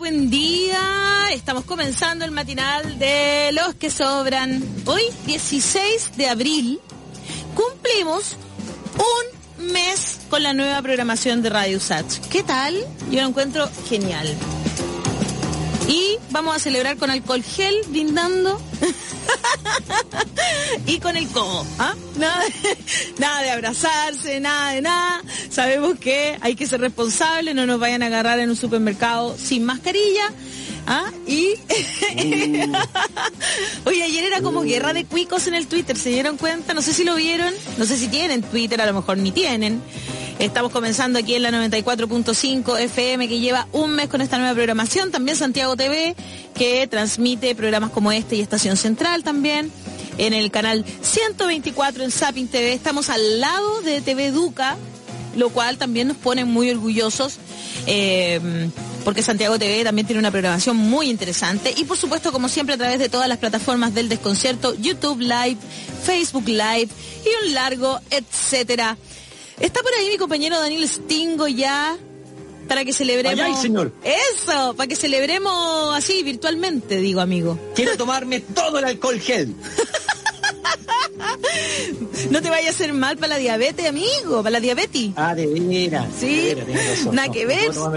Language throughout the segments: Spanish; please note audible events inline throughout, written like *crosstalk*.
buen día. Estamos comenzando el matinal de Los que Sobran. Hoy, 16 de abril, cumplimos un mes con la nueva programación de Radio Sach. ¿Qué tal? Yo lo encuentro genial. Y vamos a celebrar con alcohol gel, brindando. *laughs* y con el codo. ¿ah? Nada, *laughs* de, nada de abrazarse, nada de nada. Sabemos que hay que ser responsable, no nos vayan a agarrar en un supermercado sin mascarilla. ¿Ah? Y *laughs* oye, ayer era como guerra de cuicos en el Twitter, ¿se dieron cuenta? No sé si lo vieron, no sé si tienen Twitter, a lo mejor ni tienen. Estamos comenzando aquí en la 94.5 FM que lleva un mes con esta nueva programación. También Santiago TV que transmite programas como este y Estación Central también. En el canal 124 en Zapping TV. Estamos al lado de TV Duca, lo cual también nos pone muy orgullosos. Eh, porque Santiago TV también tiene una programación muy interesante y por supuesto como siempre a través de todas las plataformas del desconcierto, YouTube Live, Facebook Live y un largo etcétera. Está por ahí mi compañero Daniel Stingo ya para que celebremos. Allá, señor. Eso, para que celebremos así virtualmente, digo amigo. Quiero tomarme todo el alcohol gel. *laughs* no te vaya a hacer mal para la diabetes, amigo, para la diabetes. Ah, de veras. Sí, nada que ver. No.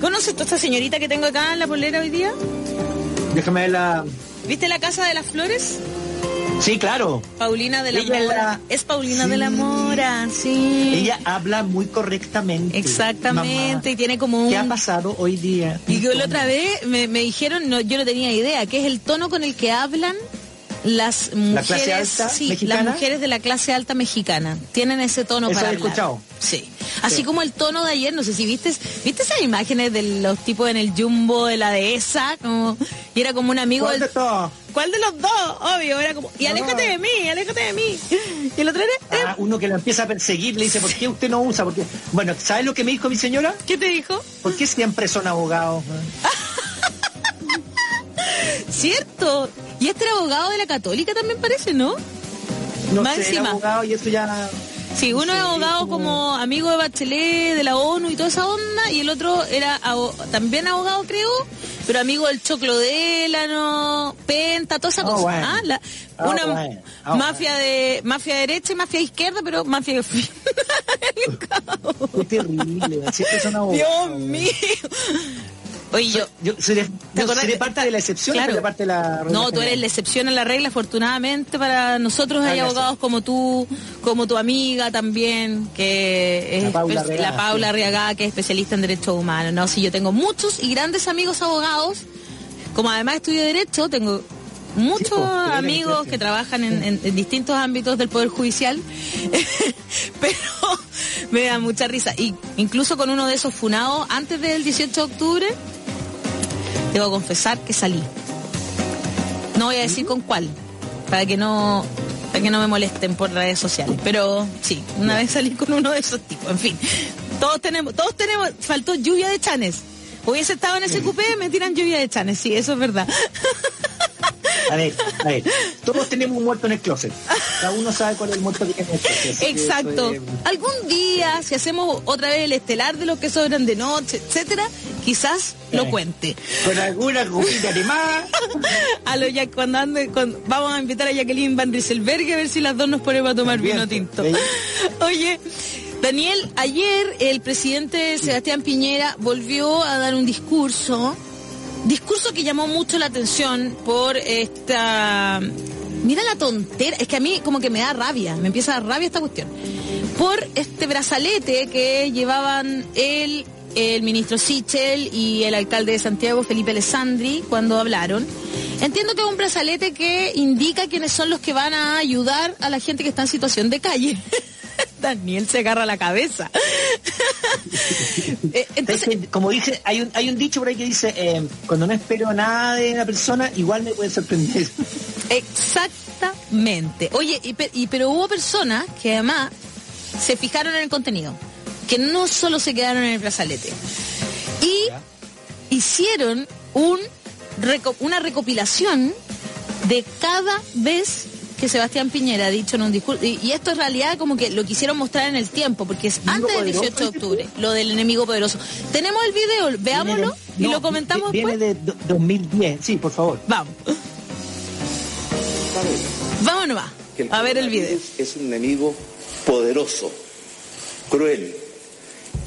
¿Conoces tú a esta señorita que tengo acá en la polera hoy día? Déjame ver la... ¿Viste la Casa de las Flores? Sí, claro. Paulina de la Ella Mora. Es Paulina Sí. de la Mora, sí. Ella habla muy correctamente. Exactamente, Mamá, y tiene como un... ¿Qué ha pasado hoy día? Y que la otra vez me, me dijeron, no, yo no tenía idea, que es el tono con el que hablan las mujeres, alta sí, mexicana? las mujeres de la clase alta mexicana. Tienen ese tono Eso para he hablar. escuchado. Sí. Así Sí. como el tono de ayer, no sé si viste, viste esas imágenes de los tipos en el jumbo de la dehesa, como, y era como un amigo ¿Cuál del? ¿Cuál de los dos? Obvio, era como, y aléjate de mí, aléjate de mí. Y el otro era, eh, Ah, uno que la empieza a perseguir le dice, ¿por qué usted no usa? Porque, bueno, ¿sabes lo que me dijo mi señora? ¿qué te dijo? ¿Por qué siempre son abogados? *laughs* Cierto. Y este era abogado de la católica también parece, ¿no? No Más sé, era encima. abogado y eso ya... Sí, uno es abogado como- amigo de Bachelet, de la ONU y toda esa onda, y el otro era también abogado, creo, pero amigo del Choclo Délano, Penta, toda esa Ah, cosa. bueno. Ah, la- Ah, una bueno. Mafia de mafia derecha y mafia izquierda, pero mafia de *laughs* Qué terrible, siempre son abogados. Dios mío. Oye, yo, Yo seré, yo acordás? seré parte de la excepción Claro. seré parte de la regla No, tú eres la excepción a la regla, afortunadamente para nosotros Ah, hay abogados como tú, como tu amiga también, que es La Paula espe- Arriagada, la Paula sí. Arriagada, que es especialista en derechos humanos. No, sí, yo tengo muchos y grandes amigos abogados, como además estudio derecho, tengo muchos Sí, amigos que que trabajan en, en- en distintos ámbitos del poder judicial, *laughs* pero me da mucha risa. Y incluso con uno de esos funados antes del 18 de octubre, debo confesar que salí. No voy a decir con cuál, para que no para que no me molesten por redes sociales. Pero sí, una vez salí con uno de esos tipos. En fin, todos tenemos, todos tenemos, faltó lluvia de chanes. Hubiese estado en ese cupé, me tiran lluvia de chanes, sí, eso es verdad. A ver, a ver, todos tenemos un muerto en el closet. Cada uno sabe cuál es el muerto que tiene en el closet. Exacto. es- Algún día, si hacemos otra vez el estelar de los que sobran de noche, etcétera, quizás lo Eh. cuente. Con alguna copita más. *laughs* A lo ya cuando ande, con- vamos a invitar a Jacqueline Van Rieselberg a ver si las dos nos ponemos a tomar También, vino tinto. *laughs* Oye, Daniel, ayer el presidente Sebastián Piñera volvió a dar un discurso, discurso que llamó mucho la atención por esta... Mira la tontera, es que a mí como que me da rabia, me empieza a dar rabia esta cuestión. Por este brazalete que llevaban él, el ministro Sichel y el alcalde de Santiago, Felipe Alessandri, cuando hablaron. Entiendo que es un brazalete que indica quiénes son los que van a ayudar a la gente que está en situación de calle. *laughs* Daniel se agarra la cabeza. *laughs* Eh, Es Entonces, que, como dice, hay un, hay un dicho por ahí que dice, eh, cuando no espero nada de una persona, igual me puede sorprender. *laughs* Exactamente. Oye, y, y- pero hubo personas que además se fijaron en el contenido, que no solo se quedaron en el brazalete. Y Ya. hicieron un reco- una recopilación de cada vez que Sebastián Piñera ha dicho en un discurso, y, y esto en realidad como que lo quisieron mostrar en el tiempo, porque es ¿Enemigo antes del poderoso, 18 de octubre, lo del enemigo poderoso. Tenemos el video, veámoslo. y lo comentamos Viene de 2010, sí, por favor. Vamos. Vamos nomás. A ver el video. Es un enemigo poderoso, cruel,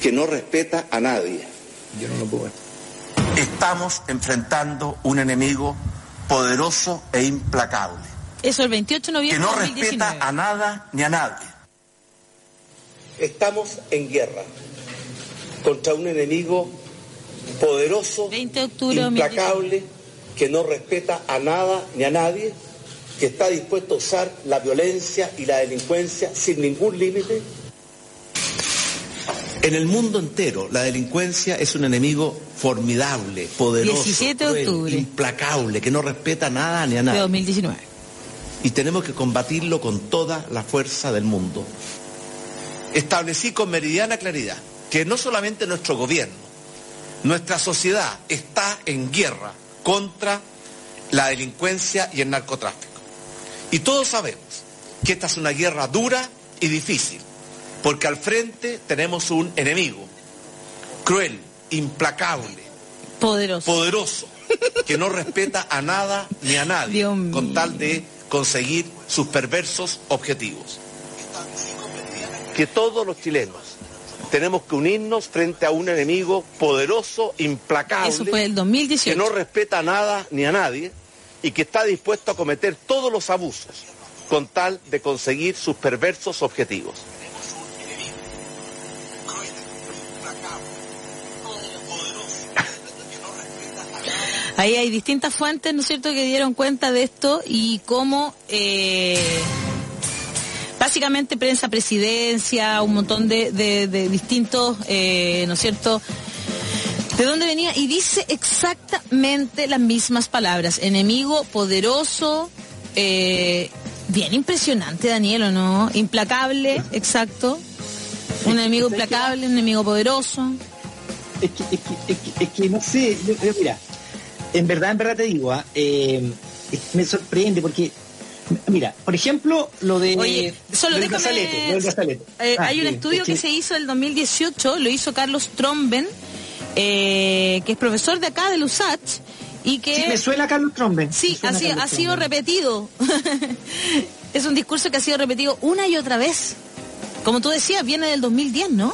que no respeta a nadie. Yo no lo puedo ver. Estamos enfrentando un enemigo poderoso e implacable. Eso el 28 de noviembre Que no de 2019. respeta a nada ni a nadie. Estamos en guerra contra un enemigo poderoso, 20 de octubre de implacable, que no respeta a nada ni a nadie, que está dispuesto a usar la violencia y la delincuencia sin ningún límite. En el mundo entero, la delincuencia es un enemigo formidable, poderoso, 17 de cruel, octubre. implacable, que no respeta nada ni a de nadie. 2019. Y tenemos que combatirlo con toda la fuerza del mundo. Establecí con meridiana claridad que no solamente nuestro gobierno, nuestra sociedad está en guerra contra la delincuencia y el narcotráfico. Y todos sabemos que esta es una guerra dura y difícil, porque al frente tenemos un enemigo cruel, implacable, Poderoso. poderoso, que no respeta a nada ni a nadie, Dios mío. con tal de conseguir sus perversos objetivos. Que todos los chilenos tenemos que unirnos frente a un enemigo poderoso, implacable, Eso fue el que 2018. no respeta a nada ni a nadie y que está dispuesto a cometer todos los abusos con tal de conseguir sus perversos objetivos. Ahí hay distintas fuentes, ¿no es cierto?, que dieron cuenta de esto y cómo eh, básicamente prensa presidencia, un montón de, distintos, eh, ¿no es cierto?, de dónde venía y dice exactamente las mismas palabras. Enemigo poderoso, eh, bien impresionante, Daniel, ¿o no? Implacable, exacto. Un enemigo implacable, un enemigo poderoso. Es que, es que, es que, es no sé, yo, mira, en verdad, en verdad te digo, ah, eh, me sorprende porque, mira, por ejemplo, lo de Oye, solo lo del déjame... lo del. Eh, Ah, hay un sí, estudio es que se hizo el 2018, lo hizo Carlos Tromben, eh, que es profesor de acá de USACH, y que... Sí, me suena Carlos Tromben. Sí, ha, sido- ha sido repetido. *laughs* es un discurso que ha sido repetido una y otra vez. Como tú decías, viene del 2010, ¿no?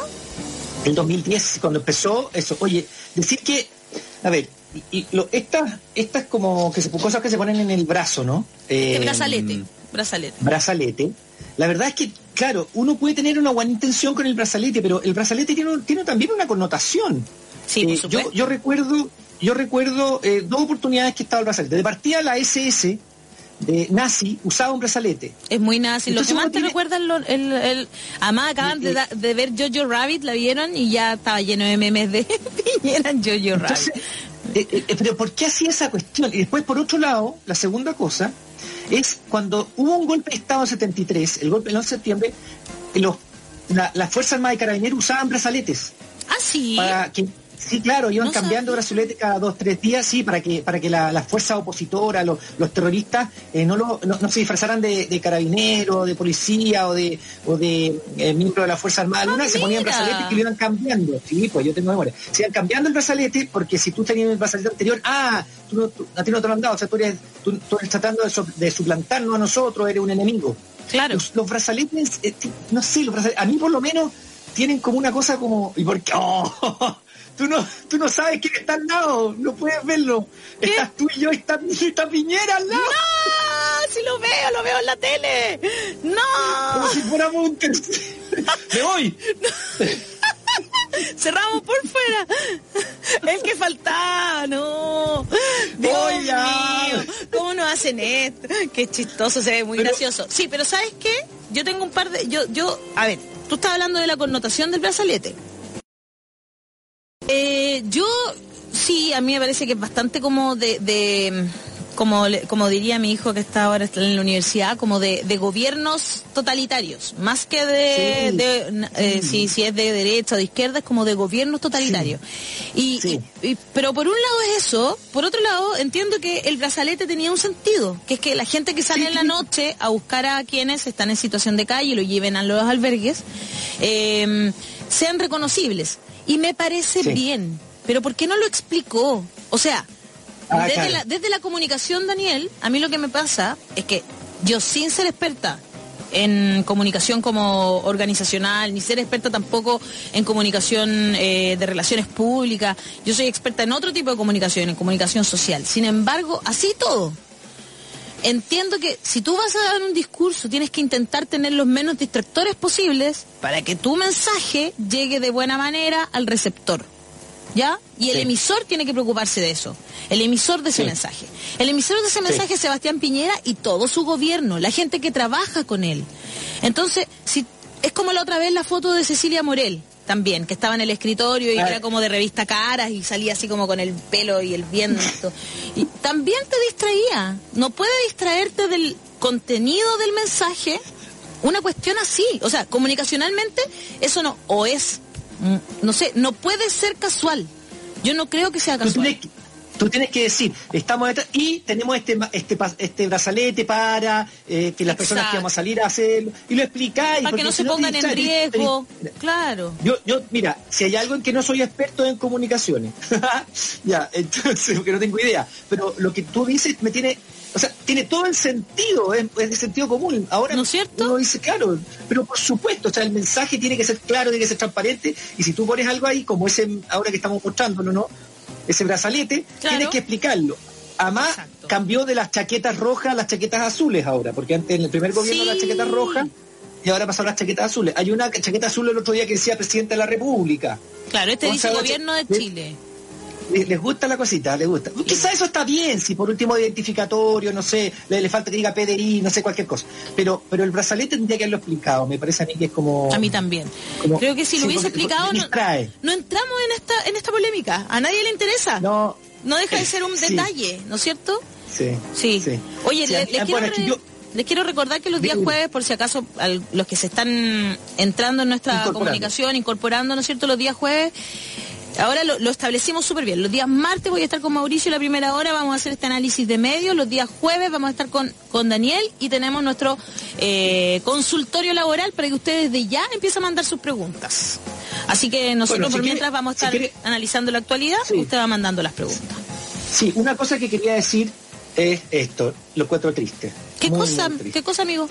El 2010, cuando empezó eso. Oye, decir que, a ver, y, y lo, estas, estas como que se, cosas que se ponen en el brazo, ¿no? Eh, brazalete. Brazalete. brazalete. La verdad es que, claro, uno puede tener una buena intención con el brazalete, pero el brazalete tiene, tiene también una connotación. Sí, por Eh, supuesto. yo, yo recuerdo, yo recuerdo eh, dos oportunidades que estaba el brazalete. De partida la SS de nazi usaba un brazalete. Es muy nazi. Lo Entonces que más te tiene- recuerdan, lo- el, el- además acaban de, da- de ver Jojo Rabbit, la vieron y ya estaba lleno de memes de *laughs* Piñera Jojo Rabbit. Entonces, eh, eh, pero ¿por qué hacía esa cuestión? Y después, por otro lado, la segunda cosa es cuando hubo un golpe de Estado en 73, el golpe del 11 de septiembre, eh, los, la- las Fuerzas Armadas y Carabineros usaban brazaletes. ah, sí. para que sí claro iban No cambiando sabía. brazalete cada dos tres días sí para que para que la- las fuerzas opositoras los, los terroristas eh, no, lo- no no se disfrazaran de, de carabinero de policía o de o de eh, miembro de la fuerza armada alguna se ponían brazaletes que lo iban cambiando sí pues yo tengo memoria se iban cambiando el brazalete porque si tú tenías el brazalete anterior ah tú no, tú- a ti no te lo han dado o sea tú eres tú, tú eres tratando de, so- de suplantarnos a nosotros eres un enemigo Claro. los, los brazaletes, eh, no sé, los brazaletes, a mí por lo menos tienen como una cosa como, ¿y por qué? *laughs* Oh, tú no, tú no sabes quién está al lado, no puedes verlo. Estás tú y yo, está, está Piñera al lado. ¡No! ¡Si lo veo! ¡Lo veo en la tele! ¡No! Como si fuéramos un *laughs* tercero. Me voy. Cerramos por fuera. El que faltaba, no. Dios Oiga. mío, ¿cómo nos hacen esto? Qué chistoso, se ve muy Pero- gracioso. Sí, pero ¿sabes qué? Yo tengo un par de. Yo, yo, a ver, tú estás hablando de la connotación del brazalete. Eh, yo, sí, a mí me parece que es bastante como de. de como, como diría mi hijo que está ahora en la universidad, como de, de gobiernos totalitarios, más que de, Sí. de- eh, si, si es de derecha o de izquierda, es como de gobiernos totalitarios. Y, Sí. y- y- pero por un lado es eso, por otro lado entiendo que el brazalete tenía un sentido, que es que la gente que sale en la noche a buscar a quienes están en situación de calle y lo lleven a los albergues, eh, sean reconocibles. Y me parece Sí. bien. pero ¿por qué no lo explicó? O sea, Ah, desde, claro. la, desde la comunicación, Daniel, a mí lo que me pasa es que yo sin ser experta en comunicación como organizacional, ni ser experta tampoco en comunicación eh, de relaciones públicas, yo soy experta en otro tipo de comunicación, en comunicación social. Sin embargo, así todo, entiendo que si tú vas a dar un discurso tienes que intentar tener los menos distractores posibles para que tu mensaje llegue de buena manera al receptor. ¿Ya? Y el Sí. emisor tiene que preocuparse de eso. El emisor de ese Sí. mensaje. El emisor de ese mensaje es Sebastián Piñera y todo su gobierno, la gente que trabaja con él. Entonces, si es como la otra vez la foto de Cecilia Morel también, que estaba en el escritorio y Ah. era como de revista Caras y salía así como con el pelo y el viento. Y también te distraía. No puede distraerte del contenido del mensaje una cuestión así. O sea, comunicacionalmente eso no, o es, mm, no sé, no puede ser casual. Yo no creo que sea Tú casual. tienes, tú tienes que decir, estamos detrás y tenemos este este este brazalete para eh, que las personas Exacto. que vamos a salir a hacerlo y lo explicáis. Para que no se pongan en riesgo. Claro. Yo, yo, mira, si hay algo en que no soy experto en comunicaciones, *laughs* ya, entonces, porque no tengo idea, pero lo que tú dices me tiene, o sea, tiene todo el sentido, es, es de sentido común. Ahora ¿No es cierto? uno dice, claro, pero por supuesto, o sea, el mensaje tiene que ser claro, tiene que ser transparente, y si tú pones algo ahí, como ese, ahora que estamos mostrándolo, ¿no? Ese brazalete, Claro. tienes que explicarlo. Además, Exacto. cambió de las chaquetas rojas a las chaquetas azules ahora, porque antes en el primer gobierno Sí. las chaquetas rojas y ahora pasaron las chaquetas azules. Hay una chaqueta azul el otro día que decía presidente de la República. Claro, este O dice sea, gobierno de- Chile. Les, les gusta la cosita, les gusta. Quizá eso está bien, si por último identificatorio, no sé, le, le falta que diga PDI, no sé, cualquier cosa. Pero pero el brazalete tendría que haberlo explicado, me parece a mí que es como... A mí también. como- Creo que si lo hubiese explicado no, no entramos en esta en esta polémica. A nadie le interesa. No, No, deja de ser un *laughs* Sí. detalle, ¿no es cierto? sí. Sí. sí. Oye, Sí, le- quiero re- yo- les quiero recordar que los días jueves, por si acaso, al- los que se están entrando en nuestra Incorporando. comunicación, incorporando, ¿no es cierto?, los días jueves. Ahora lo, lo establecimos súper bien. Los días martes voy a estar con Mauricio la primera hora, vamos a hacer este análisis de medios. Los días jueves vamos a estar con, con Daniel y tenemos nuestro eh, consultorio laboral para que ustedes de ya empiecen a mandar sus preguntas. Así que nosotros Bueno, si por quiere- mientras vamos a si estar quiere- analizando la actualidad, Sí. usted va mandando las preguntas. Sí, una cosa que quería decir es esto, lo encuentro triste. ¿Qué Muy, cosa, muy triste. qué cosa, amigo?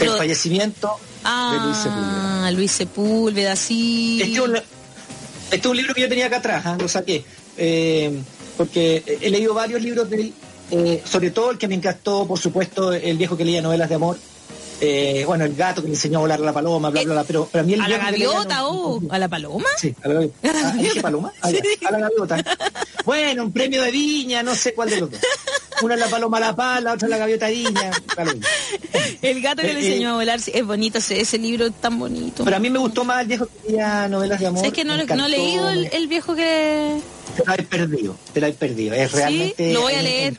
El fallecimiento de Luis Sepúlveda. Ah, Luis Sepúlveda, sí. Este es, un, este es un libro que yo tenía acá atrás, ¿ah? lo saqué. Eh, porque he leído varios libros de él, eh, sobre todo el que me encantó, por supuesto, el viejo que leía novelas de amor. Eh, bueno, el gato que le enseñó a volar a la paloma, bla, bla, bla. Pero para mí el ¿A la gaviota no- o a la paloma? Sí, a la gaviota. *laughs* ¿A la Ah, paloma? Ah, Sí. A la gaviota. Bueno, un premio de viña, no sé cuál de los dos. Una es la paloma la pala, otra es la gaviota. El gato que le Eh, enseñó a volar, es bonito ese, ese libro tan bonito. Pero a mí me gustó más el viejo que leía novelas de amor. ¿Sabes que no, no he leído el, viejo que... Te la he perdido, te la he perdido. Es realmente. sí, lo voy a leer.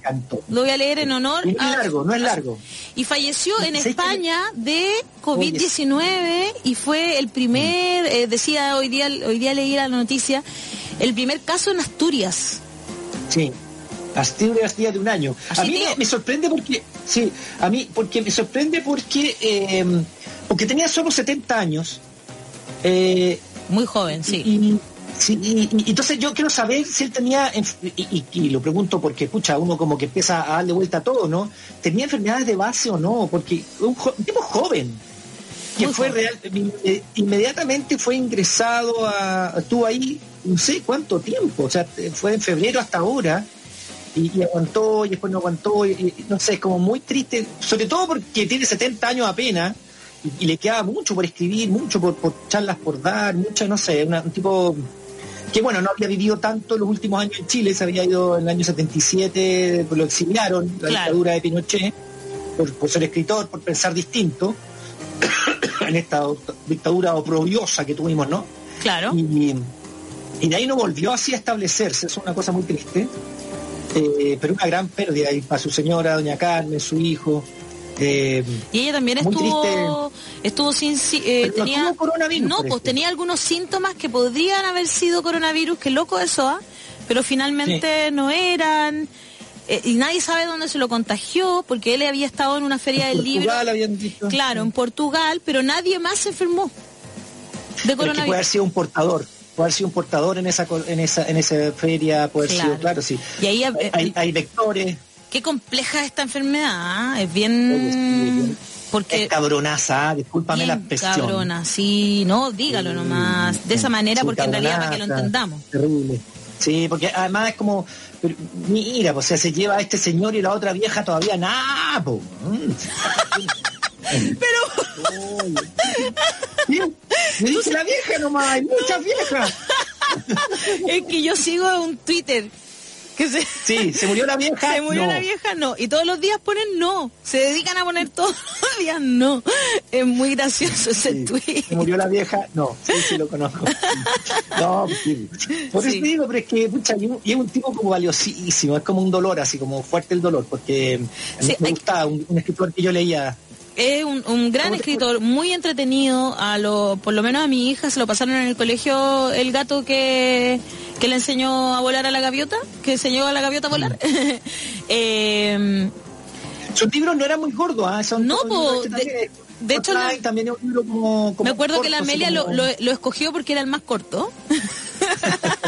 Lo voy a leer en honor Y no es largo, no es largo. Y falleció en. España de COVID-19 y fue el primer, eh, decía hoy día, hoy día leí la noticia, el primer caso en Asturias. Sí. Asturias día de un año. Así a mí me, me sorprende porque. Sí, a mí, porque me sorprende porque. eh, porque tenía solo 70 años. Eh, Muy joven, sí. Y, sí, y- y- entonces yo quiero saber si él tenía, y, lo pregunto porque, escucha, uno como que empieza a darle vuelta a todo, ¿no? ¿Tenía enfermedades de base o no? Porque un, jo- un tipo joven, que Muy fue joven. real, eh, inmediatamente fue ingresado a, estuvo ahí no sé cuánto tiempo, o sea, eh, fue en febrero hasta ahora, y, y aguantó, y después no aguantó, y, y no sé, es como muy triste, sobre todo porque tiene 70 años apenas, y, le quedaba mucho por escribir, mucho por, por charlas por dar, mucho, no sé, una- un tipo que bueno, no había vivido tanto los últimos años en Chile, se había ido en el año 77, pues lo exiliaron, la Claro. dictadura de Pinochet, por, por ser escritor, por pensar distinto, *coughs* en esta dictadura oprobiosa que tuvimos, ¿no? Claro. Y, y de ahí no volvió así a establecerse, es una cosa muy triste, eh, pero una gran pérdida y para su señora, doña Carmen, su hijo. eh, Y ella también estuvo, estuvo sin, si- eh, no tenía, coronavirus, no, pues tenía algunos síntomas que podrían haber sido coronavirus, que loco eso, ¿ah? Pero finalmente no eran, eh, y nadie sabe dónde se lo contagió, porque él había estado en una feria del libro, Portugal habían dicho. claro, en Portugal, pero nadie más se enfermó de que puede haber coronavirus. sido un portador. Puede haber sido un portador en esa en esa en esa feria, haber Claro. sido, claro, sí. Y ahí hay, hay- hay vectores, Qué compleja es esta enfermedad, ¿ah? es bien... Porque es cabronaza, ah, discúlpame la expresión. cabrona, sí, no, dígalo Sí, nomás, de esa manera, sí, porque en realidad para que lo entendamos. Terrible. Sí, porque además es como, pero mira, pues, o sea, se lleva a este señor y la otra vieja todavía nada. Pero, Sí, Me dice la vieja nomás, hay muchas viejas. es que yo sigo un Twitter que se... Sí, se murió la vieja. Se murió no. la vieja, no. Y todos los días ponen no. Se dedican a poner todos *laughs* los días no. Es muy gracioso ese Sí, tweet. Se murió la vieja, no, sí, sí lo conozco. No, sí. Por eso digo, pero es que, pucha, y es un tipo como valiosísimo, es como un dolor, así como fuerte el dolor, porque a mí me hay- gustaba un, un escritor que yo leía. Es un, un gran ¿Cómo te- escritor, muy entretenido. A lo, por lo menos a mi hija se lo pasaron en el colegio el gato que, que le enseñó a volar a la gaviota, que enseñó a la gaviota a volar. *laughs* Eh, Sus libros no eran muy gordos, ¿ah? Son No, po, de- hecho, no- también es un libro como, como me acuerdo que la Amelia lo- lo escogió porque era el más corto. *laughs*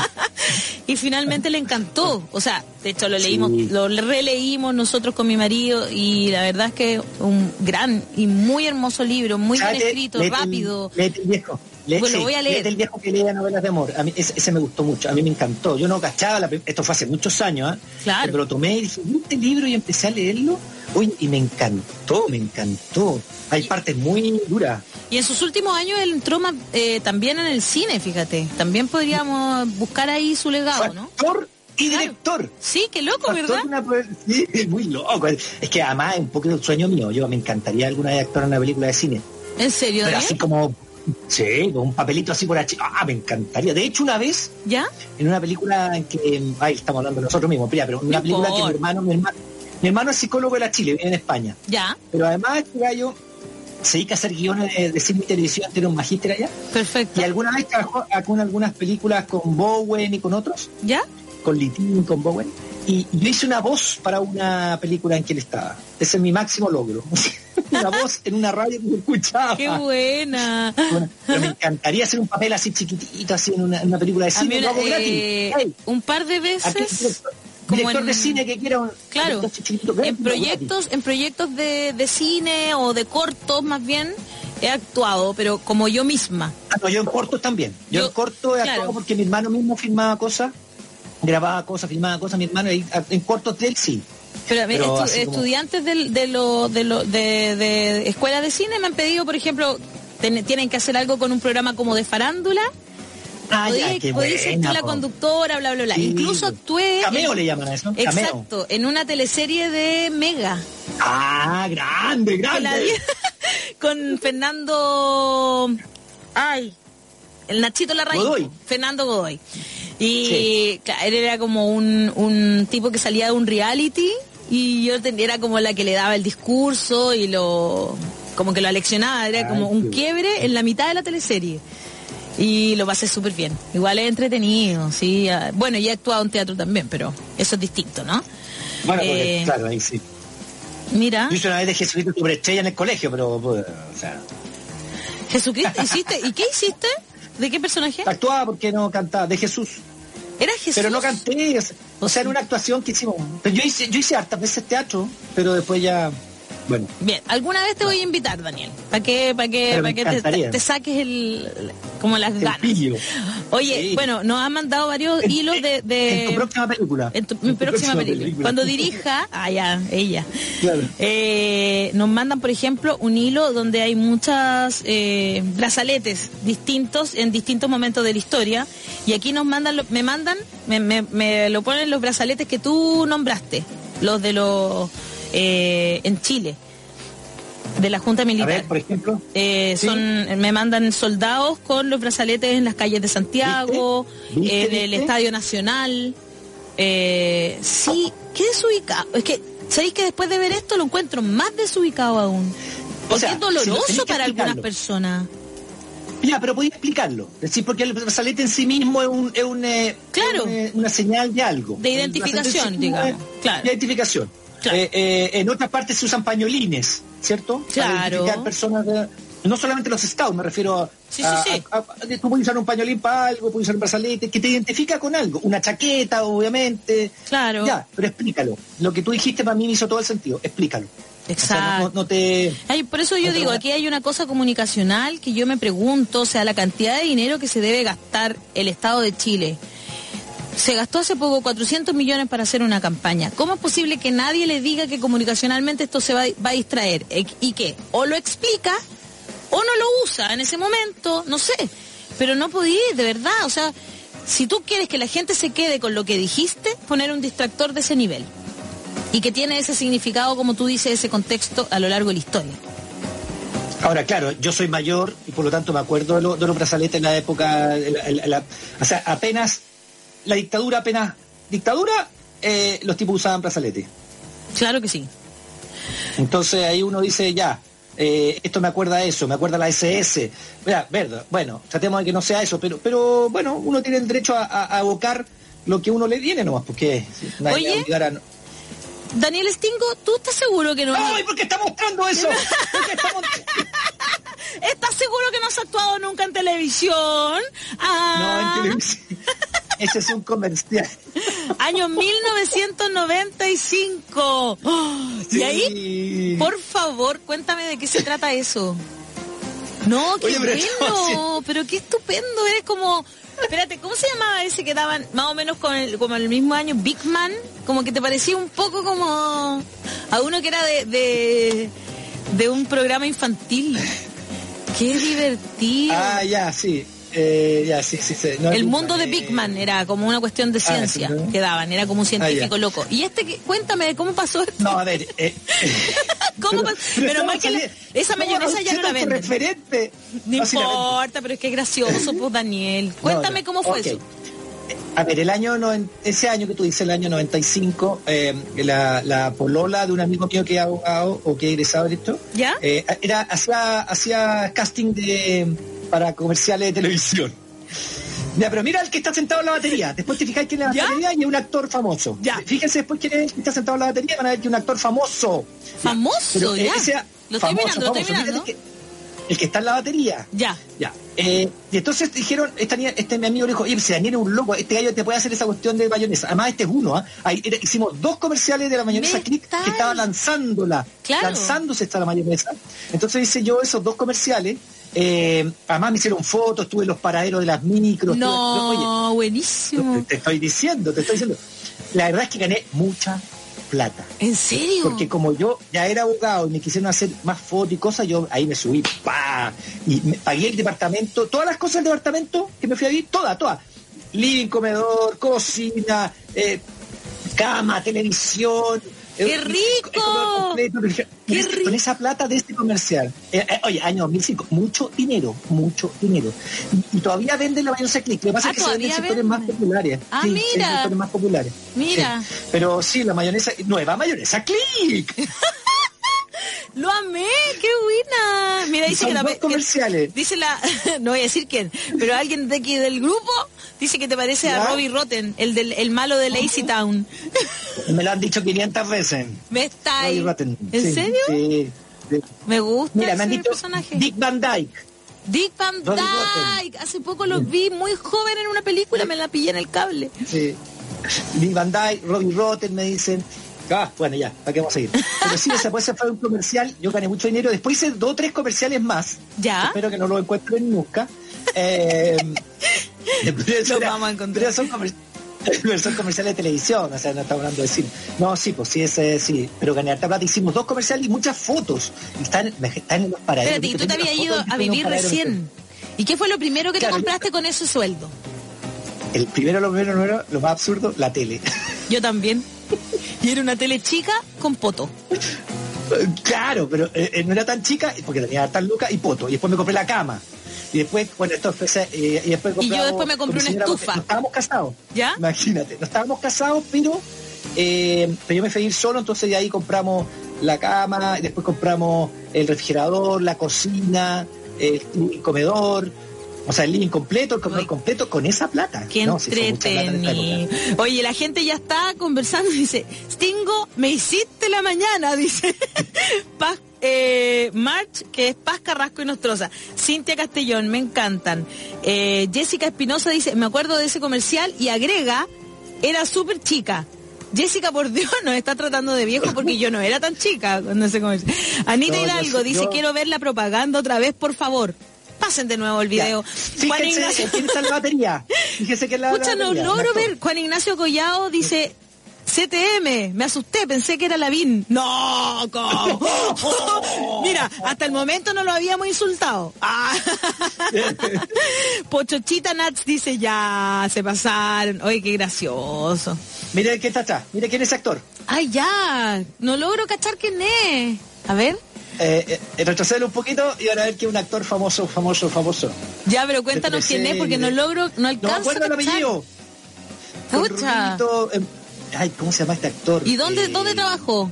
y finalmente le encantó. O sea, de hecho lo leímos, Sí. lo releímos nosotros con mi marido y la verdad es que un gran y muy hermoso libro, muy bien escrito, rápido. viejo. Pues lo sí, voy a leer. léete el viejo que leía novelas de amor. A mí, ese, ese me gustó mucho, a mí me encantó. Yo no cachaba, la esto fue hace muchos años, ¿ah? Claro. Pero lo tomé y dije, "¿Y este libro y empecé a leerlo. Uy, y me encantó, me encantó. Hay partes muy duras. Y en sus últimos años él entró más, eh, también en el cine, fíjate. También podríamos buscar ahí su legado, ¿no? actor y Claro. director. Sí, qué loco, ¿verdad? una *laughs* sí, es muy loco. Es que además es un poco el sueño mío. Yo me encantaría alguna vez actuar en una película de cine. ¿En serio, Pero así como, sí, con un papelito así por aquí. Ah, me encantaría. De hecho, una vez, ¿Ya? en una película en que, ay, estamos hablando nosotros mismos, pero una película que mi hermano, mi hermano, mi hermano es psicólogo de la Chile, vive en España. ¿Ya? Pero además este gallo se dedica a hacer guiones de, de cine y televisión, tiene un magíster allá. Perfecto. Y alguna vez trabajó con algunas películas con Bowen y con otros, ¿Ya? con Litín, con Bowen. Y yo hice una voz para una película en que él estaba. Ese es mi máximo logro. *laughs* una voz en una radio que escuchaba. ¡Qué buena! Bueno, pero me encantaría hacer un papel así chiquitito, así en una, en una película de cine, una- lo hago gratis. eh, Hey, un par de veces director, como director en- de cine que quiera un claro en proyectos en proyectos de, de cine o de cortos más bien he actuado pero como yo misma. Ah, no, yo en cortos también. Yo, Yo- en corto he claro. actuado porque mi hermano mismo filmaba cosas, grababa cosas, filmaba cosas, mi hermano, en cortos de él sí. Pero, mira, Pero estu- así como- estudiantes de, lo, de, lo, de, de escuela de cine me han pedido por ejemplo ten- tienen que hacer algo con un programa como de farándula. Ah, podía, ya, qué podía ser tú la conductora bla bla bla. Sí, incluso actué Cameo en- le llaman a eso, cameo. exacto en una teleserie de Mega. Ah, grande, grande. *laughs* con Fernando ay el Nachito Larraín. Godoy. Fernando Godoy y Sí. claro, él era como un, un tipo que salía de un reality y yo era como la que le daba el discurso y lo como que lo aleccionaba era Ay, como un quiebre en la mitad de la teleserie y lo pasé súper bien igual es entretenido sí ah, bueno y he actuado en teatro también pero eso es distinto ¿no? Bueno, porque, Eh, claro, ahí sí. mira Yo hice una vez de Jesucristo superestrella en el colegio, pero, pues, o sea, Jesucristo hiciste ¿y qué hiciste? ¿De qué personaje? actuaba porque no cantaba, de Jesús. Era Jesús Pero no canté, o sea, era una actuación que hicimos. Pero yo hice, yo hice hartas veces teatro, pero después ya, bueno. Bien, alguna vez te voy a invitar, Daniel, para que, para que, para que te, saques el, como las El ganas. pillo. Oye, Sí. bueno, nos han mandado varios En- hilos de, de- *laughs* En tu próxima película. en tu- mi tu próxima película. Cuando dirija, *laughs* ah, ya, ella. Claro. Eh, nos mandan, por ejemplo, un hilo donde hay muchas eh, brazaletes distintos en distintos momentos de la historia. Y aquí nos mandan, me mandan, me, me- me lo ponen los brazaletes que tú nombraste, los de los eh, en Chile, de la Junta A Militar. ver, por ejemplo. Eh, Sí. son, me mandan soldados con los brazaletes en las calles de Santiago, ¿Viste? ¿Viste? en el ¿Viste? Estadio Nacional. Eh, sí, qué desubicado. Es que, ¿sabéis que después de ver esto lo encuentro más desubicado aún? Porque sea, es doloroso para algunas personas. Ya, pero podía explicarlo. Es decir, porque el brazalete en sí mismo es, un, es un, eh, Claro. es un, eh, una señal de algo. De El identificación, sí digamos. es Claro. de identificación. Claro. Eh, eh, en otras partes se usan pañolines, ¿cierto? Para Claro. identificar personas de- no solamente los scouts, me refiero a, Sí, sí, sí. a- a- tú puedes usar un pañolín para algo, puedes usar un brazalete, que te identifica con algo, una chaqueta, obviamente. Claro. Ya, pero explícalo. Lo que tú dijiste para mí me hizo todo el sentido, explícalo. O sea, Exacto. no, no te... Ay, por eso yo digo, aquí hay una cosa comunicacional que yo me pregunto, o sea, la cantidad de dinero que se debe gastar el Estado de Chile. Se gastó hace poco 400 millones para hacer una campaña. ¿Cómo es posible que nadie le diga que comunicacionalmente esto se va, a distraer? E- ¿Y qué? O lo explica o no lo usa en ese momento, no sé. Pero no podía, de verdad. O sea, si tú quieres que la gente se quede con lo que dijiste, poner un distractor de ese nivel. Y que tiene ese significado, como tú dices, ese contexto a lo largo de la historia. Ahora, claro, yo soy mayor y por lo tanto me acuerdo de, lo- en la época, o sea, apenas, la dictadura apenas, dictadura, eh, los tipos usaban brazaletes. Claro que sí. Entonces ahí uno dice, ya, eh, esto me acuerda a eso, me acuerda a la SS. Verdad, bueno, tratemos de que no sea eso, pero, pero bueno, uno tiene el derecho a, a- a evocar lo que uno le viene nomás, porque nadie Oye. Daniel Stingo, ¿tú estás seguro que no... ¡Ay, por qué está mostrando eso! ¿Por qué está *laughs* ¿Estás seguro que no has actuado nunca en televisión? No, Ah, en televisión. Ese es un comercial. Año 1995. Oh, Y ahí, Sí. por favor, cuéntame de qué se trata eso. No, qué Oye, pero estamos bueno, pero qué estupendo, eres como... Espérate, ¿cómo se llamaba ese que daban más o menos con el, como el mismo año? Big Man, como que te parecía un poco como a uno que era de, de, de un programa infantil. Qué divertido. Ah, ya, sí. Eh, ya, sí, sí, sí. No, el Big mundo Man, de eh, Big Man era como una cuestión de Ah, ciencia ¿no? que daban, era como un científico Ah, ya. loco. Y este, que, cuéntame cómo pasó esto. No, a ver. eh, *laughs* ¿Cómo pero- estamos que la- esa ¿cómo mayonesa ya no la venden. referente. No importa, pero es que es gracioso, pues Daniel. Cuéntame no. cómo fue eso. A ver, el año ese año que tú dices, el año 95, eh, la, la polola de un amigo mío que es abogado o que es egresado de esto, ¿Ya? eh, era, hacía, hacía casting de, para comerciales de televisión. Ya, pero mira el que está sentado en la batería. Después te fijáis quién es la ¿Ya? batería y es un actor famoso. Ya. Fíjense después quién es el que está sentado en la batería, van a ver que es un actor famoso. Famoso, Pero, eh, ya. ese- Lo estoy famoso, mirando, lo estoy famoso. Mira mirando. El que, el que está en la batería. Ya. Ya. Eh, y entonces dijeron, esta este mi amigo le dijo, oye, si Daniel es un loco, este gallo te puede hacer esa cuestión de mayonesa. Además, este es uno. Ahí era- hicimos dos comerciales de la mayonesa. Click que estaba lanzándola, Claro. lanzándose esta la mayonesa. Entonces hice yo esos dos comerciales. Eh, además me hicieron fotos, estuve en los paraderos de las micros. estuve- oye, No, buenísimo. te estoy diciendo, te estoy diciendo. La verdad es que gané mucha plata. ¿En serio? Porque como yo ya era abogado y me quisieron hacer más fotos y cosas, yo ahí me subí, pa Y me pagué el departamento, todas las cosas del departamento que me fui a vivir, todas, todas. Living, comedor, cocina, eh, cama, televisión. ¡Qué rico! completo, con ¡Qué rico! Con esa plata de este comercial. Eh, eh, oye, año 2005, mucho dinero, mucho dinero. Y, y todavía venden la mayonesa click. Lo que pasa Ah, es que se venden en todavía sectores más populares. Ah, Sí, mira. en sectores más populares. Mira. Sí. Pero sí, la mayonesa, nueva mayonesa click. *laughs* Lo amé, qué buena. Mira, dice que la que- comerciales. dice la *laughs* no voy a decir quién, pero alguien de aquí del grupo dice que te parece a. Robbie Rotten, el del el malo de Lazy Town. Me lo han dicho 500 veces. ¿Me está ahí? ¿En Sí, serio? Sí. sí. Me gusta Mira, me han dicho personaje. Dick Van Dyke. Dick Van Dyke. Hace poco lo vi muy joven en una película, me la pillé en el cable. Sí. Dick Van Dyke, Robbie Rotten me dicen. Ah, bueno, ya, ¿para qué vamos a seguir? *laughs* Pero sí, pues, ese fue un comercial, yo gané mucho dinero. Después hice dos o tres comerciales más. ¿Ya? Espero que no lo encuentren nunca. *laughs* Eh, Los vamos a encontrar. son, comer- pero son comerciales de televisión, o sea, no estamos hablando de cine. No, sí, pues sí, ese sí. Pero gané harta plata. Hicimos dos comerciales y muchas fotos. Y están, están en los paraderos. Espérate, y tú te habías ido a vivir recién. ¿Y qué fue lo primero que Claro, te yo- compraste con ese sueldo? El primero, lo primero, lo primero, lo más absurdo, la tele. Yo también. Y era una tele chica con poto. Claro, pero eh, eh, no era tan chica porque tenía tan lucas y poto. Y después me compré la cama. Y después, bueno, esto fue, eh, y después Y yo después me compré una estufa. No estábamos casados. ¿Ya? Imagínate, no estábamos casados, pero, eh, pero yo me fui a ir solo, entonces de ahí compramos la cama, y después compramos el refrigerador, la cocina, el, el comedor. O sea, el living completo, el comedor completo con esa plata. Qué No, en entretenido. Oye, la gente ya está conversando y dice, Stingo, me hiciste la mañana, *laughs* dice Paz, eh, March, que es Paz Carrasco y Nostroza. Cintia Castellón, me encantan. Eh, Jessica Espinosa dice, me acuerdo de ese comercial y agrega, era súper chica. Jessica, por Dios, *laughs* nos está tratando de viejo porque yo no era tan chica cuando ese comercial. Anita No, Hidalgo dice, yo- quiero ver la propaganda otra vez, por favor. Pasen de nuevo el video. Ya. Juan Fíjense Ignacio- quién está la batería. Fíjese que la, Escucha, no logro ver. Juan Ignacio Collado dice, CTM, me asusté, pensé que era Lavín. No, ¿cómo? *laughs* Mira, hasta el momento no lo habíamos insultado. Ah. *laughs* Pochochita Nats dice, ya, se pasaron. Oye, qué gracioso. Mire quién está atrás. Mire quién es actor. Ay, ya, no logro cachar quién es. A ver. Eh, eh, retroceder un poquito y van a ver que es un actor famoso, famoso, famoso. Ya, pero cuéntanos quién es porque no 13, logro, no No me alcanzo acuerdo el apellido. Rubito, eh, ay, ¿cómo se llama este actor? ¿Y dónde, Eh, dónde trabajó?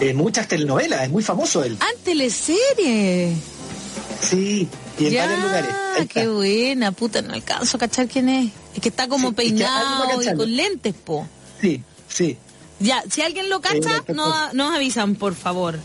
En muchas telenovelas, es muy famoso él. Ah, teleserie. Sí, y en ya, varios lugares. Qué buena, puta, no alcanzo a cachar quién es. Es que está como Sí, es que algo va peinado y con lentes, po. Sí, sí. Ya, si alguien lo cacha, Eh, no, nos avisan, por favor.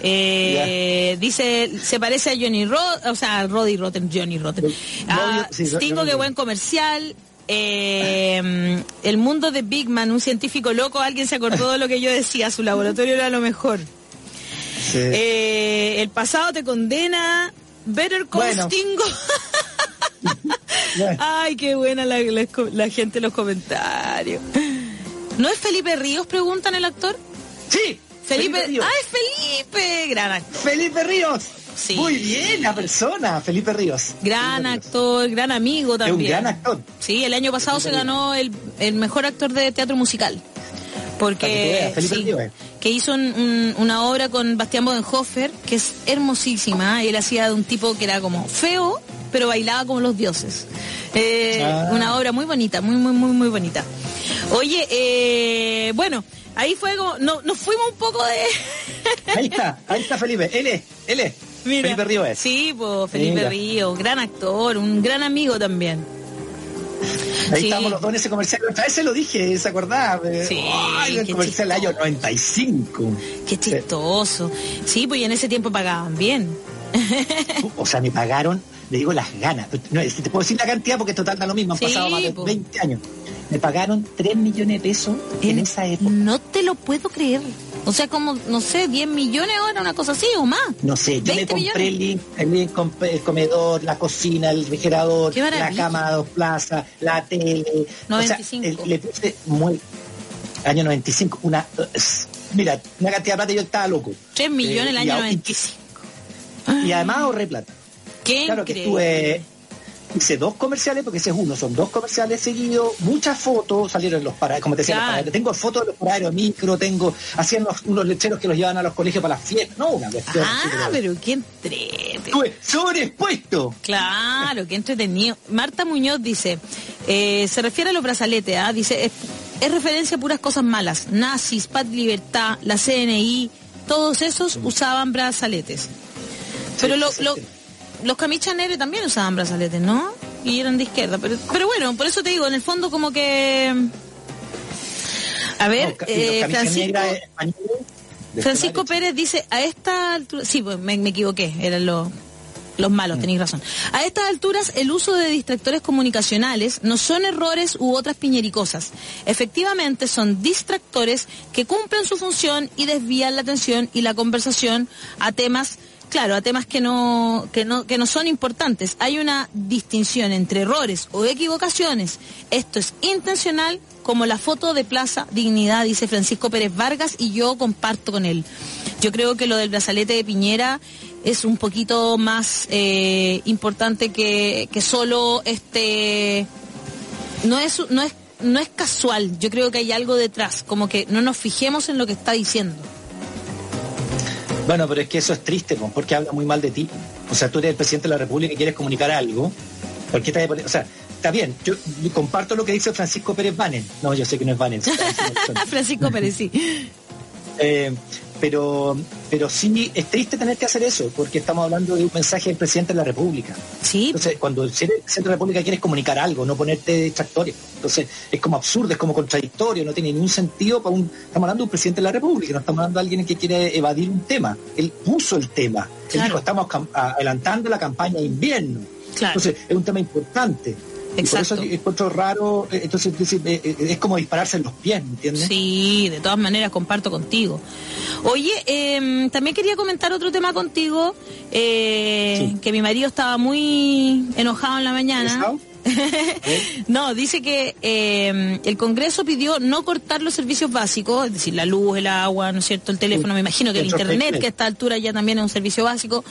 Eh, dice, se parece a Johnny Rod, o sea, a Roddy Rotten, Johnny Rotten. Ah, sí, Stingo, qué buen comercial. Eh, el mundo de Big Man, un científico loco, alguien se acordó de lo que yo decía, su laboratorio era lo mejor. sí. Eh, el pasado te condena. Better Call Bueno. Stingo. *laughs* Ay, qué buena la, la- la gente en los comentarios. ¿No es Felipe Ríos? Preguntan el actor. Sí, Felipe. Ríos. ¡Ah, es Felipe! Gran actor. Felipe Ríos. Sí. Muy bien, la persona, Felipe Ríos. Gran Felipe Ríos. actor, gran amigo Es un también. gran actor. Sí, el año pasado se Felipe ganó el, el mejor actor de teatro musical. Que Porque Felipe sí, Ríos, eh. que hizo un- un- una obra con Bastián Bodenhofer que es hermosísima. Él hacía de un tipo que era como feo, pero bailaba como los dioses. Eh, Ah. Una obra muy bonita, muy, muy, muy, muy bonita. Oye, eh, bueno, ahí fue como, no, nos fuimos un poco de... Ahí está, ahí está Felipe. Él es, él es. Mira, Felipe Ríos es. Sí, pues Felipe Mira. Ríos, gran actor, un gran amigo también. Ahí Sí. estamos los dos en ese comercial. Otra vez se lo dije, ¿se acordaba? Sí, Ay, el comercial del año 95. Qué chistoso. Sí, pues y en ese tiempo pagaban bien. O sea, me pagaron, le digo las ganas. No, te puedo decir la cantidad porque total da lo mismo. Han Sí, pasado más de po. 20 años. Me pagaron 3 millones de pesos en esa época. No te lo puedo creer. O sea, como, no sé, 10 millones ahora, una cosa así o más. No sé, yo 20 compré el, el, el comedor, la cocina, el refrigerador, la cama de dos plazas, la tele. O 95. sea, el- le puse muy. Año 95, una. Mira, una cantidad de plata y yo estaba loco. 3 millones el Eh, y año a- 95. Y además ahorré plata. Qué Claro que increíble. estuve. Hice dos comerciales, porque ese es uno, son dos comerciales seguidos, muchas fotos, salieron los para, como te decía, los paraderos. tengo fotos de los paraderos micro, tengo, hacían los- unos lecheros que los llevaban a los colegios para las fiestas, no, una cuestión. Ah, pero- qué entrete. Estuve sobreexpuesto. Claro, qué entretenido. Marta Muñoz dice, eh, se refiere a los brazaletes, ¿ah? dice, es, es referencia a puras cosas malas. Nazis, Paz Libertad, la CNI, todos esos usaban brazaletes. Pero lo-. Los camichanere también usaban brazaletes, ¿no? Y eran de izquierda. Pero, pero bueno, por eso te digo, en el fondo como que... A ver, No, eh, Francisco... Francisco Pérez dice, a esta altura, sí, pues, me, me equivoqué, eran los, los Mm. malos, tenéis razón. A estas alturas, el uso de distractores comunicacionales no son errores u otras piñericosas. Efectivamente, son distractores que cumplen su función y desvían la atención y la conversación a temas Claro, a temas que no, que no, que no son importantes. Hay una distinción entre errores o equivocaciones. Esto es intencional, como la foto de Plaza Dignidad, dice Francisco Pérez Vargas, y yo comparto con él. Yo creo que lo del brazalete de Piñera es un poquito más eh, importante que, que solo este no es no es no es casual, yo creo que hay algo detrás, como que no nos fijemos en lo que está diciendo. Bueno, pero es que eso es triste, po, porque habla muy mal de ti. O sea, tú eres el presidente de la República y quieres comunicar algo. ¿Por qué te O sea, está bien, yo comparto lo que dice Francisco Pérez Banen. No, yo sé que no es Banen. *laughs* Francisco Pérez, sí. Eh, pero, pero sí es triste tener que hacer eso, porque estamos hablando de un mensaje del presidente de la República. Sí. Entonces, cuando el presidente de la República quieres comunicar algo, no ponerte distractorio. Entonces, es como absurdo, es como contradictorio, no tiene ningún sentido para un. Estamos hablando de un presidente de la República, no estamos hablando de alguien que quiere evadir un tema. Él puso el tema. Él dijo, estamos adelantando la campaña de invierno. Entonces, es un tema importante. Exacto. Y por eso encuentro raro, eh, entonces eh, eh, es como dispararse en los pies, ¿entiendes? Sí, de todas maneras comparto contigo. Oye, em, también quería comentar otro tema contigo, que mi marido estaba muy enojado en la mañana. *laughs* no, dice que em, el Congreso pidió no cortar los servicios básicos, es decir, la luz, el agua, ¿no es cierto? El teléfono, me imagino que el Internet, que a esta altura ya también es un servicio básico,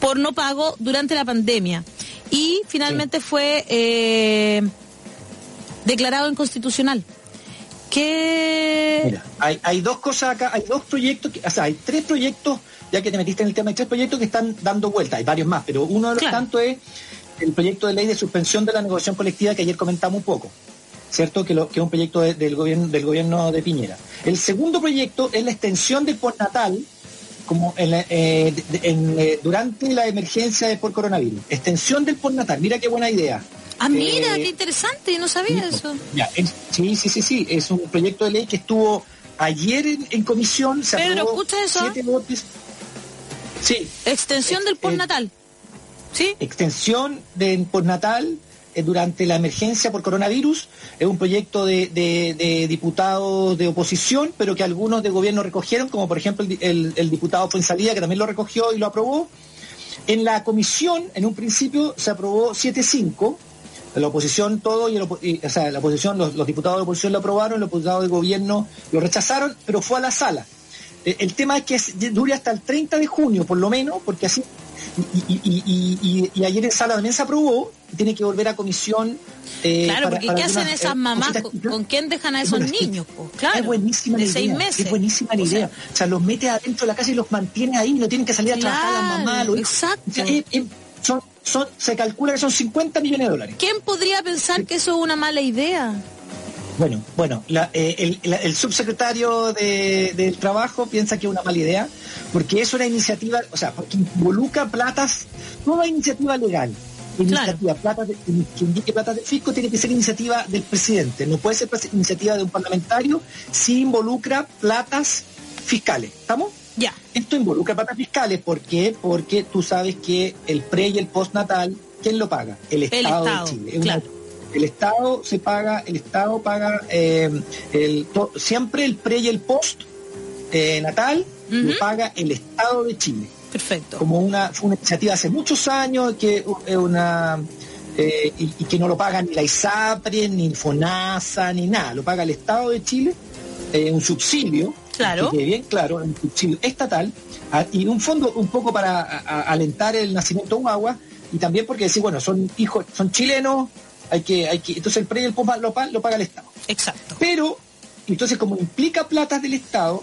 por no pago durante la pandemia y finalmente fue eh, declarado inconstitucional. Mira, hay, dos cosas acá, hay dos proyectos, o sea, hay tres proyectos, ya que te metiste en el tema, hay tres proyectos que están dando vuelta, hay varios más, pero uno de los tantos es el proyecto de ley de suspensión de la negociación colectiva que ayer comentamos un poco. ¿Cierto? Que, que es un proyecto del, gobierno, del gobierno de Piñera. El segundo proyecto es la extensión del postnatal como eh, eh, durante la emergencia por coronavirus. Extensión del postnatal, mira qué buena idea. Ah, mira, eh, qué interesante, no sabía eso. sí, sí, sí, sí, es un proyecto de ley que estuvo ayer en, comisión. Se Pedro, ¿escucha eso? Siete votos. Sí. Extensión del postnatal. ¿Sí? Extensión del postnatal durante la emergencia por coronavirus. Es un proyecto de, diputados de oposición, pero que algunos de gobierno recogieron, como por ejemplo el, diputado Fuensalía, que también lo recogió y lo aprobó. En la comisión, en un principio, se aprobó 7-5. La oposición todo, y, o sea, la oposición, los, diputados de oposición lo aprobaron, los diputados de gobierno lo rechazaron, pero fue a la sala. Eh, el tema es que dure hasta el 30 de junio, por lo menos, porque así y, ayer en sala también se aprobó, tiene que volver a comisión. Eh, claro, porque ¿qué hacen esas eh, mamás? ¿Con, quién dejan a esos niños? claro, es buenísima la idea. Es buenísima la idea. O sea, los mete adentro de la casa y los mantiene ahí, no tienen que salir a trabajar las mamás. exacto. son, se calcula que son 50 millones de dólares. ¿Quién podría pensar que eso es una mala idea? Bueno, bueno, eh, el, subsecretario del Trabajo piensa que es una mala idea, porque es una iniciativa, o sea, porque involucra platas, toda iniciativa legal, iniciativa, plata de, que indique plata de fisco, tiene que ser iniciativa del presidente, no puede ser iniciativa de un parlamentario si involucra platas fiscales. ¿Estamos? Ya. Esto involucra platas fiscales, ¿por qué? Porque tú sabes que el pre y el postnatal, ¿quién lo paga? El Estado, de Chile. El Estado se paga, el Estado paga eh, el, siempre el pre y el post eh, natal, lo paga el Estado de Chile. Perfecto. Como una, fue una iniciativa hace muchos años que es una eh, y, que no lo paga ni la ISAPRE, ni el FONASA, ni nada, lo paga el Estado de Chile, un subsidio, claro. que bien claro, un subsidio estatal, y un fondo un poco para alentar el nacimiento de un agua, y también porque decir, bueno, son hijos, son chilenos, hay que, hay que, entonces el pre y el post lo, lo paga el Estado. Exacto. Pero, entonces como implica platas del Estado,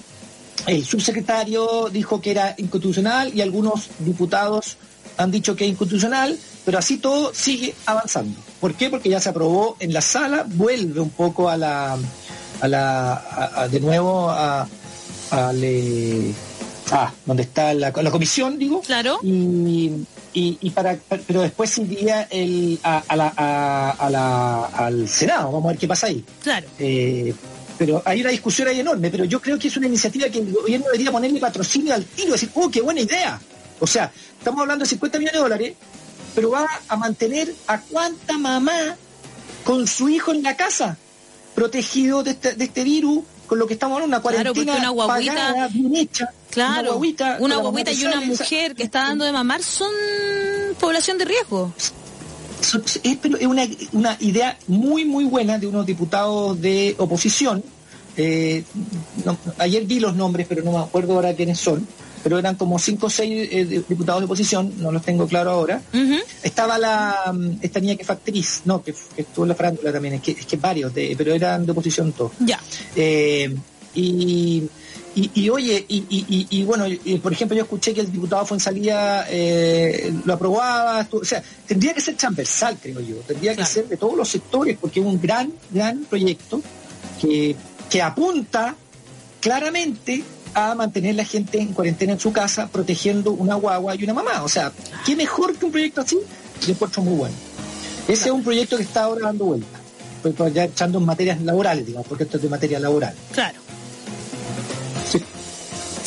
el subsecretario dijo que era inconstitucional y algunos diputados han dicho que es inconstitucional, pero así todo sigue avanzando. ¿Por qué? Porque ya se aprobó en la sala, vuelve un poco a la, a la, de nuevo a, a le, ah, donde está la, la comisión, digo. Claro. Y, y, para, pero después iría el, a, la, al Senado, vamos a ver qué pasa ahí. Claro. Eh, pero hay una discusión ahí enorme, pero yo creo que es una iniciativa que el gobierno debería ponerle patrocinio al tiro, decir, ¡oh, qué buena idea! O sea, estamos hablando de 50 millones de dólares, pero va a mantener a cuánta mamá con su hijo en la casa, protegido de este, de este virus, con lo que estamos hablando, una cuarentena una guaguita, bien hecha. Claro, una guaguita, y una mujer que está dando de mamar son población de riesgo. Es, una, una, idea muy, muy buena de unos diputados de oposición. Eh, ayer vi los nombres, pero no me acuerdo ahora quiénes son pero eran como cinco o seis eh, diputados de oposición, no los tengo claro ahora. Estaba la mm, esta niña que fue actriz, no, que, estuvo en la farándula también, es que, es que varios, de, pero eran de oposición todos. Ya. Eh, y, y, oye, y, y, bueno, por ejemplo, yo escuché que el diputado Fuensalía eh, lo aprobaba, o sea, tendría que ser transversal, creo yo, tendría que ser de todos los sectores, porque es un gran, gran proyecto que, que apunta claramente a mantener la gente en cuarentena en su casa, protegiendo una guagua y una mamá. O sea, ¿qué mejor que un proyecto así? Yo encuentro muy bueno. Ese es un proyecto que está ahora dando vuelta, pues, ya echando en materias laborales, digamos, porque esto es de materia laboral. Claro.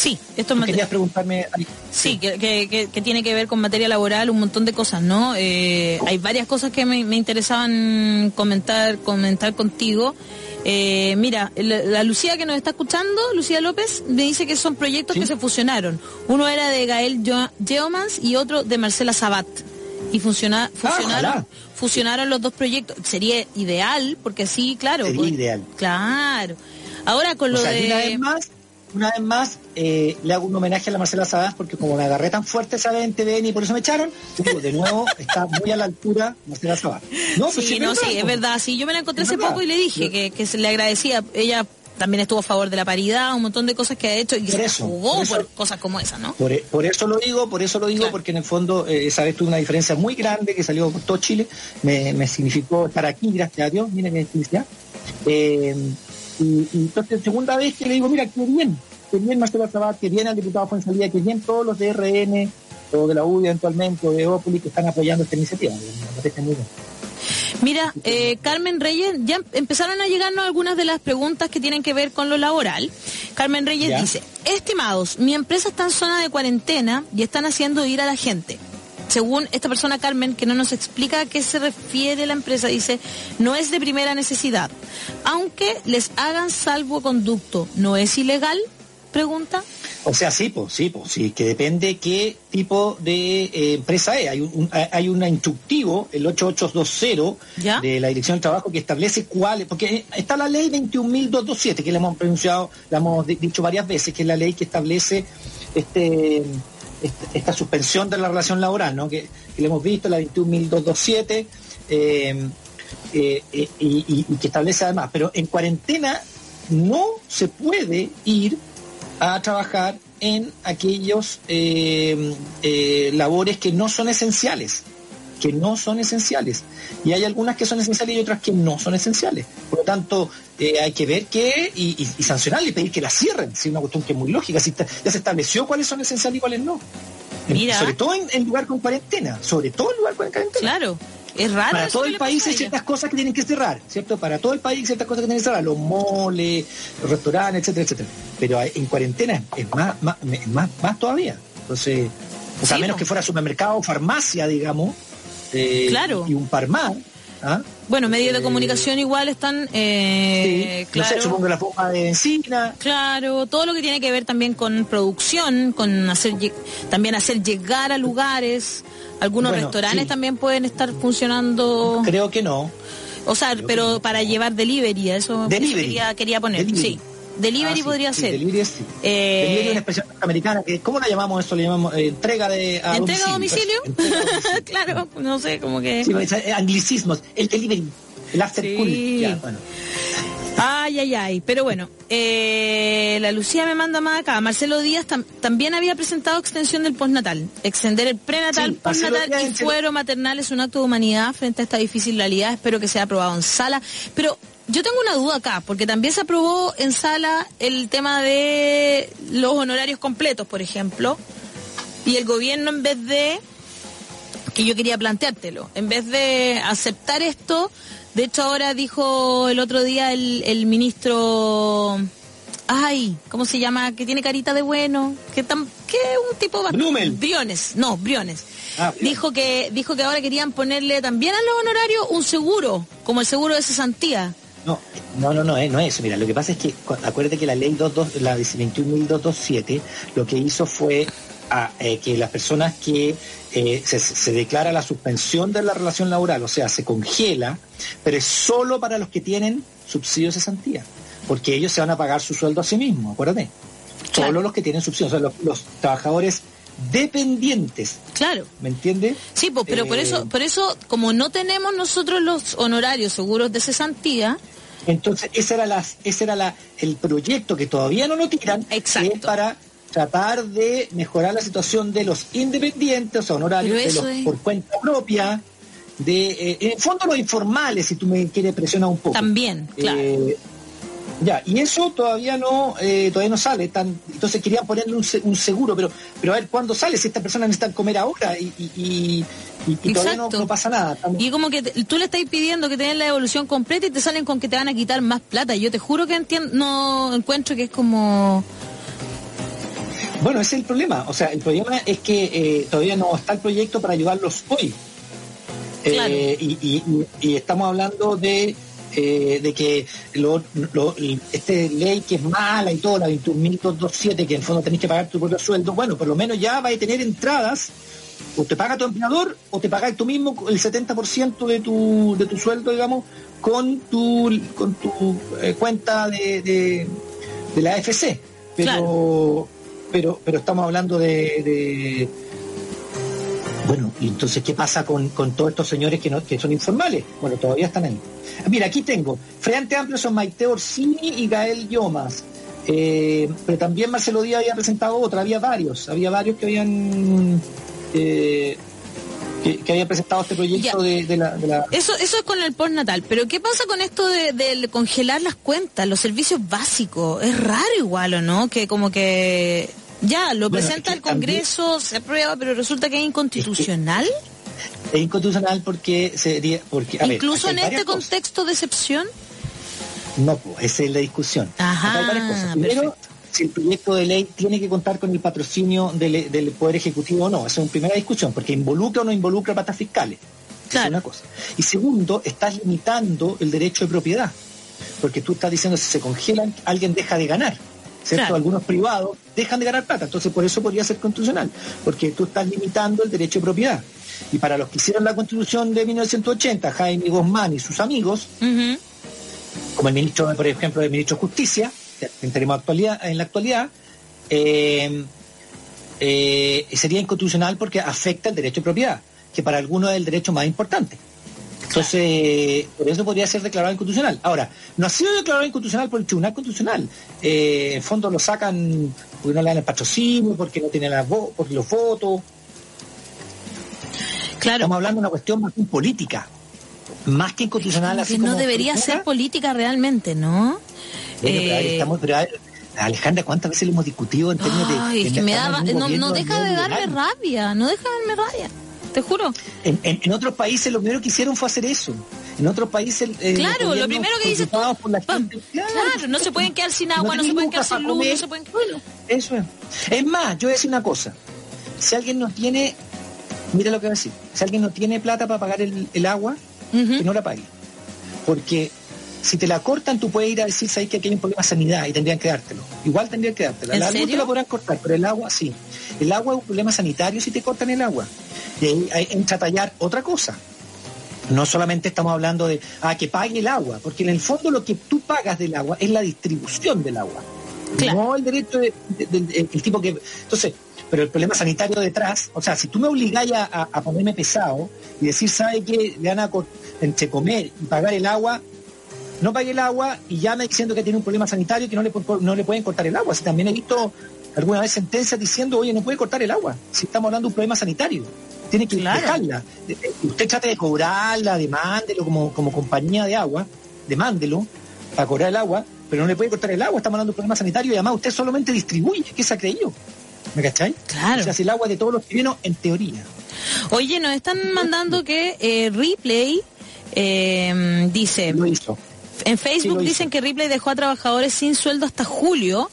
Sí. Sí, esto es Querías preguntarme, Ari? Sí, que, que- que- que tiene que ver con materia laboral, un montón de cosas, ¿no? Eh, hay varias cosas que me, me interesaban comentar, comentar contigo. Eh, mira, la, la Lucía que nos está escuchando, Lucía López, me dice que son proyectos Sí. que se fusionaron. Uno era de Gael Geomans y otro de Marcela Sabat. Y fusiona, fusionaron, los dos proyectos. Sería ideal, porque sí, claro. Sería pues- ideal. Claro. Ahora con O lo sea, y una de... vez más, una vez más, eh, le hago un homenaje a la Marcela Sadas porque como me agarré tan fuerte esa vez en TVN y por eso me echaron, digo, de nuevo está muy a la altura Marcela Sadas. No, pues sí, no, sí, es verdad. Sí, yo me la encontré Es hace verdad. poco y le dije que, que se le agradecía. Ella también estuvo a favor de la paridad, un montón de cosas que ha hecho y Por se eso, jugó por por, eso. cosas como esa, ¿no? Por, e- por eso lo digo, por eso lo digo, Claro. porque en el fondo eh, esa vez tuve una diferencia muy grande que salió por todo Chile, me, me significó estar aquí, gracias a Dios, miren qué felicidad. Eh, y, y entonces, segunda vez que le digo, mira, qué bien, qué bien Marcelo Sabat, qué bien al diputado Fuenzalía, qué bien todos los de RN, o de la UDI eventualmente, o de Opoli, que están apoyando esta iniciativa. Me parece muy bien. Mira, eh, Carmen Reyes, ya empezaron a llegarnos algunas de las preguntas que tienen que ver con lo laboral. Carmen Reyes Ya. dice, estimados, mi empresa está en zona de cuarentena y están haciendo ir a la gente. Según esta persona Carmen, que no nos explica a qué se refiere la empresa, dice, no es de primera necesidad. Aunque les hagan salvoconducto, ¿no es ilegal? Pregunta. O sea, sí, pues, sí, pues, sí, que depende qué tipo de eh, empresa es. Hay un, un- hay un instructivo, el 8820 ¿Ya? de la Dirección del Trabajo, que establece cuáles, porque está la ley 21.227, que le hemos pronunciado, la hemos di- dicho varias veces, que es la ley que establece este- esta suspensión de la relación laboral, ¿no? Que, que le hemos visto, la 21.227, eh, eh, eh, y, y- que establece además, pero en cuarentena no se puede ir a trabajar en aquellos labores que no son esenciales, que no son esenciales. Y hay algunas que son esenciales y otras que no son esenciales. Por lo tanto, eh, hay que ver qué y, y, y sancionar y pedir que la cierren. Es una cuestión que es muy lógica. Si está- ya se estableció cuáles son esenciales y cuáles no. Mira. Sobre todo en, en lugar con cuarentena. Sobre todo en lugar con cuarentena. Claro, es raro. Para todo el país hay ciertas cosas que tienen que cerrar, ¿cierto? Para todo el país hay ciertas cosas que tienen que cerrar, los moles, los restaurantes, etcétera, etcétera. Pero en cuarentena es más, más, más, más todavía. Entonces, o sea, a Sí, menos que fuera supermercado o farmacia, digamos, eh, Claro. y un par más, ¿ah? Bueno, medios de Eh, comunicación igual están, eh, Sí, no sé, claro, supongo que la bomba de benzina, claro, todo lo que tiene que ver también con producción, con hacer también hacer llegar a lugares. Algunos Bueno, restaurantes sí. también pueden estar funcionando, creo que no. o sea, creo pero no. para llevar delivery, eso, quería, quería poner, Delivery. sí. Delivery Ah, sí, podría sí, ser. Delivery es, sí. Eh, Delivery es una expresión americana que, ¿cómo la llamamos eso? Le llamamos eh, entrega de a ¿Entrega domicilio? A domicilio. *laughs* claro, no sé, como que... Sí, pues, eh, anglicismos, el delivery, el after cool. Ya, bueno. Ay, ay, ay. Pero bueno, eh, la Lucía me manda más acá. Marcelo Díaz tam- también había presentado extensión del postnatal. Extender el prenatal, Sí, postnatal Díaz y fuero maternal es un acto de humanidad frente a esta difícil realidad. Espero que sea aprobado en sala. Pero yo tengo una duda acá, porque también se aprobó en sala el tema de los honorarios completos, por ejemplo. Y el gobierno en vez de que yo quería planteártelo. En vez de aceptar esto, de hecho ahora dijo el otro día el, el ministro, ay, ¿cómo se llama? Que tiene carita de bueno, que tan, que un tipo bastante-. Briones, no, Briones. Ah, dijo que dijo que ahora querían ponerle también a los honorarios un seguro, como el seguro de cesantía. No, no, no, no, eh, no es eso. Mira, lo que pasa es que, cu- acuérdate que la ley 22, la 21.227, lo que hizo fue a, eh, que las personas que eh, se, se declara la suspensión de la relación laboral, o sea, se congela, pero es solo para los que tienen subsidio de cesantía, porque ellos se van a pagar su sueldo a sí mismos, acuérdate. Solo Claro. los que tienen subsidio, o sea, los, los trabajadores dependientes, Claro. ¿me entiendes? Sí, pues, pero por Eh, eso, por eso, como no tenemos nosotros los honorarios seguros de cesantía, Entonces, ese era, la, ese era la, el proyecto que todavía no lo tiran, Exacto. que es para tratar de mejorar la situación de los independientes, o sea, honorarios, de los es- por cuenta propia, de, eh, en el fondo los informales, si tú me quieres presionar un poco. también, claro. Eh, Ya, y eso todavía no eh, todavía no sale. Tan, entonces querían ponerle un, un, seguro, pero pero a ver cuándo sale, si estas personas necesitan comer ahora y, y, y, todavía no, pasa nada. Y como que tú le estás pidiendo que te den la devolución completa y te salen con que te van a quitar más plata. Yo te juro que entiendo, no encuentro que es como... Bueno, ese es el problema. O sea, el problema es que eh, todavía no está el proyecto para ayudarlos hoy. Eh, y, estamos hablando de, eh, de que lo, este ley que es mala y todo, la 21.227, que en el fondo tenés que pagar tu propio sueldo, bueno, por lo menos ya va a tener entradas o te paga tu empleador o te pagas tú mismo el 70% de tu, de tu sueldo, digamos, con tu, con tu eh, cuenta de, de, la AFC. Pero, pero, pero estamos hablando de, bueno, y entonces, ¿qué pasa con, todos estos señores que, no, que son informales? Bueno, todavía están ahí. Mira, aquí tengo, Frente Amplio son Maite Orsini y Gael Yomas. Eh, pero también Marcelo Díaz había presentado otra, había varios, había varios que habían que, había presentado este proyecto de, la, Eso, eso es con el postnatal, pero ¿qué pasa con esto de, congelar las cuentas, los servicios básicos? Es raro igual, ¿o no? Que como que ya lo presenta el Congreso, se aprueba, pero resulta que es inconstitucional. Es inconstitucional porque sería... Porque, Incluso en este contexto de excepción. No, pues, esa es la discusión. Ajá, Primero, si el proyecto de ley tiene que contar con el patrocinio del, Poder Ejecutivo o no. Esa es una primera discusión, porque involucra o no involucra patas fiscales. Es una cosa. Y segundo, estás limitando el derecho de propiedad, porque tú estás diciendo si se congelan, alguien deja de ganar. ¿Cierto? Algunos privados dejan de ganar plata, entonces por eso podría ser constitucional, porque tú estás limitando el derecho de propiedad. Y para los que hicieron la constitución de 1980, Jaime Guzmán y sus amigos, como el ministro, por ejemplo, el ministro de Justicia, tenemos actualidad, en la actualidad, eh, eh, sería inconstitucional porque afecta el derecho de propiedad, que para algunos es el derecho más importante. Entonces, por eso podría ser declarado inconstitucional. Ahora, no ha sido declarado inconstitucional por el Tribunal Constitucional. Eh, en fondo lo sacan porque no le dan el patrocinio, porque no tienen la porque los votos. Claro. Estamos hablando de una cuestión más política, más que inconstitucional. Así no debería ser política realmente, ¿no? Eh, estamos, Alejandra, ¿cuántas veces lo hemos discutido en términos de... Que me da, no, deja de darme rabia, no deja de darme rabia, te juro. En, otros países lo primero que hicieron fue hacer eso. En otros países... Eh, claro, lo primero que dice claro, no se pueden quedar sin agua, no, se pueden quedar sin luz, no se pueden... Eso es. Es más, yo voy a decir una cosa. Si alguien no tiene... Mira lo que voy a decir. Si alguien no tiene plata para pagar el, agua, que no la pague. Porque si te la cortan, tú puedes ir a decir, sabes que aquí hay un problema de sanidad y tendrían que dártelo. Igual tendrían que dártelo. La luz te la podrán cortar, pero el agua sí. El agua es un problema sanitario si te cortan el agua. Entra a tallar otra cosa. No solamente estamos hablando de ah, que pague el agua, porque en el fondo lo que tú pagas del agua es la distribución del agua. No el derecho del tipo que. Entonces, pero el problema sanitario detrás, o sea, si tú me obligáis a, ponerme pesado y decir, ¿sabe qué? Le van a entre comer y pagar el agua, no pague el agua y llame diciendo que tiene un problema sanitario y que no le, no le pueden cortar el agua. Si también he visto alguna vez sentencias diciendo, oye, no puede cortar el agua, si estamos hablando de un problema sanitario. Tiene que dejarla. Eh, eh, usted trate de cobrarla, demándelo como, como compañía de agua, demándelo para cobrar el agua, pero no le puede cortar el agua, estamos hablando de un problema sanitario y además usted solamente distribuye, ¿qué se ha creído? ¿Me cacháis? Claro. O sea, si el agua de todos los chilenos, en teoría. Oye, nos están mandando que eh, Replay eh, dice... Lo hizo. En Facebook dicen que Ripley dejó a trabajadores sin sueldo hasta julio.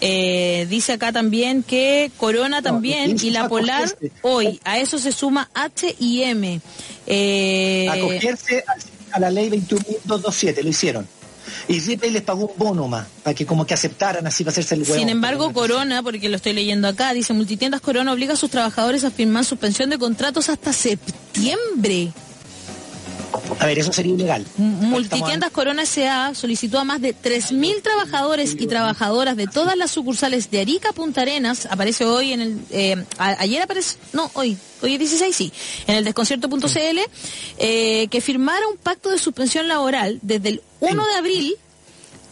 Eh, dice acá también que Corona también y la Polar hoy. A eso se suma H y M. Eh, Acogerse a la ley 21.227, lo hicieron. Y Ripley les pagó un bono más, para que como que aceptaran así para hacerse el huevo. Sin embargo, Corona, porque lo estoy leyendo acá, dice Multitiendas Corona obliga a sus trabajadores a firmar suspensión de contratos hasta septiembre. A ver, eso sería ilegal. Multitiendas Corona S.A. solicitó a más de 3.000 trabajadores y trabajadoras de todas las sucursales de Arica Punta Arenas, aparece hoy en el... Eh, ayer aparece... No, hoy. Hoy es 16, sí. En el desconcierto.cl, eh, que firmara un pacto de suspensión laboral desde el 1 de abril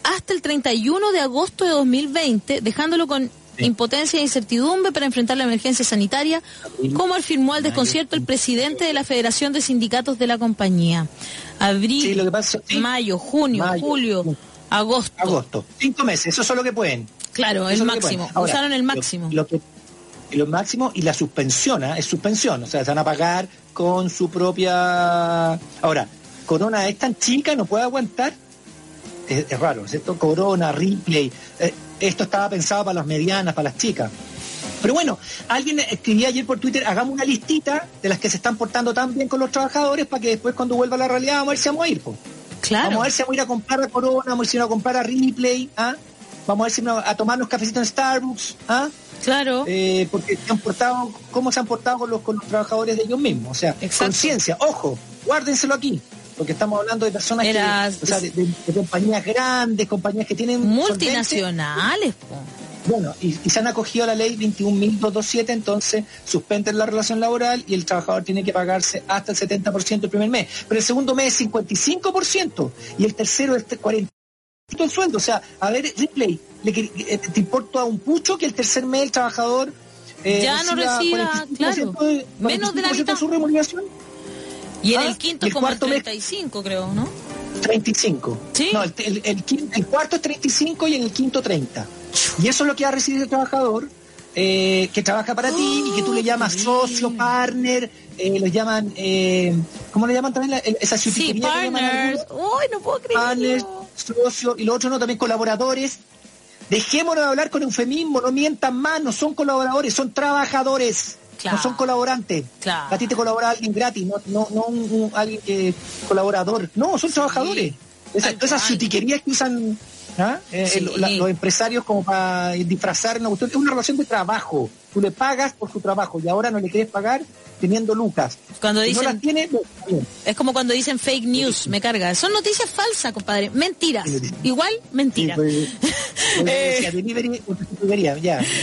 hasta el 31 de agosto de 2020, dejándolo con impotencia e incertidumbre para enfrentar la emergencia sanitaria, como afirmó al desconcierto el presidente de la Federación de Sindicatos de la compañía. Abril, mayo, junio, julio, Agosto. Agosto. Cinco meses, eso es lo que pueden. Claro, el máximo. Usaron el máximo. Lo, que, lo máximo y la suspensión, ¿ah? es suspensión, o sea, se van a pagar con su propia... Ahora, Corona es tan chica, no puede aguantar. Es, raro, ¿cierto? Corona, Ripley, eh, esto estaba pensado para las medianas, para las chicas. Pero bueno, alguien escribía ayer por Twitter, hagamos una listita de las que se están portando tan bien con los trabajadores para que después cuando vuelva a la realidad vamos a ver si vamos a ir. Claro. Vamos a ver si vamos a ir a comprar a Corona, vamos a vamos a comprar a Ripley, ¿ah? vamos a ver si vamos a tomarnos cafecitos en Starbucks, ¿ah? Claro. Eh, porque se han portado, cómo se han portado con los, con los trabajadores de ellos mismos. O sea, conciencia, ojo, guárdenselo aquí porque estamos hablando de personas que, o sea, de, compañías grandes, compañías que tienen multinacionales. Bueno, y, se han acogido a la ley 21.227, entonces suspenden la relación laboral y el trabajador tiene que pagarse hasta el 70% el primer mes. Pero el segundo mes es 55% y el tercero es 40% el sueldo. O sea, a ver, Ripley, le, eh, ¿te importa un pucho que el tercer mes el trabajador eh, ya no reciba, claro, menos de la mitad de su remuneración? Y en el ah, quinto como el 35, creo, ¿no? 35. ¿Sí? No, el, el, cuarto es 35 y en el quinto 30. Y eso es lo que va a recibir el trabajador eh, que trabaja para ti y que tú le llamas socio, partner, eh, los llaman, eh, ¿cómo le llaman también? esa sí, partners. Uy, no puedo creerlo. Partners, socio, y lo otro no, también colaboradores. Dejémonos de hablar con eufemismo, no mientan más, no son colaboradores, son trabajadores. No son colaborantes. A ti te colabora alguien gratis, no, no, no un, alguien que colaborador. No, son trabajadores. Esa, esas chutiquerías que usan ¿ah? eh, los empresarios como para disfrazar una cuestión. Es una relación de trabajo. Tú le pagas por su trabajo y ahora no le quieres pagar teniendo lucas. Cuando dicen, es como cuando dicen fake news, me carga. Son noticias falsas, compadre. Mentiras. Igual, mentiras. *laughs*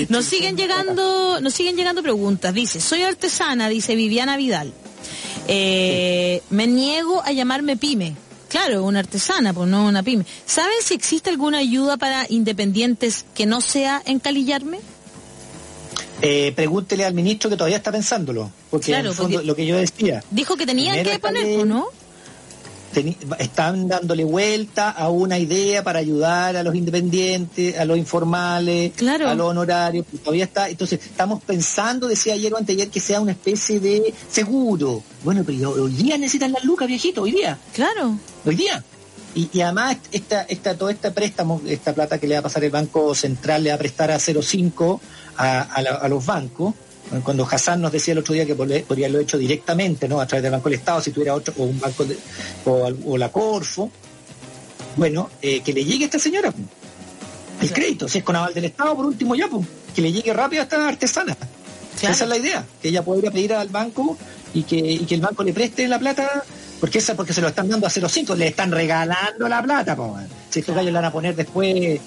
nos siguen llegando, nos siguen llegando preguntas. Dice, soy artesana, dice Viviana Vidal. Eh, me niego a llamarme pyme. Claro, una artesana, pues no una pyme. ¿Saben si existe alguna ayuda para independientes que no sea encalillarme? Eh, pregúntele al ministro que todavía está pensándolo, porque en el fondo, lo que yo decía. Dijo que tenían que poner, ¿no? Están dándole vuelta a una idea para ayudar a los independientes, a los informales, a los honorarios, todavía está, entonces estamos pensando, decía ayer o anteayer, que sea una especie de seguro. Bueno, pero hoy día necesitan las lucas, viejito, hoy día. Claro. Hoy día. Y, además esta, esta, todo este préstamo, esta plata que le va a pasar el Banco Central, le va a prestar a 0,5 a, los bancos. Cuando Hassan nos decía el otro día que podría haberlo hecho directamente, ¿no? A través del Banco del Estado, si tuviera otro, o un banco, o, la Corfo. Bueno, eh, que le llegue a esta señora el crédito. Si es con aval del Estado, por último ya, pues, que le llegue rápido a esta artesana. Esa es la idea, que ella pueda ir a pedir al banco y que, y que el banco le preste la plata porque esa porque se lo están dando a 0,5, le están regalando la plata, po, Si estos gallos le van a poner después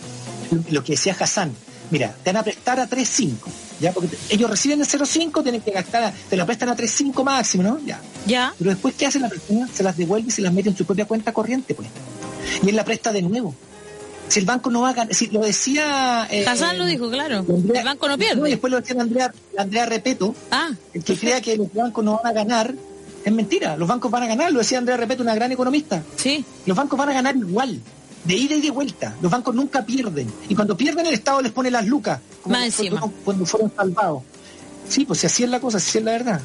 lo que decía Hassan. Mira, te van a prestar a 3,5, ¿ya? Porque ellos reciben el 0,5, tienen que gastar, te la prestan a 3,5 máximo, ¿no? Ya. Ya. Pero después, ¿qué hace la persona? Se las devuelve y se las mete en su propia cuenta corriente, pues. Y él la presta de nuevo. Si el banco no va a ganar, si lo decía... Eh, Hassan lo dijo, claro. el banco no pierde. y después lo decía Andrea, Andrea Repeto, ah, el que crea que los bancos no van a ganar, es mentira, los bancos van a ganar, lo decía Andrea Repeto, una gran economista. Sí. Los bancos van a ganar igual, de ida y de vuelta. Los bancos nunca pierden. Y cuando pierden el Estado les pone las lucas, como cuando, fueron salvados. Sí, pues si así es la cosa, si es la verdad.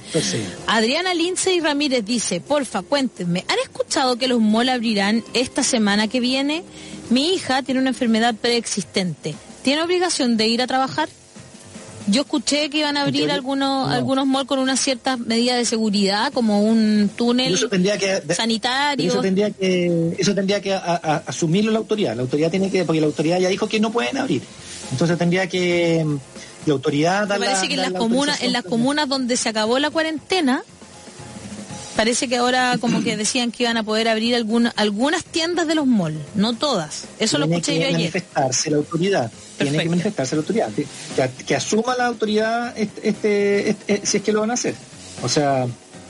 Adriana Lince y Ramírez dice, porfa, cuéntenme, ¿han escuchado que los malls abrirán esta semana que viene? Mi hija tiene una enfermedad preexistente. ¿Tiene obligación de ir a trabajar? Yo escuché que iban a abrir algunos algunos malls con unas ciertas medidas de seguridad, como un túnel sanitario. Eso tendría que, eso tendría que asumirlo la autoridad. La autoridad tiene que, porque la autoridad ya dijo que no pueden abrir. Entonces tendría que la autoridad. Me parece que en las comunas, en las comunas donde se acabó la cuarentena, parece que ahora como que decían que iban a poder abrir algunas algunas tiendas de los malls, no todas. Eso lo escuché yo ayer. manifestarse la autoridad. Tiene que manifestarse la autoridad. Que, asuma la autoridad este, este, este, si es que lo van a hacer. O sea...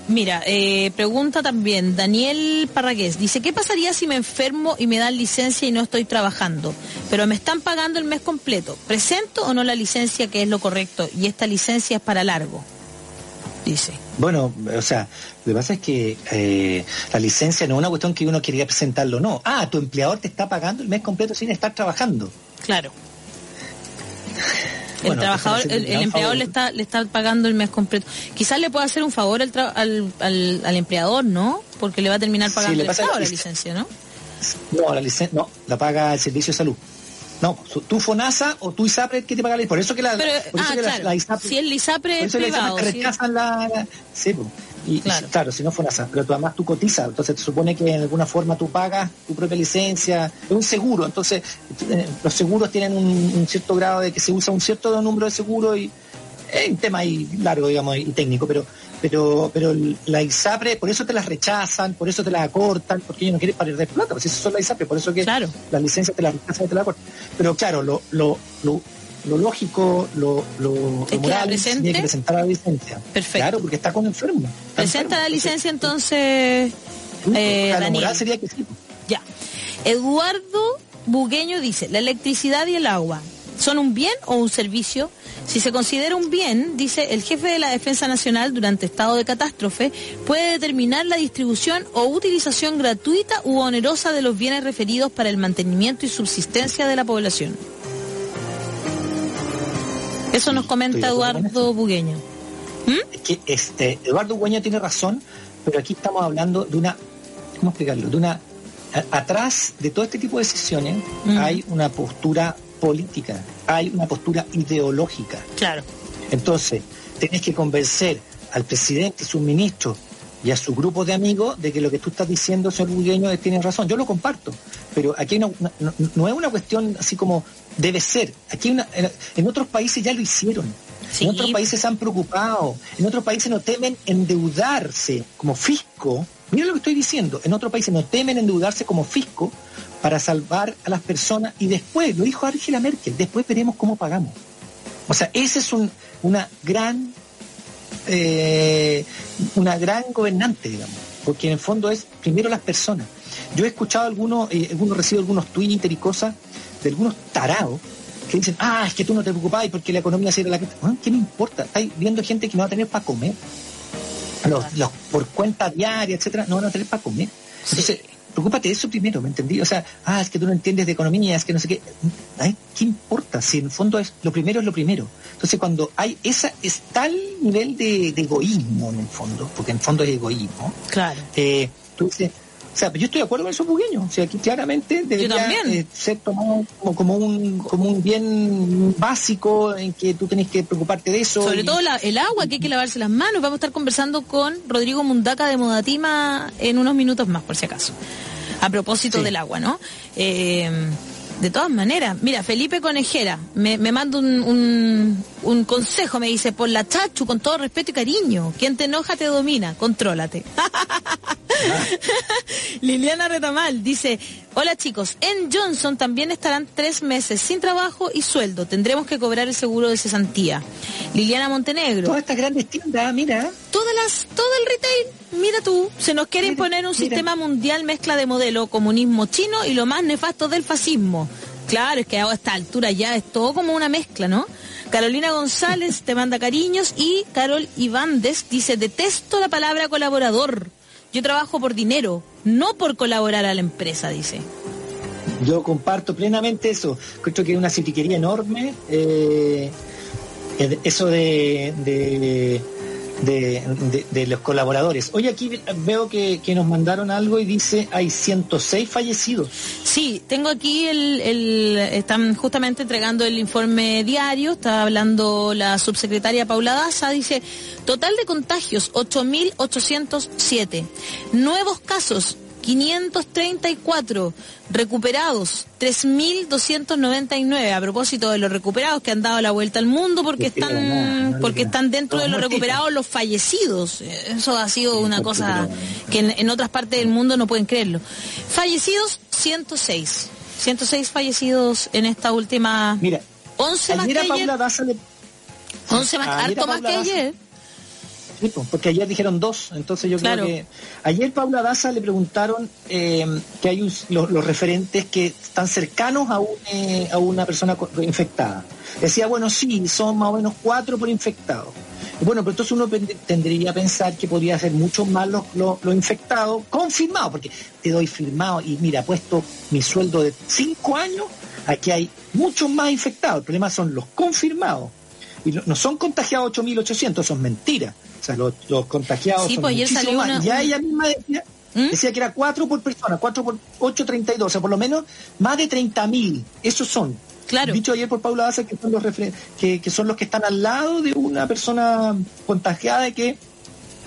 Mira, eh, pregunta también Daniel Parragués. Dice, ¿qué pasaría si me enfermo y me dan licencia y no estoy trabajando? Pero me están pagando el mes completo. ¿Presento o no la licencia que es lo correcto? Y esta licencia es para largo dice. Bueno, o sea, lo que pasa es que eh, la licencia no es una cuestión que uno quería presentarlo, no. Ah, tu empleador te está pagando el mes completo sin estar trabajando. Claro. El trabajador, el, empleador le está, le está pagando el mes completo. Quizás le pueda hacer un favor al, al, al, empleador, ¿no? Porque le va a terminar pagando el Estado la licencia, ¿no? No, la licencia, no, la paga el Servicio de Salud. No, tú FONASA o tú ISAPRE que te paga la Por eso que la, Pero, por eso ah, que la, la, ISAPRE, si el ISAPRE es privado. La rechazan la, sí, pues. Y, claro. claro. si no FONASA, pero tú además tú cotizas, entonces te supone que en alguna forma tú pagas tu propia licencia, es un seguro, entonces eh, los seguros tienen un, cierto grado de que se usa un cierto número de seguros y es un tema ahí largo, digamos, y técnico, pero pero pero la ISAPRE, por eso te las rechazan, por eso te las acortan, porque ellos no quieren perder plata, pues eso es la ISAPRE, por eso que claro. la licencia te la rechazan y te la acortan. Pero claro, lo, lo, lo, lógico, lo, lo, moral, tiene que presentar la licencia. Perfecto. Claro, porque está con enfermo. Presenta la licencia entonces, eh, la moral sería que sí. Ya. Eduardo Bugueño dice, la electricidad y el agua, ¿son un bien o un servicio? Si se considera un bien, dice el jefe de la Defensa Nacional durante estado de catástrofe, puede determinar la distribución o utilización gratuita u onerosa de los bienes referidos para el mantenimiento y subsistencia de la población. Eso nos comenta Eduardo Bugueño. ¿Mm? Es que este, Eduardo Bugueño tiene razón, pero aquí estamos hablando de una, ¿cómo explicarlo? De una, atrás de todo este tipo de decisiones mm. hay una postura política, hay una postura ideológica. Claro. Entonces, tenés que convencer al presidente sus ministros y a su grupo de amigos de que lo que tú estás diciendo, señor Bugueño, tiene razón. Yo lo comparto, pero aquí no, es una cuestión así como debe ser. Aquí en otros países ya lo hicieron. En otros países se han preocupado. En otros países no temen endeudarse como fisco. Mira lo que estoy diciendo. En otros países no temen endeudarse como fisco para salvar a las personas y después, lo dijo Angela Merkel, después veremos cómo pagamos. O sea, esa es una gran eh, una gran gobernante, digamos, porque en el fondo es primero las personas. Yo he escuchado algunos, eh, algunos recibo algunos Twitter y cosas de algunos tarados que dicen, ah, es que tú no te preocupás porque la economía se irá a la ¿Qué me importa? Estáis viendo gente que no va a tener para comer. Los, por cuenta diaria, etcétera, no van a tener para comer. Entonces, preocúpate de eso primero, ¿me entendí? O sea, ah, es que tú no entiendes de economía, es que no sé qué. ¿Qué importa? Si en el fondo es lo primero es lo primero. Entonces, cuando hay esa, es tal nivel de, egoísmo en el fondo, porque en el fondo es egoísmo. Claro. Eh, tú dices, o sea, yo estoy de acuerdo con eso bugueño. O sea, aquí claramente debería eh, ser tomado como, un, como un bien básico en que tú tenés que preocuparte de eso. Sobre todo el agua, que hay que lavarse las manos. Vamos a estar conversando con Rodrigo Mundaca de Modatima en unos minutos más, por si acaso. A propósito del agua, ¿no? Eh, de todas maneras, mira, Felipe Conejera me, me manda un, un, consejo, me dice, por la chachu, con todo respeto y cariño, quien te enoja te domina, contrólate. *laughs* Liliana Retamal dice, hola chicos, en Johnson también estarán tres meses sin trabajo y sueldo, tendremos que cobrar el seguro de cesantía. Liliana Montenegro. Todas estas grandes tiendas, mira. Todas las, todo el retail, mira tú, se nos quiere imponer un sistema mundial mezcla de modelo, comunismo chino y lo más nefasto del fascismo. Claro, es que a esta altura ya es todo como una mezcla, ¿no? Carolina González te manda cariños y Carol Ibández dice, detesto la palabra colaborador. Yo trabajo por dinero, no por colaborar a la empresa, dice. Yo comparto plenamente eso. Creo que es una citiquería enorme. Eh, eso de de, los colaboradores. Hoy aquí veo que, nos mandaron algo y dice hay 106 fallecidos. Sí, tengo aquí el, el, están justamente entregando el informe diario, está hablando la subsecretaria Paula Daza, dice total de contagios 8.807, nuevos casos 534 recuperados, 3.299 a propósito de los recuperados que han dado la vuelta al mundo porque están porque están dentro de los recuperados los fallecidos. Eso ha sido una cosa que en, otras partes del mundo no pueden creerlo. Fallecidos 106. 106 fallecidos en esta última Mira, 11 más que ayer. 11 más, harto más que ayer porque ayer dijeron dos, entonces yo creo que... Ayer Paula Daza le preguntaron eh, que hay los, referentes que están cercanos a, eh, a una persona infectada. Decía, bueno, sí, son más o menos cuatro por infectado. Bueno, pero entonces uno tendría que pensar que podría ser mucho más los, los, infectados confirmados, porque te doy firmado y mira, puesto mi sueldo de cinco años, aquí hay muchos más infectados. El problema son los confirmados. Y no, son contagiados 8.800, son mentiras. O sea, los, contagiados son pues muchísimo más. Ya ella misma decía, ¿Mm? decía que era 4 por persona, 4 por 8, 32, o sea, por lo menos más de 30.000. Esos son Dicho ayer por Paula Baza que son los que, son los que están al lado de una persona contagiada que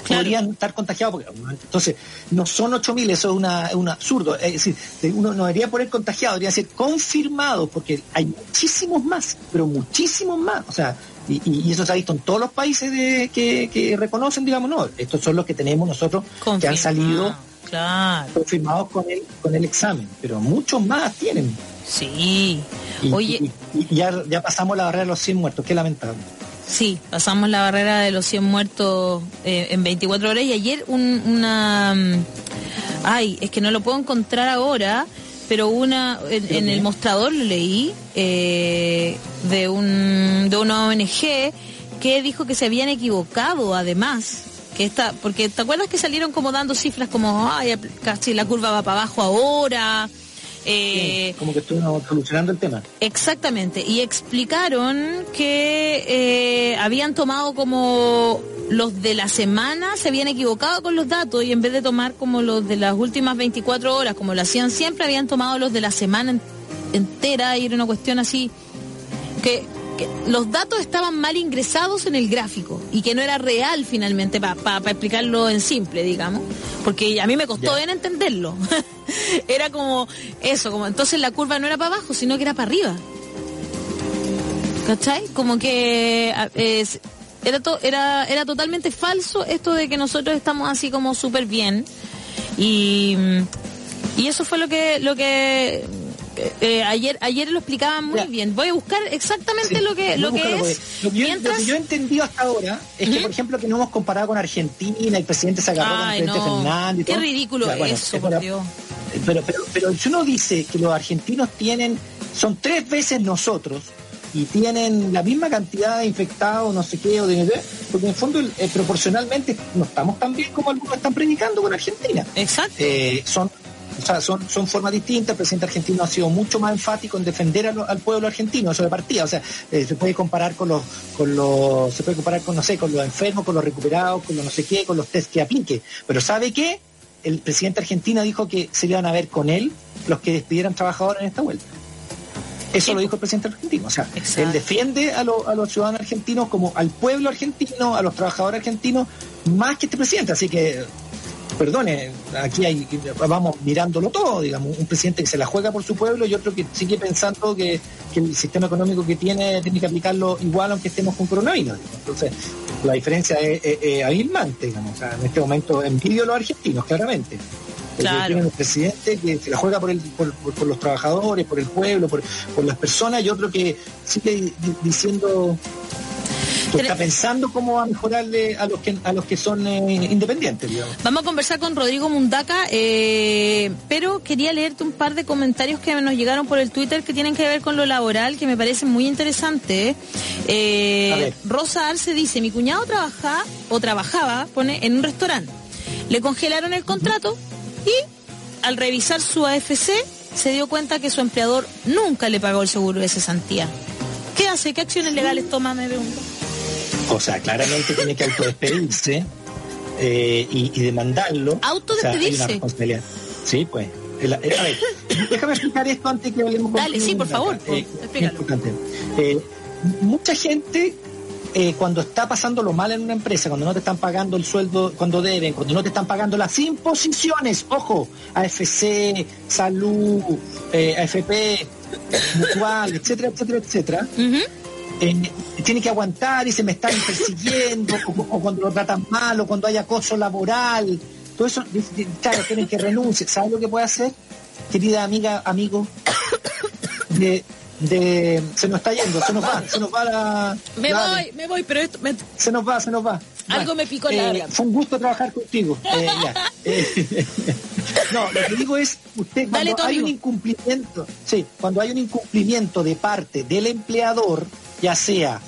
podrían estar contagiados. entonces, no son 8.000, eso es una, un absurdo. Es decir, uno no debería poner contagiado, debería ser confirmado, porque hay muchísimos más, pero muchísimos más. O sea, y, eso se ha visto en todos los países de, que, reconocen, digamos, no, estos son los que tenemos nosotros que han salido confirmados con el, con el examen, pero muchos más tienen. Sí. Oye. Y, ya, ya pasamos la barrera de los 100 muertos, qué lamentable. Sí, pasamos la barrera de los 100 muertos eh, en 24 horas y ayer una... Mm, ay, es que no lo puedo encontrar ahora, pero una en, el mostrador lo leí eh, de, un, de una ONG que dijo que se habían equivocado además que está porque te acuerdas que salieron como dando cifras como ay casi la curva va para abajo ahora eh, como que estuvimos solucionando el tema. Exactamente, y explicaron que eh, habían tomado como los de la semana, se habían equivocado con los datos y en vez de tomar como los de las últimas 24 horas, como lo hacían siempre, habían tomado los de la semana entera y era una cuestión así que los datos estaban mal ingresados en el gráfico y que no era real finalmente, para explicarlo en simple, digamos, porque a mí me costó bien entenderlo. *laughs* era como eso, como entonces la curva no era para abajo, sino que era para arriba. ¿Cachai? Como que era, era, era totalmente falso esto de que nosotros estamos así como súper bien. Y, y eso fue lo que, lo que eh, ayer ayer lo explicaban muy bien. Voy a buscar exactamente lo que lo que es. Lo que, yo, he entendido hasta ahora es que, por ejemplo, que no hemos comparado con Argentina, el presidente se agarró con el presidente Fernández. Qué ridículo eso, por Dios. Pero, pero, pero si uno dice que los argentinos tienen, son tres veces nosotros, y tienen la misma cantidad de infectados, no sé qué, o de, porque en el fondo eh, proporcionalmente no estamos tan bien como algunos están predicando con Argentina. Exacto. Eh, son o sea, son, son formas distintas. El presidente argentino ha sido mucho más enfático en defender al pueblo argentino, eso de partida. O sea, eh, se puede comparar con los, con los, se puede comparar con, no sé, con los enfermos, con los recuperados, con los no sé qué, con los test que aplique. Pero ¿sabe qué? El presidente argentino dijo que se iban a ver con él los que despidieran trabajadores en esta vuelta. Eso lo dijo el presidente argentino. O sea, él defiende a, a, los ciudadanos argentinos como al pueblo argentino, a los trabajadores argentinos, más que este presidente. Así que perdone, aquí hay, vamos mirándolo todo, digamos, un presidente que se la juega por su pueblo y otro que sigue pensando que, el sistema económico que tiene tiene que aplicarlo igual aunque estemos con coronavirus. Entonces, la diferencia es, abismante, digamos, en este momento envidio a los argentinos, claramente. Claro. Tiene un presidente que se la juega por, el, por, los trabajadores, por el pueblo, por, por las personas y otro que sigue diciendo está pensando cómo va a mejorarle a los que a los que son eh, independientes. Vamos a conversar con Rodrigo Mundaca, eh, pero quería leerte un par de comentarios que nos llegaron por el Twitter que tienen que ver con lo laboral, que me parecen muy interesantes. Eh, Rosa Arce dice, mi cuñado trabaja o trabajaba, pone, en un restaurante. Le congelaron el contrato y al revisar su AFC se dio cuenta que su empleador nunca le pagó el seguro de cesantía. ¿Qué hace? ¿Qué acciones legales toma? Me pregunto. O sea, claramente tiene que autodespedirse eh, y, demandarlo. ¿Autodespedirse? sí, pues. a ver, déjame explicar esto antes que hablemos con Dale, sí, por favor. Eh, eh, mucha gente cuando está pasando lo mal en una empresa, cuando no te están pagando el sueldo cuando deben, cuando no te están pagando las imposiciones, ojo, AFC, salud, AFP, mutual, etcétera, etcétera, etcétera, eh, tiene que aguantar y se me están persiguiendo, o, cuando lo tratan mal, o cuando hay acoso laboral, todo eso, claro, tienen que renunciar. ¿Sabes lo que puede hacer, querida amiga, amigo? De, de, se nos está yendo, se nos va, se nos va la... Me voy, me voy, pero esto... Se nos va, se nos va. Algo me picó la eh, Fue un gusto trabajar contigo. *laughs* Eh, *laughs* no, lo que digo es, usted cuando hay un incumplimiento, sí, cuando hay un incumplimiento de parte del empleador, ya sea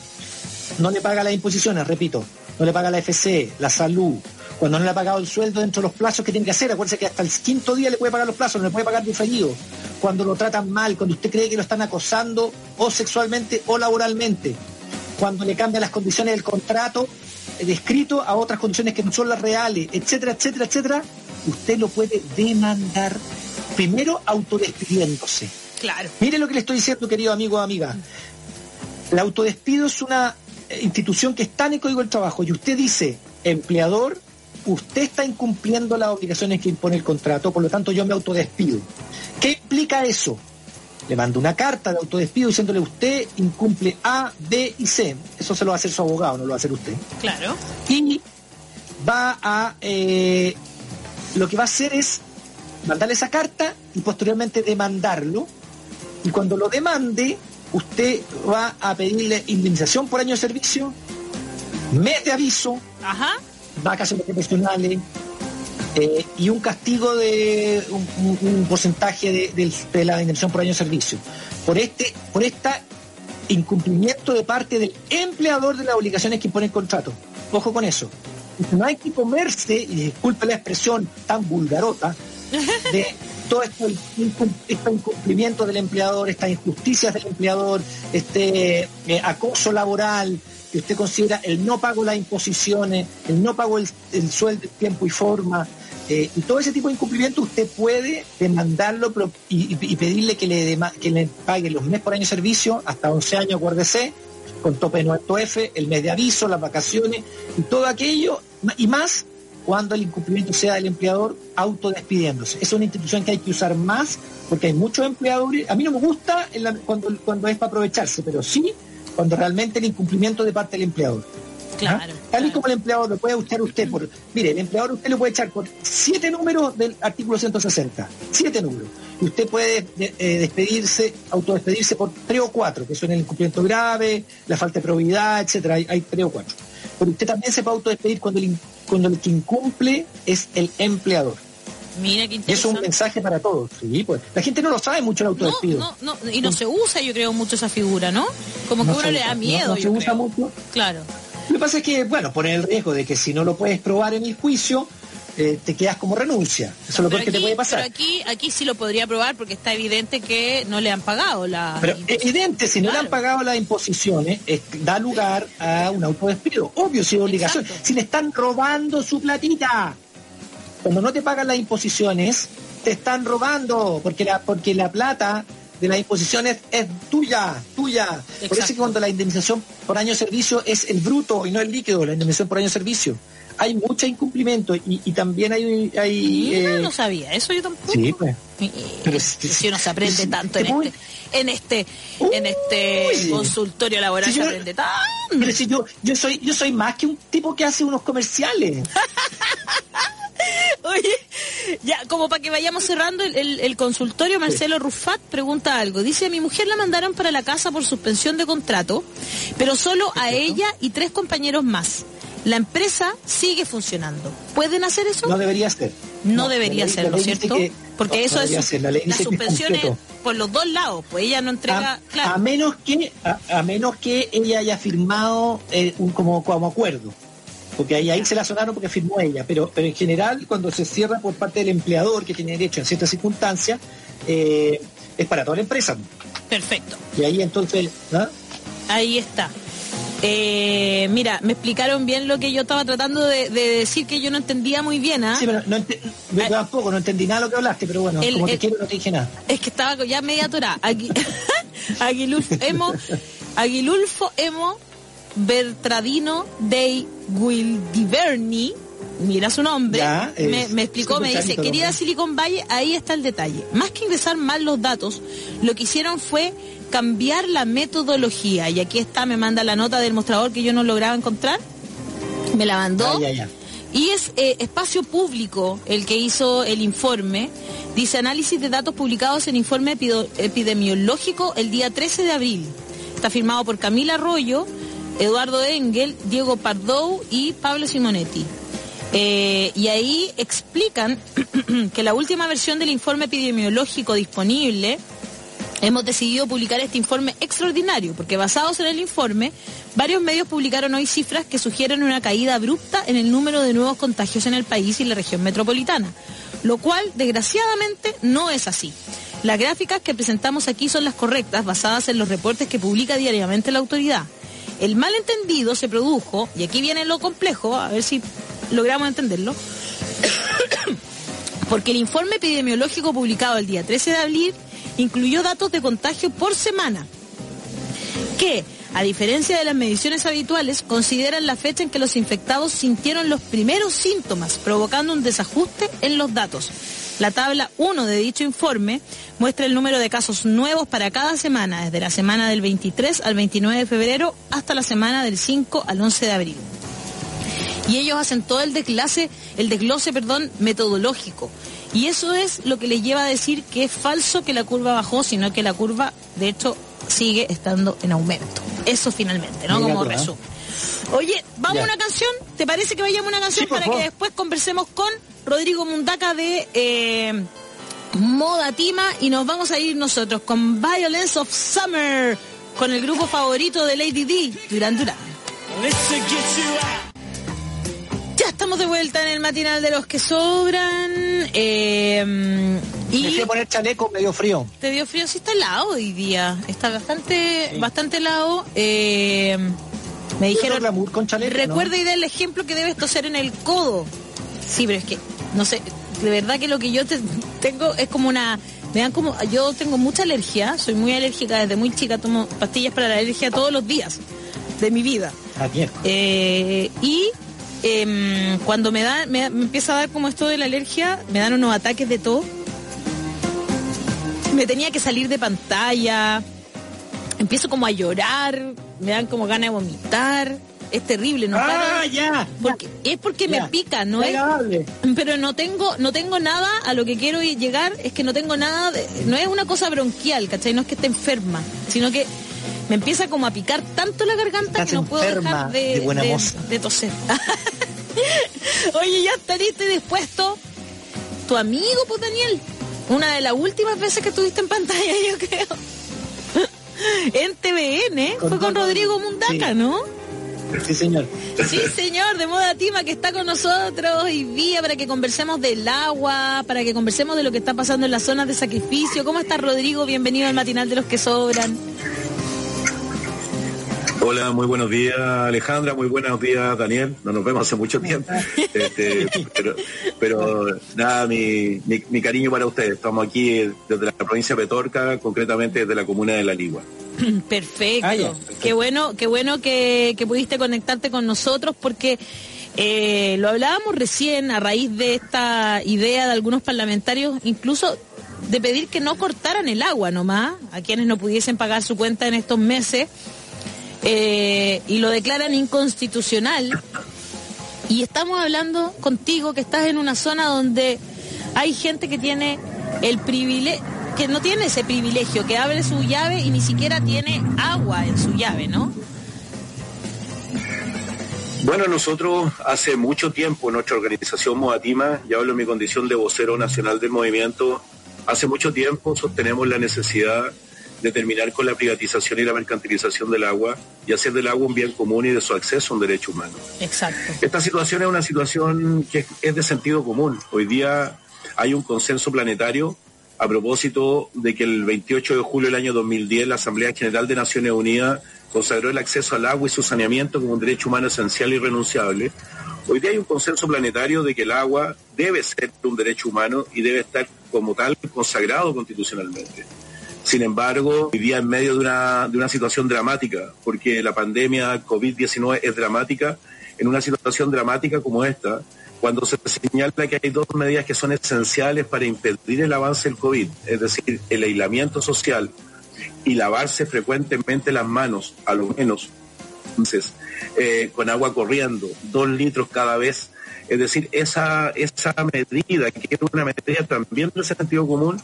no le paga las imposiciones, repito, no le paga la FC, la salud, cuando no le ha pagado el sueldo dentro de los plazos que tiene que hacer, acuérdese que hasta el quinto día le puede pagar los plazos, no le puede pagar diferido, cuando lo tratan mal, cuando usted cree que lo están acosando o sexualmente o laboralmente, cuando le cambian las condiciones del contrato descrito a otras condiciones que no son las reales, etcétera, etcétera, etcétera, usted lo puede demandar primero autodespidiéndose. Claro. Mire lo que le estoy diciendo, querido amigo o amiga. El autodespido es una eh, institución que está en el Código del Trabajo y usted dice, empleador, usted está incumpliendo las obligaciones que impone el contrato, por lo tanto yo me autodespido. ¿Qué implica eso? Le mando una carta de autodespido diciéndole usted incumple A, B y C. Eso se lo va a hacer su abogado, no lo va a hacer usted. Claro. Y va a... eh, lo que va a hacer es mandarle esa carta y posteriormente demandarlo. Y cuando lo demande, usted va a pedirle indemnización por año de servicio, mes de aviso, Ajá. vacaciones profesionales eh, y un castigo de un, un- un porcentaje de la indemnización por año de servicio. Por este, por esta incumplimiento de parte del empleador de las obligaciones que impone el contrato. Ojo con eso. No hay que comerse, y disculpe la expresión tan vulgarota, *laughs* de todo este incumplimiento del empleador, estas injusticias del empleador, este eh, acoso laboral, que usted considera el no pago las imposiciones, el no pago el, el sueldo tiempo y forma, eh, y todo ese tipo de incumplimiento usted puede demandarlo y, pedirle que le, dema- que le pague los meses por año de servicio, hasta 11 años, acuérdese, con tope de 9F, el mes de aviso, las vacaciones y todo aquello, y más cuando el incumplimiento sea del empleador autodespidiéndose. Es una institución que hay que usar más porque hay muchos empleadores. A mí no me gusta la- cuando, cuando es para aprovecharse, pero sí cuando realmente el incumplimiento de parte del empleador. Claro. ¿Ah? Tal y claro. como el empleador lo puede echar usted por. Mire, el empleador usted lo puede echar por siete números del artículo 160. Siete números. Y usted puede eh, despedirse, autodespedirse por tres o cuatro, que son el incumplimiento grave, la falta de probidad, etcétera. Hay, hay tres o cuatro. Pero usted también se puede autodespedir cuando el, cuando el que incumple es el empleador. Mira qué es un mensaje para todos. Sí, pues. La gente no lo sabe mucho el autodespido. no, no, y no se usa, yo creo, mucho esa figura, ¿no? Como que No uno le da miedo, no se usa creo. mucho. Claro. Lo que pasa es que, bueno, pone el riesgo de que si no lo puedes probar en el juicio, eh, te quedas como renuncia. Eso es lo peor que te puede pasar. pero aquí, aquí sí lo podría probar porque está evidente que no le han pagado la. Pero evidente, si no le han pagado las imposiciones, es- da lugar a un autodespido. Obvio, si es obligación. Exacto. Si le están robando su platita. Cuando no te pagan las imposiciones, te están robando, porque la, porque la plata de las imposiciones es tuya, tuya. Por eso es que cuando la indemnización por año de servicio es el bruto y no el líquido, la indemnización por año de servicio. Hay mucho incumplimiento y, y también hay... hay Mira, eh, no sabía, eso yo tampoco. sí, pues. Pero si, si- uno se aprende si- tanto en voy- este, en este, en este consultorio laboral Si se yo- aprende tanto. Pero si yo, yo soy, yo soy más que un tipo que hace unos comerciales. *laughs* Oye, ya, como para que vayamos cerrando el, el- el consultorio, Marcelo Rufat pregunta algo. Dice, a mi mujer la mandaron para la casa por suspensión de contrato, pero solo a ella y tres compañeros más. La empresa sigue funcionando. ¿Pueden hacer eso? No debería ser. No, debería la ser, la ¿no es cierto? que- Porque no, eso es ser, la es suspensiones completo. por los dos lados, pues ella no entrega, a, claro. a menos que a, a menos que ella haya firmado eh, un como, como acuerdo porque ahí, ahí se la sonaron porque firmó ella pero pero en general cuando se cierra por parte del empleador que tiene derecho en ciertas circunstancias eh, es para toda la empresa Perfecto. y ahí entonces ¿ah? Ahí está. Eh, mira, me explicaron bien lo que yo estaba tratando de, de decir que yo no entendía muy bien, ¿ah? sí, pero no yo tampoco no entendí nada de lo que hablaste pero bueno El- como el- te quiero no te dije nada Es que estaba ya media. Agui- *laughs* Aguilulfo Emo, Aguilulfo Emo Bertradino dei Guildiverni, mira su nombre, Ya, es me, me explicó, me dice, querida. Silicon Valley, ahí está el detalle. Más que ingresar mal los datos, lo que hicieron fue cambiar la metodología. Y aquí está, me manda la nota del mostrador que yo no lograba encontrar. Me la mandó. Ah, ya, ya. Y es eh, espacio público el que hizo el informe. Dice análisis de datos publicados en informe epido- epidemiológico el día 13 de abril. Está firmado por Camila Arroyo, Eduardo Engel, Diego Pardou y Pablo Simonetti. Eh, y ahí explican *clears throat* que la última versión del informe epidemiológico disponible hemos decidido publicar este informe extraordinario, porque basados en el informe, varios medios publicaron hoy cifras que sugieren una caída abrupta en el número de nuevos contagios en el país y la región metropolitana, lo cual, desgraciadamente, no es así. Las gráficas que presentamos aquí son las correctas, basadas en los reportes que publica diariamente la autoridad. El malentendido se produjo, y aquí viene lo complejo, a ver si logramos entenderlo, *coughs* porque el informe epidemiológico publicado el día 13 de abril incluyó datos de contagio por semana, que, a diferencia de las mediciones habituales, consideran la fecha en que los infectados sintieron los primeros síntomas, provocando un desajuste en los datos. La tabla 1 de dicho informe muestra el número de casos nuevos para cada semana, desde la semana del 23 al 29 de febrero hasta la semana del 5 al 11 de abril. Y ellos hacen todo el desglose, el desglose, perdón, metodológico. Y eso es lo que les lleva a decir que es falso que la curva bajó, sino que la curva, de hecho, sigue estando en aumento. Eso finalmente, ¿no? Como resumen. Oye, ¿vamos a una canción? ¿Te parece que vayamos a una canción para que después conversemos con Rodrigo Mundaca de eh, Moda Tima y nos vamos a ir nosotros con Violence of Summer, con el grupo favorito de Lady D, Duran Duran. Ya estamos de vuelta en el matinal de los que sobran. Eh, y Me fui a poner chaleco, medio frío. te dio frío, sí está helado hoy día. Está bastante, bastante helado. Eh, me dijeron, glamour con chaleco, recuerda y da el ejemplo que debes toser en el codo. Sí, pero es que, no sé, de verdad que lo que yo te- tengo es como una... Me dan como, yo tengo mucha alergia, soy muy alérgica desde muy chica, tomo pastillas para la alergia todos los días de mi vida. Ah. Eh, y em, cuando me da, me, me empieza a dar como esto de la alergia, me dan unos ataques de todo. Me tenía que salir de pantalla, empiezo como a llorar, me dan como ganas de vomitar. Es terrible, ¿no? Ah, ya. porque, es porque ya. me pica, no es, agradable. pero no tengo, no tengo nada, a lo que quiero llegar es que no tengo nada, de- no es una cosa bronquial, ¿cachai? No es que esté enferma, sino que me empieza como a picar tanto la garganta Estás que no puedo dejar de, de buena de- de toser. *laughs* *laughs* Oye, ya está listo y dispuesto. Tu amigo, pues Daniel, una de las últimas veces que estuviste en pantalla, *laughs* yo creo. En TVN, fue con Rodrigo Mundaca, Sí. ¿no? Sí, señor. Sí, señor, de Moda Tima que está con nosotros hoy día para que conversemos del agua, para que conversemos de lo que está pasando en las zonas de sacrificio. ¿Cómo está Rodrigo? Bienvenido al matinal de los que sobran. Hola, muy buenos días Alejandra, muy buenos días Daniel, no nos vemos hace mucho tiempo, Este, pero, pero nada, mi, mi- mi cariño para ustedes, estamos aquí desde la provincia de Petorca, concretamente desde la comuna de La Ligua. *laughs* Perfecto. Ah. Qué bueno, qué bueno que, que pudiste conectarte con nosotros porque eh, lo hablábamos recién a raíz de esta idea de algunos parlamentarios, incluso de pedir que no cortaran el agua nomás a quienes no pudiesen pagar su cuenta en estos meses eh, y lo declaran inconstitucional. Y estamos hablando contigo que estás en una zona donde hay gente que tiene el privilegio, que no tiene ese privilegio, que abre su llave y ni siquiera tiene agua en su llave, ¿no? Bueno, nosotros hace mucho tiempo, nuestra organización Moatima, ya hablo en mi condición de vocero nacional del movimiento, hace mucho tiempo sostenemos la necesidad de terminar con la privatización y la mercantilización del agua y hacer del agua un bien común y de su acceso un derecho humano. Exacto. Esta situación es una situación que es- de sentido común. Hoy día hay un consenso planetario a propósito de que el 28 de julio del año 2010 la Asamblea General de Naciones Unidas consagró el acceso al agua y su saneamiento como un derecho humano esencial y irrenunciable. Hoy día hay un consenso planetario de que el agua debe ser un derecho humano y debe estar como tal consagrado constitucionalmente. Sin embargo, día en medio de una, de una situación dramática, porque la pandemia COVID-19 es dramática, en una situación dramática como esta, cuando se señala que hay dos medidas que son esenciales para impedir el avance del COVID, es decir, el aislamiento social y lavarse frecuentemente las manos, a lo menos, entonces, eh, con agua corriendo, dos litros cada vez. Es decir, esa, esa medida, que es una medida también de sentido común,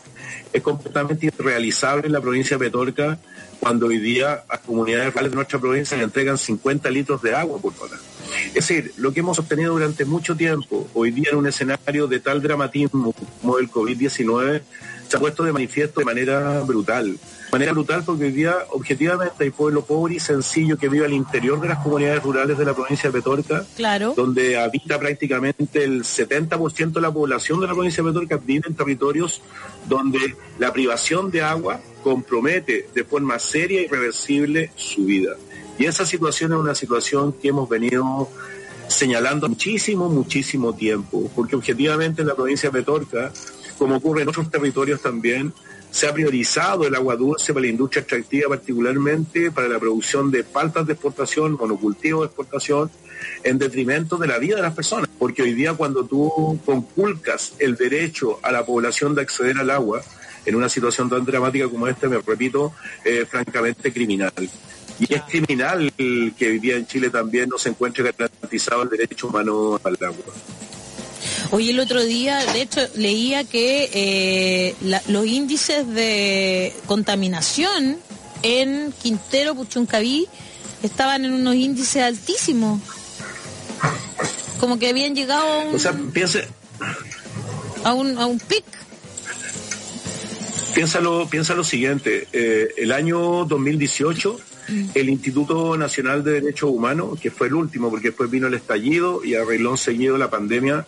es completamente irrealizable en la provincia de Petorca, cuando hoy día a comunidades rurales de nuestra provincia le entregan 50 litros de agua por hora. Es decir, lo que hemos obtenido durante mucho tiempo, hoy día en un escenario de tal dramatismo como el COVID-19, se ha puesto de manifiesto de manera brutal. De manera brutal porque hoy día, objetivamente, hay pueblo pobre y sencillo que vive al interior de las comunidades rurales de la provincia de Petorca, claro. donde habita prácticamente el 70% de la población de la provincia de Petorca, vive en territorios donde la privación de agua compromete de forma seria y irreversible su vida. Y esa situación es una situación que hemos venido señalando muchísimo, muchísimo tiempo, porque objetivamente en la provincia de Petorca como ocurre en otros territorios también, se ha priorizado el agua dulce para la industria extractiva, particularmente para la producción de paltas de exportación, monocultivos de exportación, en detrimento de la vida de las personas. Porque hoy día cuando tú conculcas el derecho a la población de acceder al agua, en una situación tan dramática como esta, me repito, es francamente criminal. Y es criminal que hoy día en Chile también no se encuentre garantizado el derecho humano al agua. Hoy el otro día, de hecho, leía que eh, los índices de contaminación en Quintero, Puchuncaví, estaban en unos índices altísimos. Como que habían llegado a un... O sea, piense... A un, a un pic. Piénsalo, piensa lo siguiente, eh, el año 2018 mm. el Instituto Nacional de Derechos Humanos, que fue el último, porque después vino el estallido y arregló seguido la pandemia,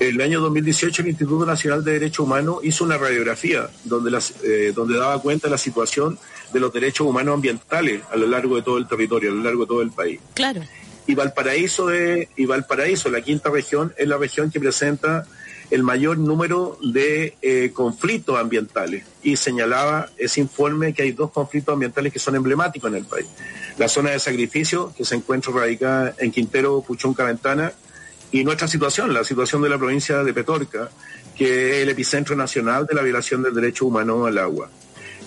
el año 2018 el Instituto Nacional de Derechos Humanos hizo una radiografía donde, las, eh, donde daba cuenta de la situación de los derechos humanos ambientales a lo largo de todo el territorio, a lo largo de todo el país. Claro. Y Valparaíso, y Valparaíso, la quinta región, es la región que presenta el mayor número de eh, conflictos ambientales. Y señalaba ese informe que hay dos conflictos ambientales que son emblemáticos en el país. La zona de sacrificio, que se encuentra radicada en Quintero, Puchón, Caventana, y nuestra situación, la situación de la provincia de Petorca, que es el epicentro nacional de la violación del derecho humano al agua.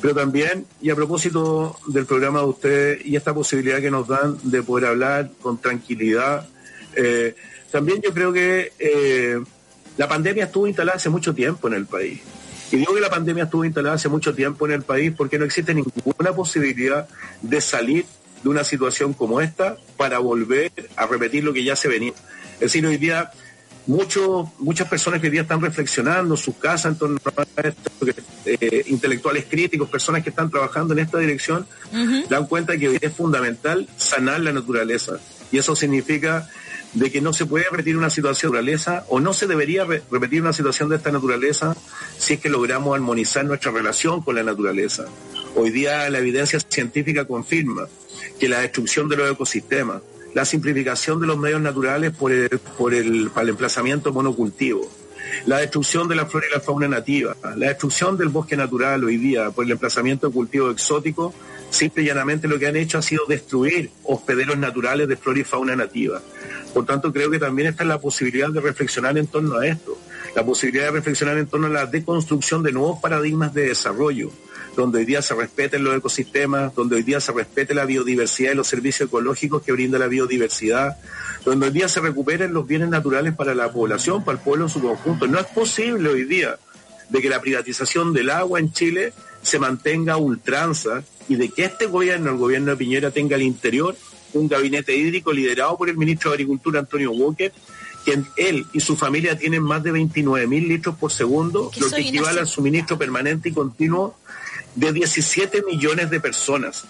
Pero también, y a propósito del programa de ustedes y esta posibilidad que nos dan de poder hablar con tranquilidad, eh, también yo creo que eh, la pandemia estuvo instalada hace mucho tiempo en el país. Y digo que la pandemia estuvo instalada hace mucho tiempo en el país porque no existe ninguna posibilidad de salir de una situación como esta para volver a repetir lo que ya se venía. Es decir, hoy día muchas personas que hoy día están reflexionando en sus casas en torno a esto, eh, intelectuales críticos, personas que están trabajando en esta dirección, dan cuenta que hoy es fundamental sanar la naturaleza. Y eso significa de que no se puede repetir una situación de naturaleza o no se debería repetir una situación de esta naturaleza si es que logramos armonizar nuestra relación con la naturaleza. Hoy día la evidencia científica confirma que la destrucción de los ecosistemas, la simplificación de los medios naturales por el, por el, para el emplazamiento monocultivo, la destrucción de la flora y la fauna nativa, la destrucción del bosque natural hoy día por el emplazamiento de cultivos exóticos, simple y llanamente lo que han hecho ha sido destruir hospederos naturales de flora y fauna nativa. Por tanto, creo que también está la posibilidad de reflexionar en torno a esto, la posibilidad de reflexionar en torno a la deconstrucción de nuevos paradigmas de desarrollo, donde hoy día se respeten los ecosistemas, donde hoy día se respete la biodiversidad y los servicios ecológicos que brinda la biodiversidad, donde hoy día se recuperen los bienes naturales para la población, para el pueblo en su conjunto. No es posible hoy día de que la privatización del agua en Chile se mantenga ultranza y de que este gobierno, el gobierno de Piñera, tenga al interior un gabinete hídrico liderado por el ministro de Agricultura, Antonio Walker, quien él y su familia tienen más de 29 mil litros por segundo, lo que equivale al suministro permanente y continuo de 17 millones de personas.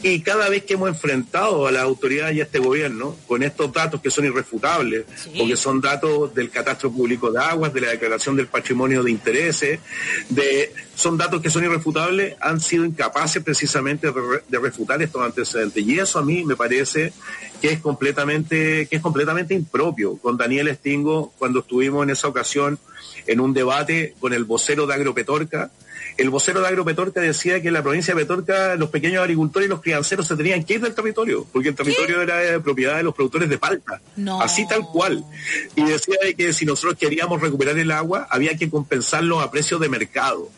Y cada vez que hemos enfrentado a la autoridad y a este gobierno con estos datos que son irrefutables, porque son datos del catastro público de aguas, de la declaración del patrimonio de intereses, de, son datos que son irrefutables, han sido incapaces precisamente de, refutar estos antecedentes. Y eso a mí me parece que es completamente, que es completamente impropio. Con Daniel Estingo, cuando estuvimos en esa ocasión en un debate con el vocero de Agropetorca, el vocero de Agropetorca decía que en la provincia de Petorca los pequeños agricultores y los crianceros se tenían que ir del territorio, porque el territorio era de propiedad de los productores de palta. Así tal cual. Y decía que si nosotros queríamos recuperar el agua, había que compensarlo a precios de mercado.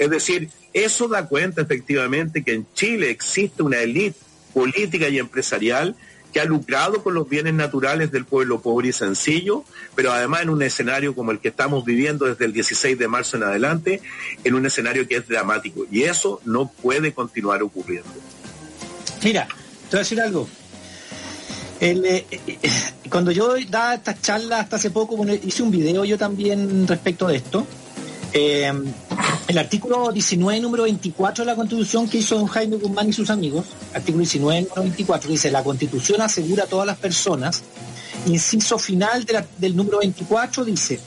Es decir, eso da cuenta efectivamente que en Chile existe una élite política y empresarial que ha lucrado con los bienes naturales del pueblo pobre y sencillo, pero además en un escenario como el que estamos viviendo desde el 16 de marzo en adelante, en un escenario que es dramático. Y eso no puede continuar ocurriendo. Mira, te voy a decir algo. Eh, eh, cuando yo daba estas charlas hasta hace poco, hice un video yo también respecto de esto. Eh, el artículo 19, número 24 de la Constitución que hizo don Jaime Guzmán y sus amigos, artículo 19, número 24, dice, la Constitución asegura a todas las personas, inciso final del número 24 dice,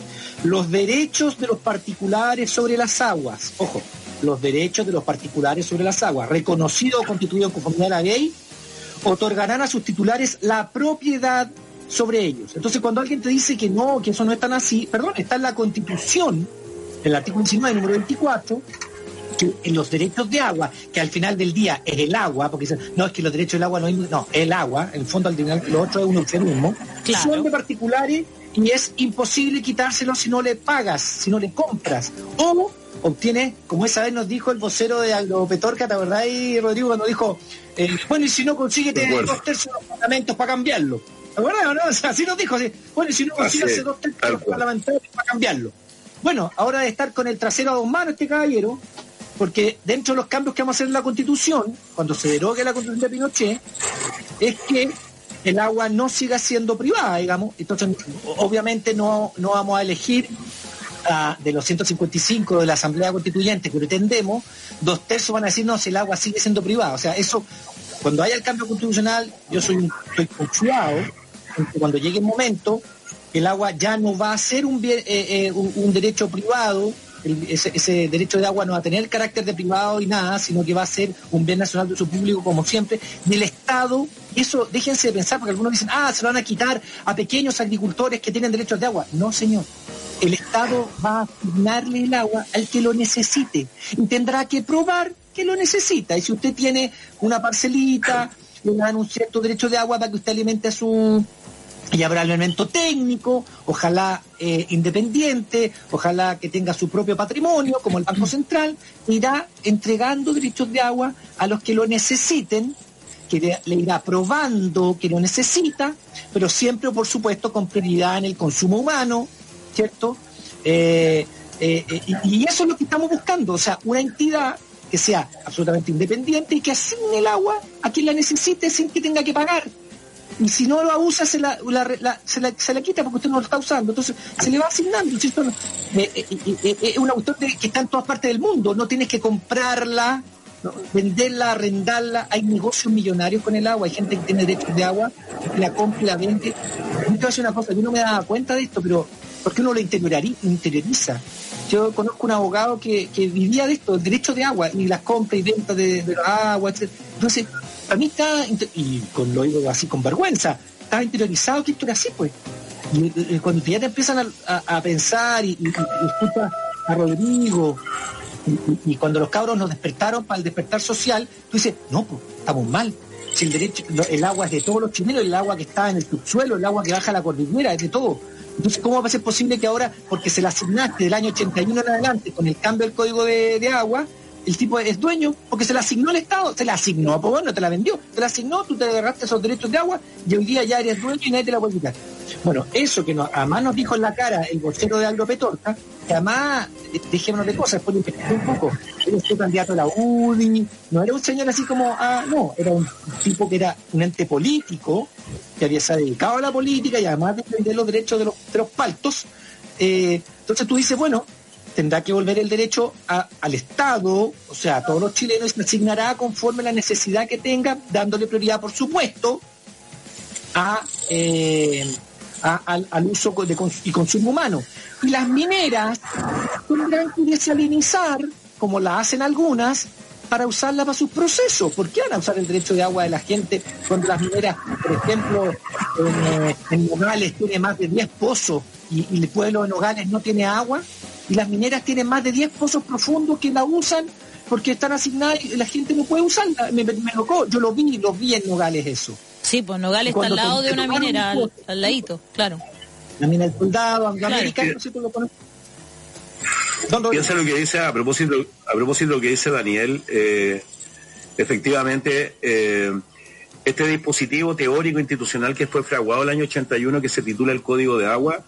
los derechos de los particulares sobre las aguas, ojo, los derechos de los particulares sobre las aguas, reconocido o constituido en conformidad a la ley, otorgarán a sus titulares la propiedad sobre ellos. Entonces, cuando alguien te dice que no, que eso no es tan así, perdón, está en la Constitución, en el artículo 19, número 24, que en los derechos de agua, que al final del día es el agua, porque dicen, no, es que los derechos del agua no es, no, el agua, en el fondo al final lo otro es un eufemismo, son de particulares y es imposible quitárselo si no le pagas, si no le compras. O obtiene, como esa vez nos dijo el vocero de Agropetorca, ¿te verdad y Rodrigo, cuando dijo, eh, bueno, y si no consigue tener dos tercios de los parlamentarios para cambiarlo? ¿Te acuerdas no? *laughs* O así nos dijo, bueno, y si no consigue hacer dos tercios de los parlamentarios para cambiarlo. Bueno, ahora de estar con el trasero a dos manos este caballero, porque dentro de los cambios que vamos a hacer en la Constitución, cuando se derogue la Constitución de Pinochet, es que el agua no siga siendo privada, digamos. Entonces, obviamente no, no vamos a elegir de los 155 de la Asamblea Constituyente que pretendemos, dos tercios van a decir, no, si el agua sigue siendo privada. O sea, eso, cuando haya el cambio constitucional, yo soy estoy confiado cuando llegue el momento, el agua ya no va a ser un, bien, eh, eh, un, derecho privado, ese, derecho de agua no va a tener carácter de privado y nada, sino que va a ser un bien nacional de uso público como siempre, y el Estado, eso déjense de pensar, porque algunos dicen, ah, se lo van a quitar a pequeños agricultores que tienen derechos de agua. No, señor. El Estado va a asignarle el agua al que lo necesite y tendrá que probar que lo necesita. Y si usted tiene una parcelita, le dan un cierto derecho de agua para que usted alimente a su, y habrá elemento técnico, ojalá eh, independiente, ojalá que tenga su propio patrimonio, como el Banco *clears throat* Central, irá entregando derechos de agua a los que lo necesiten, que le irá probando que lo necesita, pero siempre, por supuesto, con prioridad en el consumo humano, ¿cierto? Eh, eh, y, y eso es lo que estamos buscando, o sea, una entidad que sea absolutamente independiente y que asigne el agua a quien la necesite sin que tenga que pagar y si no lo usa se la, se, la, se la quita porque usted no lo está usando. Entonces se le va asignando. ¿cierto? Eh, eh, eh, es una cuestión que está en todas partes del mundo. No tienes que comprarla, venderla, arrendarla. Hay negocios millonarios con el agua. Hay gente que tiene derechos de agua, la compra y la vende. Yo una cosa, yo no me daba cuenta de esto, pero ¿por qué uno lo interioriza? Yo conozco un abogado que, vivía de esto, el derecho de agua, y las compras y ventas de, de agua, etc. Entonces, a mí está, y lo digo así con vergüenza, estaba interiorizado que esto era así, pues. Y, cuando ya te empiezan a, pensar y, y, escuchas a Rodrigo, y, cuando los cabros nos despertaron para el despertar social, tú dices, no, pues, estamos mal. Si el, derecho, el agua es de todos los chilenos, el agua que está en el subsuelo, el agua que baja a la cordillera, es de todo. Entonces, ¿cómo va a ser posible que ahora, porque se la asignaste del año 81 en adelante con el cambio del código de agua, el tipo es dueño porque se la asignó el Estado, se la asignó, pues bueno, te la vendió, te la asignó, tú te agarraste esos derechos de agua y hoy día ya eres dueño y nadie te la puede quitar. Bueno, eso que además nos dijo en la cara el vocero de Agropetorca, que además, dejémonos de cosas, después un poco, era usted candidato a la UDI, no era un señor así como, ah, no, era un tipo que era un ente político, que había se dedicado a la política y además defender los derechos de los, de los paltos. Eh, entonces tú dices, bueno, tendrá que volver el derecho al Estado, o sea, a todos los chilenos, se asignará conforme la necesidad que tenga, dándole prioridad, por supuesto, a, eh, al, uso y consumo humano. Y las mineras tendrán que desalinizar, como la hacen algunas, para usarla para sus procesos. ¿Por qué van a usar el derecho de agua de la gente cuando las mineras, por ejemplo, en, en Nogales tiene más de 10 pozos y, y el pueblo de Nogales no tiene agua? y las mineras tienen más de 10 pozos profundos que la usan porque están asignadas y la gente no puede usarla. Me, me, yo lo vi, lo vi en Nogales eso. Sí, pues Nogales está al lado de una minera, al, ladito, claro. La mina del soldado, América, no sé si tú lo conoces. Piensa lo que dice, a propósito, a propósito de lo que dice Daniel, eh, efectivamente, eh, este dispositivo teórico institucional que fue fraguado el año 81, que se titula el Código de Agua,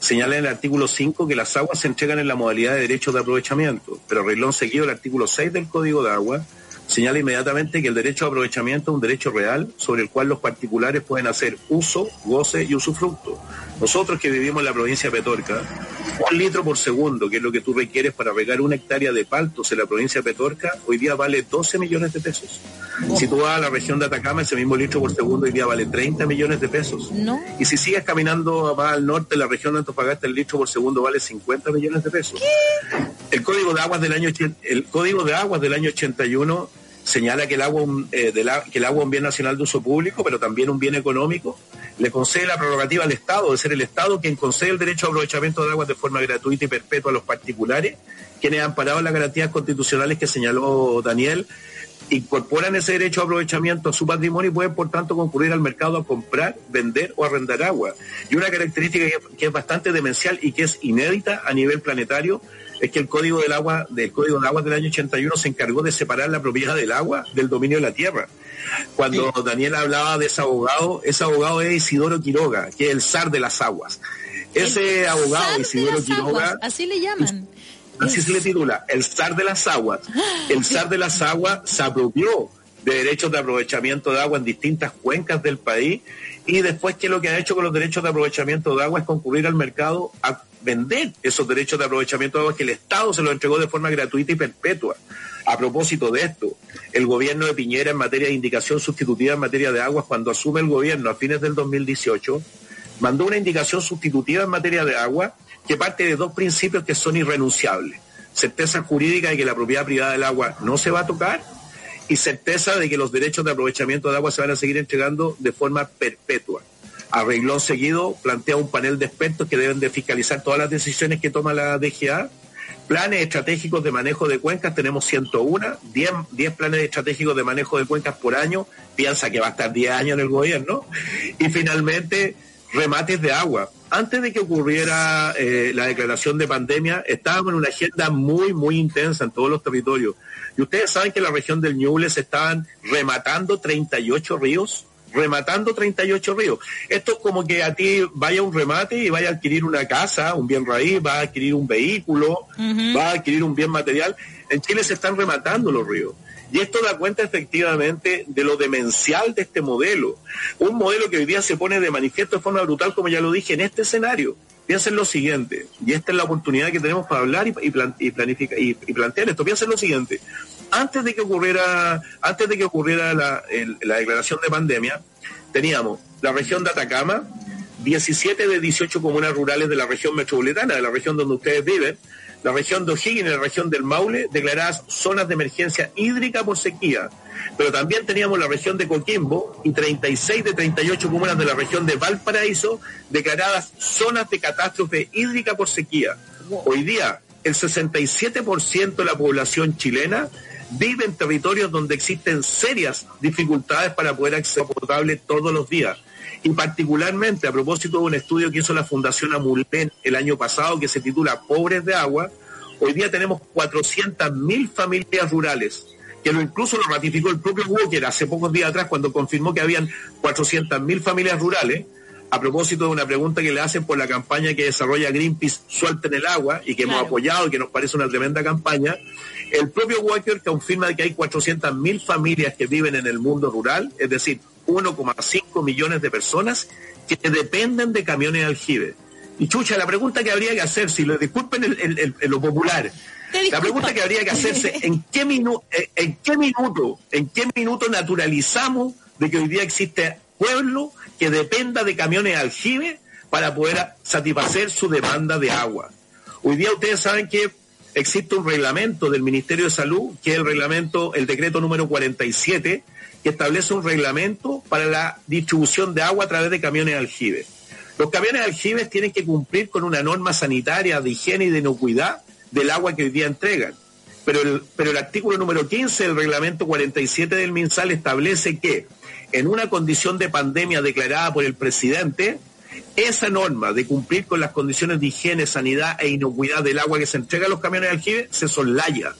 Señala en el artículo 5 que las aguas se entregan en la modalidad de derecho de aprovechamiento, pero Reilón seguido el artículo 6 del Código de Agua señala inmediatamente que el derecho de aprovechamiento es un derecho real sobre el cual los particulares pueden hacer uso, goce y usufructo. Nosotros que vivimos en la provincia de Petorca, un litro por segundo, que es lo que tú requieres para regar una hectárea de paltos en la provincia de Petorca, hoy día vale 12 millones de pesos. Si tú vas a la región de Atacama, ese mismo litro por segundo hoy día vale 30 millones de pesos. No. Y si sigues caminando más al norte, la región de Antofagasta, el litro por segundo vale 50 millones de pesos. El código de aguas del año el código de aguas del año 81 señala que el agua eh, que el agua es un bien nacional de uso público, pero también un bien económico le concede la prerrogativa al Estado de ser el Estado quien concede el derecho a aprovechamiento de aguas de forma gratuita y perpetua a los particulares, quienes han parado las garantías constitucionales que señaló Daniel, incorporan ese derecho a aprovechamiento a su patrimonio y pueden, por tanto, concurrir al mercado a comprar, vender o arrendar agua. Y una característica que es bastante demencial y que es inédita a nivel planetario es que el Código del Agua, del Código de Agua del año 81 se encargó de separar la propiedad del agua del dominio de la tierra. Cuando Daniel hablaba de ese abogado, ese abogado es Isidoro Quiroga, que es el zar de las aguas. Ese abogado, Isidoro Quiroga. así le llaman. Así se le titula, el zar de las aguas. *gasps* El zar de las aguas se apropió de derechos de aprovechamiento de agua en distintas cuencas del país y después que lo que ha hecho con los derechos de aprovechamiento de agua es concurrir al mercado a vender esos derechos de aprovechamiento de agua que el Estado se los entregó de forma gratuita y perpetua. A propósito de esto, el gobierno de Piñera en materia de indicación sustitutiva en materia de aguas, cuando asume el gobierno a fines del 2018, mandó una indicación sustitutiva en materia de agua que parte de dos principios que son irrenunciables. Certeza jurídica de que la propiedad privada del agua no se va a tocar y certeza de que los derechos de aprovechamiento de agua se van a seguir entregando de forma perpetua. Arregló seguido plantea un panel de expertos que deben de fiscalizar todas las decisiones que toma la DGA. Planes estratégicos de manejo de cuencas, tenemos 101, 10, 10 planes estratégicos de manejo de cuencas por año, piensa que va a estar 10 años en el gobierno. Y finalmente, remates de agua. Antes de que ocurriera eh, la declaración de pandemia, estábamos en una agenda muy, muy intensa en todos los territorios. Y ustedes saben que en la región del Ñuble se estaban rematando 38 ríos rematando 38 ríos. Esto es como que a ti vaya un remate y vaya a adquirir una casa, un bien raíz, va a adquirir un vehículo, va a adquirir un bien material. En Chile se están rematando los ríos. Y esto da cuenta efectivamente de lo demencial de este modelo. Un modelo que hoy día se pone de manifiesto de forma brutal, como ya lo dije, en este escenario. Piensen lo siguiente, y esta es la oportunidad que tenemos para hablar y, y, planificar, y, plantear esto. Piensen lo siguiente antes de que ocurriera, antes de que ocurriera la, declaración de pandemia, teníamos la región de Atacama, 17 de 18 comunas rurales de la región metropolitana, de la región donde ustedes viven, la región de O'Higgins y la región del Maule declaradas zonas de emergencia hídrica por sequía. Pero también teníamos la región de Coquimbo y 36 de 38 comunas de la región de Valparaíso declaradas zonas de catástrofe hídrica por sequía. Hoy día, el 67% de la población chilena vive en territorios donde existen serias dificultades para poder acceder a potable todos los días. Y particularmente a propósito de un estudio que hizo la Fundación Amulén el año pasado que se titula Pobres de Agua, hoy día tenemos 400.000 familias rurales, que lo incluso lo ratificó el propio Walker hace pocos días atrás cuando confirmó que habían 400.000 familias rurales, a propósito de una pregunta que le hacen por la campaña que desarrolla Greenpeace Suelten el Agua y que hemos apoyado y que nos parece una tremenda campaña, el propio Walker confirma que hay 400.000 familias que viven en el mundo rural, es decir, 1,5 millones de personas que dependen de camiones aljibe. Y chucha, la pregunta que habría que hacer, si lo disculpen el, lo popular, la pregunta que habría que hacerse, ¿en qué, eh, ¿en qué minuto, en qué minuto naturalizamos de que hoy día existe pueblo que dependa de camiones aljibe para poder satisfacer su demanda de agua? Hoy día ustedes saben que existe un reglamento del Ministerio de Salud, que es el reglamento, el decreto número 47, que establece un reglamento para la distribución de agua a través de camiones aljibes. Los camiones aljibes tienen que cumplir con una norma sanitaria de higiene y de inocuidad del agua que hoy día entregan. Pero el, pero el artículo número 15 del reglamento 47 del MinSal establece que en una condición de pandemia declarada por el presidente, esa norma de cumplir con las condiciones de higiene, sanidad e inocuidad del agua que se entrega a los camiones de aljibe se soslaya.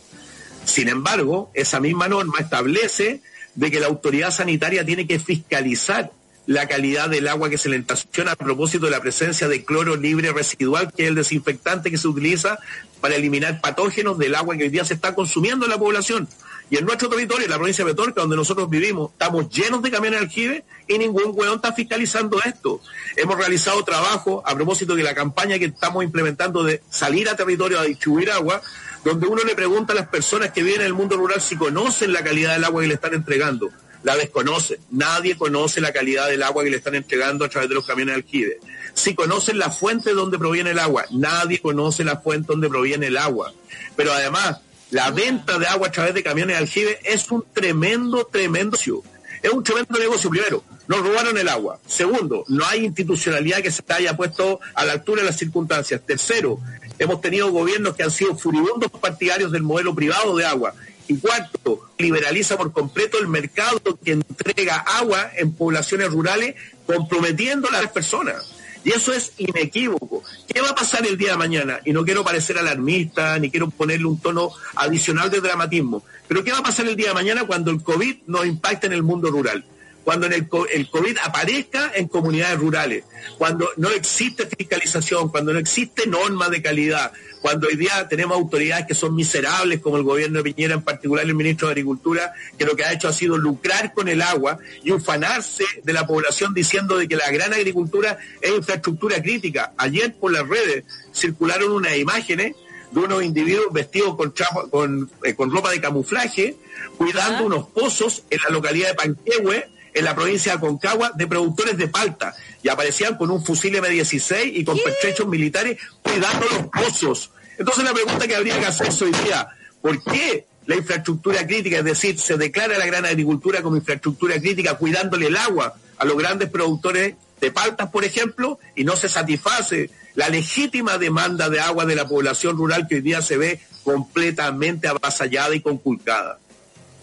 Sin embargo, esa misma norma establece de que la autoridad sanitaria tiene que fiscalizar la calidad del agua que se le estaciona a propósito de la presencia de cloro libre residual, que es el desinfectante que se utiliza para eliminar patógenos del agua que hoy día se está consumiendo en la población. Y en nuestro territorio, en la provincia de Petorca, donde nosotros vivimos, estamos llenos de camiones de aljibe y ningún hueón está fiscalizando esto. Hemos realizado trabajo a propósito de la campaña que estamos implementando de salir a territorio a distribuir agua, donde uno le pregunta a las personas que viven en el mundo rural si conocen la calidad del agua que le están entregando la desconocen. Nadie conoce la calidad del agua que le están entregando a través de los camiones de alquiler. Si conocen la fuente donde proviene el agua, nadie conoce la fuente donde proviene el agua. Pero además, la venta de agua a través de camiones de aljibe es un tremendo, tremendo negocio. Es un tremendo negocio, primero. Nos robaron el agua. Segundo, no hay institucionalidad que se haya puesto a la altura de las circunstancias. Tercero, hemos tenido gobiernos que han sido furibundos partidarios del modelo privado de agua y cuarto, liberaliza por completo el mercado que entrega agua en poblaciones rurales, comprometiendo a las personas. Y eso es inequívoco. ¿Qué va a pasar el día de mañana? Y no quiero parecer alarmista, ni quiero ponerle un tono adicional de dramatismo, pero ¿qué va a pasar el día de mañana cuando el COVID nos impacte en el mundo rural? Cuando el, el COVID aparezca en comunidades rurales, cuando no existe fiscalización, cuando no existe norma de calidad, cuando hoy día tenemos autoridades que son miserables, como el gobierno de Piñera, en particular el ministro de Agricultura, que lo que ha hecho ha sido lucrar con el agua y ufanarse de la población diciendo de que la gran agricultura es infraestructura crítica. Ayer por las redes circularon unas imágenes de unos individuos vestidos con, con, eh, con ropa de camuflaje, cuidando unos pozos en la localidad de Panquehue, en la provincia de Aconcagua de productores de palta y aparecían con un fusil M16 y con pertrechos militares cuidando los pozos. Entonces la pregunta que habría que hacerse hoy día, ¿por qué la infraestructura crítica, es decir, se declara la gran agricultura como infraestructura crítica cuidándole el agua a los grandes productores de paltas, por ejemplo, y no se satisface la legítima demanda de agua de la población rural que hoy día se ve completamente avasallada y conculcada?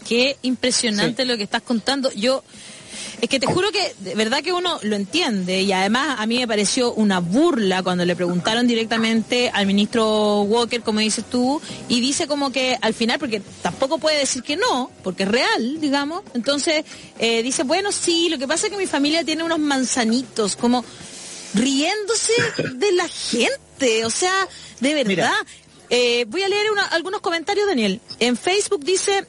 Qué impresionante lo que estás contando. Yo es que te juro que de verdad que uno lo entiende y además a mí me pareció una burla cuando le preguntaron directamente al ministro Walker, como dices tú, y dice como que al final, porque tampoco puede decir que no, porque es real, digamos, entonces eh, dice, bueno, sí, lo que pasa es que mi familia tiene unos manzanitos, como riéndose de la gente, o sea, de verdad. Eh, voy a leer algunos comentarios, Daniel. En Facebook dice,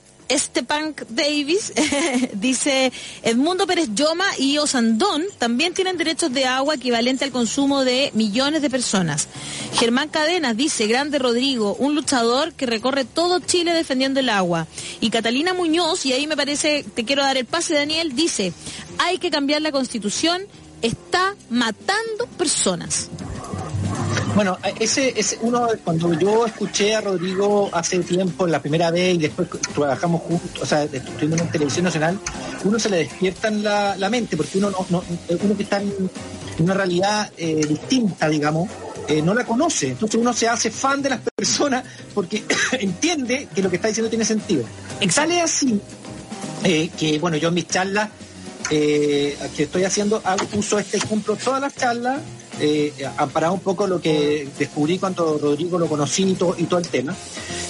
Punk Davis *laughs* dice, Edmundo Pérez Yoma y Osandón también tienen derechos de agua equivalente al consumo de millones de personas. Germán Cadenas dice, Grande Rodrigo, un luchador que recorre todo Chile defendiendo el agua. Y Catalina Muñoz, y ahí me parece, te quiero dar el pase Daniel, dice, hay que cambiar la constitución, está matando personas. Bueno, ese es uno, cuando yo escuché a Rodrigo hace tiempo, la primera vez, y después trabajamos juntos, o sea, estuvimos en Televisión Nacional, uno se le despierta en la, mente, porque uno, no, uno que está en, una realidad eh, distinta, digamos, eh, no la conoce. Entonces uno se hace fan de las personas porque *coughs* entiende que lo que está diciendo tiene sentido. Sale así, eh, que bueno, yo en mis charlas que estoy haciendo, uso este ejemplo todas las charlas eh, amparado un poco lo que descubrí cuando Rodrigo lo conocí y todo, el tema.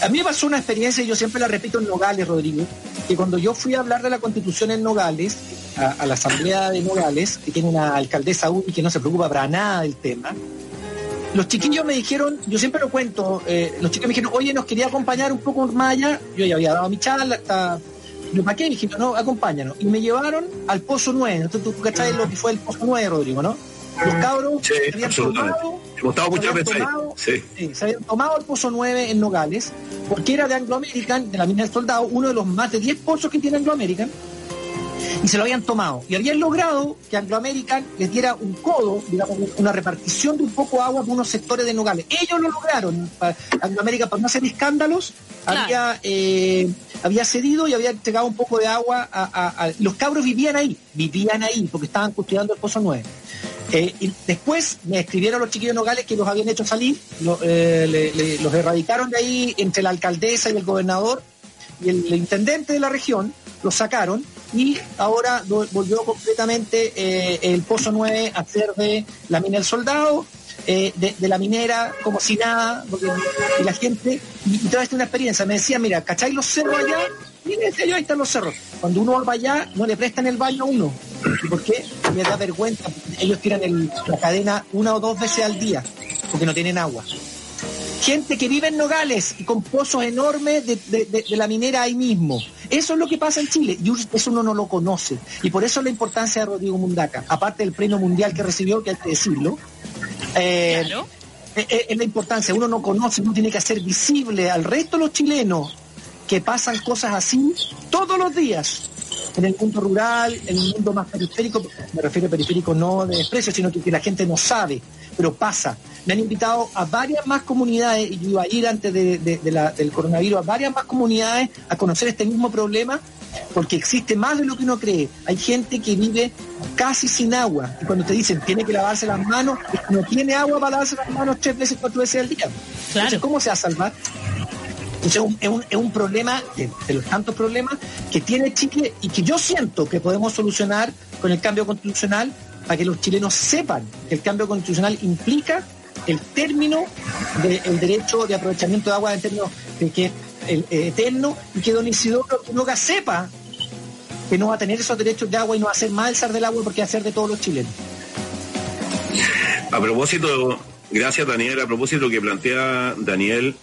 A mí me pasó una experiencia, y yo siempre la repito en Nogales, Rodrigo, que cuando yo fui a hablar de la constitución en Nogales, a, la asamblea de Nogales, que tiene una alcaldesa y que no se preocupa para nada del tema, los chiquillos me dijeron, yo siempre lo cuento, eh, los chiquillos me dijeron, oye, nos quería acompañar un poco más allá, yo ya había dado mi charla, hasta ¿para qué? no, acompáñanos. Y me llevaron al Pozo 9. Entonces tú cachai lo que fue el Pozo 9, Rodrigo, ¿no? Los cabros se habían tomado, se habían tomado el pozo 9 en Nogales, porque era de Anglo American, de la mina del soldado, uno de los más de 10 pozos que tiene Anglo American, y se lo habían tomado. Y habían logrado que Anglo American les diera un codo, digamos, una repartición de un poco agua por unos sectores de Nogales. Ellos lo lograron. Anglo American, para no hacer escándalos, había, eh, había cedido y había entregado un poco de agua a, Los cabros vivían ahí, vivían ahí, porque estaban custodiando el pozo 9. Eh, y después me escribieron los chiquillos nogales que los habían hecho salir, eh, los erradicaron de ahí entre la alcaldesa y el gobernador y el, intendente de la región, los sacaron y ahora volvió completamente eh, el Pozo 9 a ser de la mina del soldado, de, la minera como si nada, porque, y la gente, y, toda esta una experiencia, me decía, mira, ¿cacháis los cerros allá? Miren, ahí están los cerros. Cuando uno va allá, no le prestan el baño a uno. ¿Y por qué? me da vergüenza. Ellos tiran el- la cadena una o dos veces al día porque no tienen agua. Gente que vive en Nogales y con pozos enormes de, de- de- de la minera ahí mismo. Eso es lo que pasa en Chile y eso uno no lo conoce. Y por eso la importancia de Rodrigo Mundaca, aparte del premio mundial que recibió, que hay que decirlo. eh, Claro. eh, eh, es la importancia, uno no conoce, uno tiene que hacer visible al resto de los chilenos que pasan cosas así todos los días en el mundo rural, en el mundo más periférico, me refiero a periférico no de desprecio, sino que, que la gente no sabe, pero pasa. Me han invitado a varias más comunidades, y yo iba a ir antes de- de- de la- del coronavirus, a varias más comunidades a conocer este mismo problema, porque existe más de lo que uno cree. Hay gente que vive casi sin agua, y cuando te dicen tiene que lavarse las manos, no tiene agua para lavarse las manos tres veces, cuatro veces al día. Entonces, ¿cómo se va a salvar? Entonces, es un, es un- problema, de, los tantos problemas que tiene Chile y que yo siento que podemos solucionar con el cambio constitucional para que los chilenos sepan que el cambio constitucional implica el término del derecho de aprovechamiento de agua en términos de que es eh, eterno y que don Isidoro Quiroga sepa que no va a tener esos derechos de agua y no va a ser más el del agua porque va a ser de todos los chilenos. A propósito, gracias Daniel, a propósito que plantea Daniel,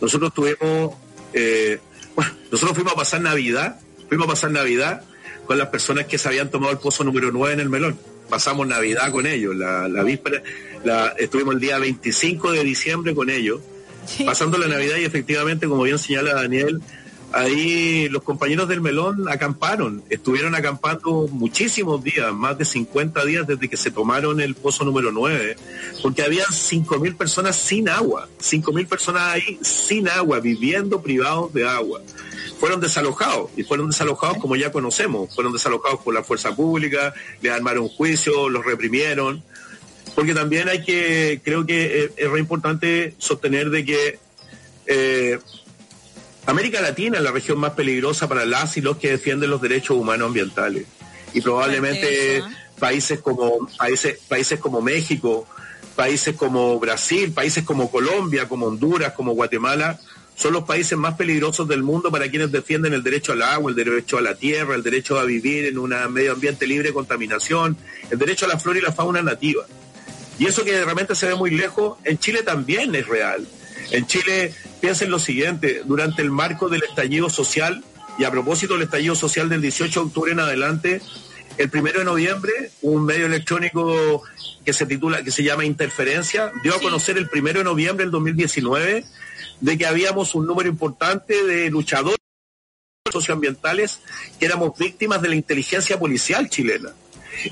nosotros tuvimos, eh, bueno, nosotros fuimos a pasar Navidad, fuimos a pasar Navidad con las personas que se habían tomado el pozo número 9 en el melón. Pasamos Navidad con ellos, la, la víspera, la, estuvimos el día 25 de diciembre con ellos, pasando la Navidad y efectivamente, como bien señala Daniel, ahí los compañeros del Melón acamparon, estuvieron acampando muchísimos días, más de 50 días desde que se tomaron el pozo número 9, porque había 5.000 personas sin agua, 5.000 personas ahí sin agua, viviendo privados de agua. Fueron desalojados, y fueron desalojados como ya conocemos, fueron desalojados por la fuerza pública, le armaron juicio, los reprimieron, porque también hay que, creo que es, es re importante sostener de que eh, América Latina es la región más peligrosa para las y los que defienden los derechos humanos ambientales. Y probablemente ¿eh? países como países, países como México, países como Brasil, países como Colombia, como Honduras, como Guatemala, son los países más peligrosos del mundo para quienes defienden el derecho al agua, el derecho a la tierra, el derecho a vivir en un medio ambiente libre de contaminación, el derecho a la flora y la fauna nativa. Y eso que de repente se ve muy lejos, en Chile también es real. En Chile, piensen lo siguiente, durante el marco del estallido social, y a propósito del estallido social del 18 de octubre en adelante, el primero de noviembre, un medio electrónico que se titula, que se llama Interferencia, dio a conocer el primero de noviembre del 2019 de que habíamos un número importante de luchadores socioambientales que éramos víctimas de la inteligencia policial chilena.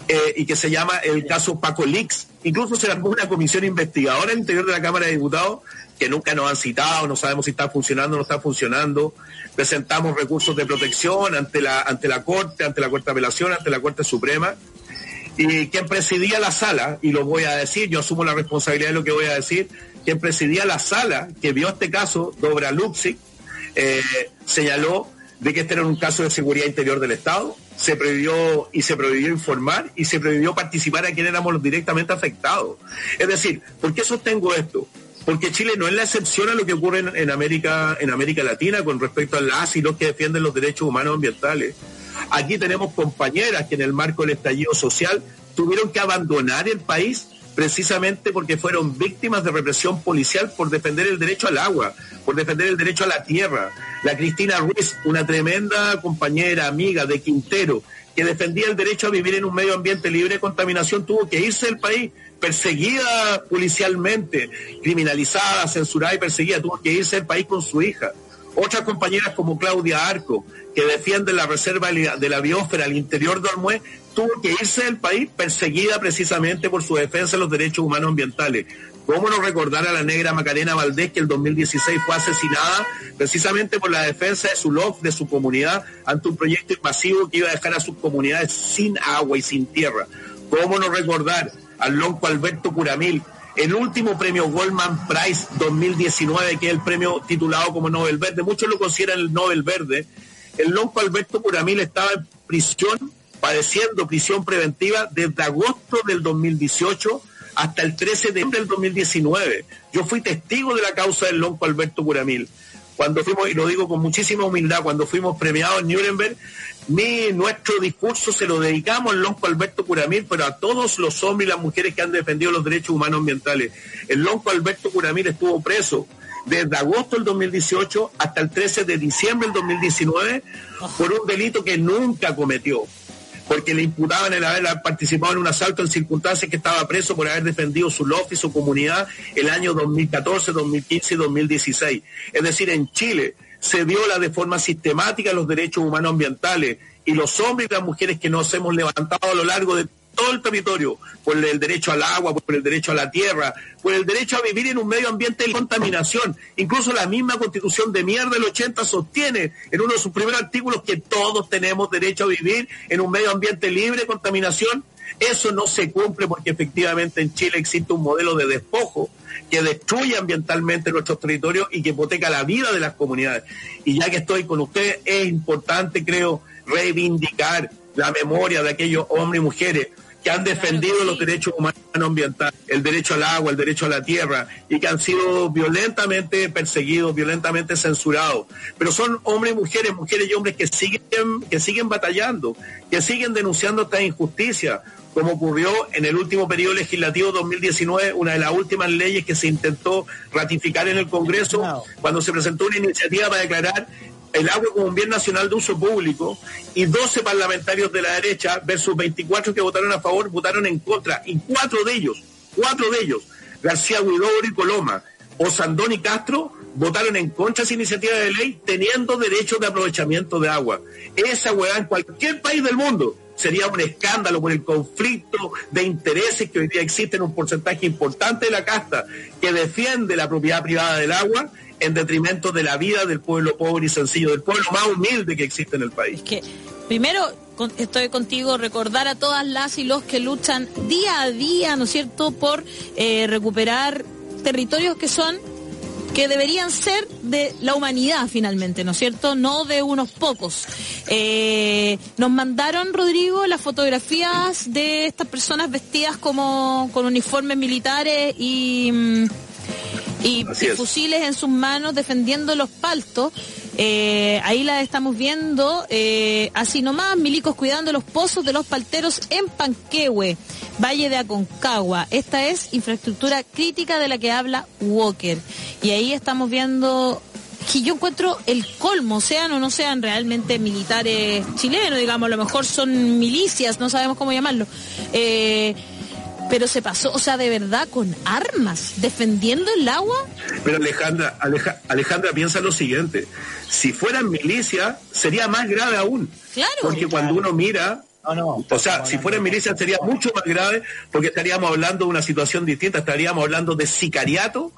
eh, y que se llama el caso Paco Lix. Incluso se armó una comisión investigadora al interior de la Cámara de Diputados que nunca nos han citado, no sabemos si está funcionando o no está funcionando. Presentamos recursos de protección ante la, ante la Corte, ante la Corte de Apelación, ante la Corte Suprema. Y quien presidía la sala, y lo voy a decir, yo asumo la responsabilidad de lo que voy a decir, quien presidía la sala que vio este caso, Dobra Luxic, eh, señaló de que este era un caso de seguridad interior del Estado, se prohibió y se prohibió informar y se prohibió participar a quienes éramos directamente afectados. Es decir, ¿por qué sostengo esto? Porque Chile no es la excepción a lo que ocurre en, América, en América Latina con respecto a las y los que defienden los derechos humanos ambientales. Aquí tenemos compañeras que en el marco del estallido social tuvieron que abandonar el país precisamente porque fueron víctimas de represión policial por defender el derecho al agua, por defender el derecho a la tierra. La Cristina Ruiz, una tremenda compañera, amiga de Quintero, que defendía el derecho a vivir en un medio ambiente libre de contaminación, tuvo que irse del país, perseguida policialmente, criminalizada, censurada y perseguida, tuvo que irse del país con su hija. Otras compañeras como Claudia Arco, que defiende la reserva de la biosfera al interior de Olmué, tuvo que irse del país perseguida precisamente por su defensa de los derechos humanos ambientales. ¿Cómo no recordar a la negra Macarena Valdés que el 2016 fue asesinada precisamente por la defensa de su LOF, de su comunidad, ante un proyecto invasivo que iba a dejar a sus comunidades sin agua y sin tierra? ¿Cómo no recordar al lonco Alberto Curamil, el último premio Goldman Prize 2019, que es el premio titulado como Nobel Verde? Muchos lo consideran el Nobel Verde. El lonco Alberto Curamil estaba en prisión padeciendo prisión preventiva desde agosto del 2018 hasta el 13 de diciembre del 2019. Yo fui testigo de la causa del lonco Alberto Curamil. cuando fuimos, y lo digo con muchísima humildad, cuando fuimos premiados en Nuremberg, mi, nuestro discurso se lo dedicamos al Lonco Alberto Curamil, pero a todos los hombres y las mujeres que han defendido los derechos humanos ambientales. El Lonco Alberto Curamil estuvo preso desde agosto del 2018 hasta el 13 de diciembre del 2019 por un delito que nunca cometió porque le imputaban el haber participado en un asalto en circunstancias que estaba preso por haber defendido su loft y su comunidad el año 2014, 2015 y 2016. Es decir, en Chile se viola de forma sistemática los derechos humanos ambientales y los hombres y las mujeres que nos hemos levantado a lo largo de todo el territorio, por el derecho al agua, por el derecho a la tierra, por el derecho a vivir en un medio ambiente de contaminación. Incluso la misma constitución de mierda del 80 sostiene en uno de sus primeros artículos que todos tenemos derecho a vivir en un medio ambiente libre de contaminación. Eso no se cumple porque efectivamente en Chile existe un modelo de despojo que destruye ambientalmente nuestros territorios y que hipoteca la vida de las comunidades. Y ya que estoy con ustedes, es importante, creo, reivindicar la memoria de aquellos hombres y mujeres que han defendido los derechos humanos ambientales, el derecho al agua, el derecho a la tierra, y que han sido violentamente perseguidos, violentamente censurados. Pero son hombres y mujeres, mujeres y hombres que siguen, que siguen batallando, que siguen denunciando esta injusticia, como ocurrió en el último periodo legislativo 2019, una de las últimas leyes que se intentó ratificar en el Congreso, cuando se presentó una iniciativa para declarar el agua como un bien nacional de uso público y 12 parlamentarios de la derecha versus 24 que votaron a favor votaron en contra y cuatro de ellos, cuatro de ellos, García Huidobro y Coloma, Osandón y Castro votaron en contra de esa iniciativa de ley teniendo derechos de aprovechamiento de agua. Esa hueá en cualquier país del mundo sería un escándalo por el conflicto de intereses que hoy día existe en un porcentaje importante de la casta que defiende la propiedad privada del agua en detrimento de la vida del pueblo pobre y sencillo, del pueblo más humilde que existe en el país. Es que, primero, estoy contigo, recordar a todas las y los que luchan día a día, ¿no es cierto?, por eh, recuperar territorios que son que deberían ser de la humanidad finalmente, ¿no es cierto? No de unos pocos. Eh, nos mandaron, Rodrigo, las fotografías de estas personas vestidas como con uniformes militares y... Y, fusiles en sus manos defendiendo los paltos. Eh, ahí la estamos viendo, eh, así nomás, milicos cuidando los pozos de los palteros en Panquehue, Valle de Aconcagua. Esta es infraestructura crítica de la que habla Walker. Y ahí estamos viendo que yo encuentro el colmo, sean o no sean realmente militares chilenos, digamos, a lo mejor son milicias, no sabemos cómo llamarlo. Eh, pero se pasó, o sea, de verdad, con armas, defendiendo el agua. Pero Alejandra, Alejandra piensa lo siguiente, si fueran milicia, sería más grave aún. Claro. Porque cuando uno mira, o sea, si fueran milicia sería mucho más grave porque estaríamos hablando de una situación distinta, estaríamos hablando de sicariato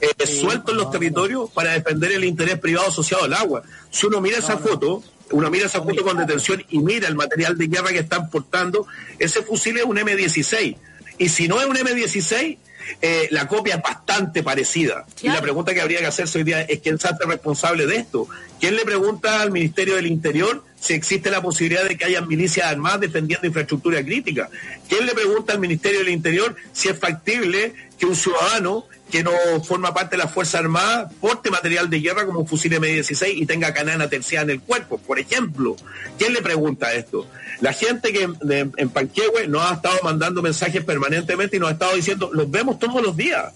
eh, suelto en los territorios para defender el interés privado asociado al agua. Si uno mira esa foto, uno mira esa foto con detención y mira el material de guerra que están portando, ese fusil es un M16 y si no es un M16, eh, la copia es bastante parecida. Y la pregunta que habría que hacerse hoy día es quién se hace responsable de esto. ¿Quién le pregunta al Ministerio del Interior si existe la posibilidad de que haya milicias armadas defendiendo infraestructura crítica? ¿Quién le pregunta al Ministerio del Interior si es factible que un ciudadano que no forma parte de la Fuerza Armada porte material de guerra como un fusil M16 y tenga canana terciada en el cuerpo, por ejemplo. ¿Quién le pregunta esto? La gente que en, en Panquehue nos ha estado mandando mensajes permanentemente y nos ha estado diciendo, los vemos todos los días,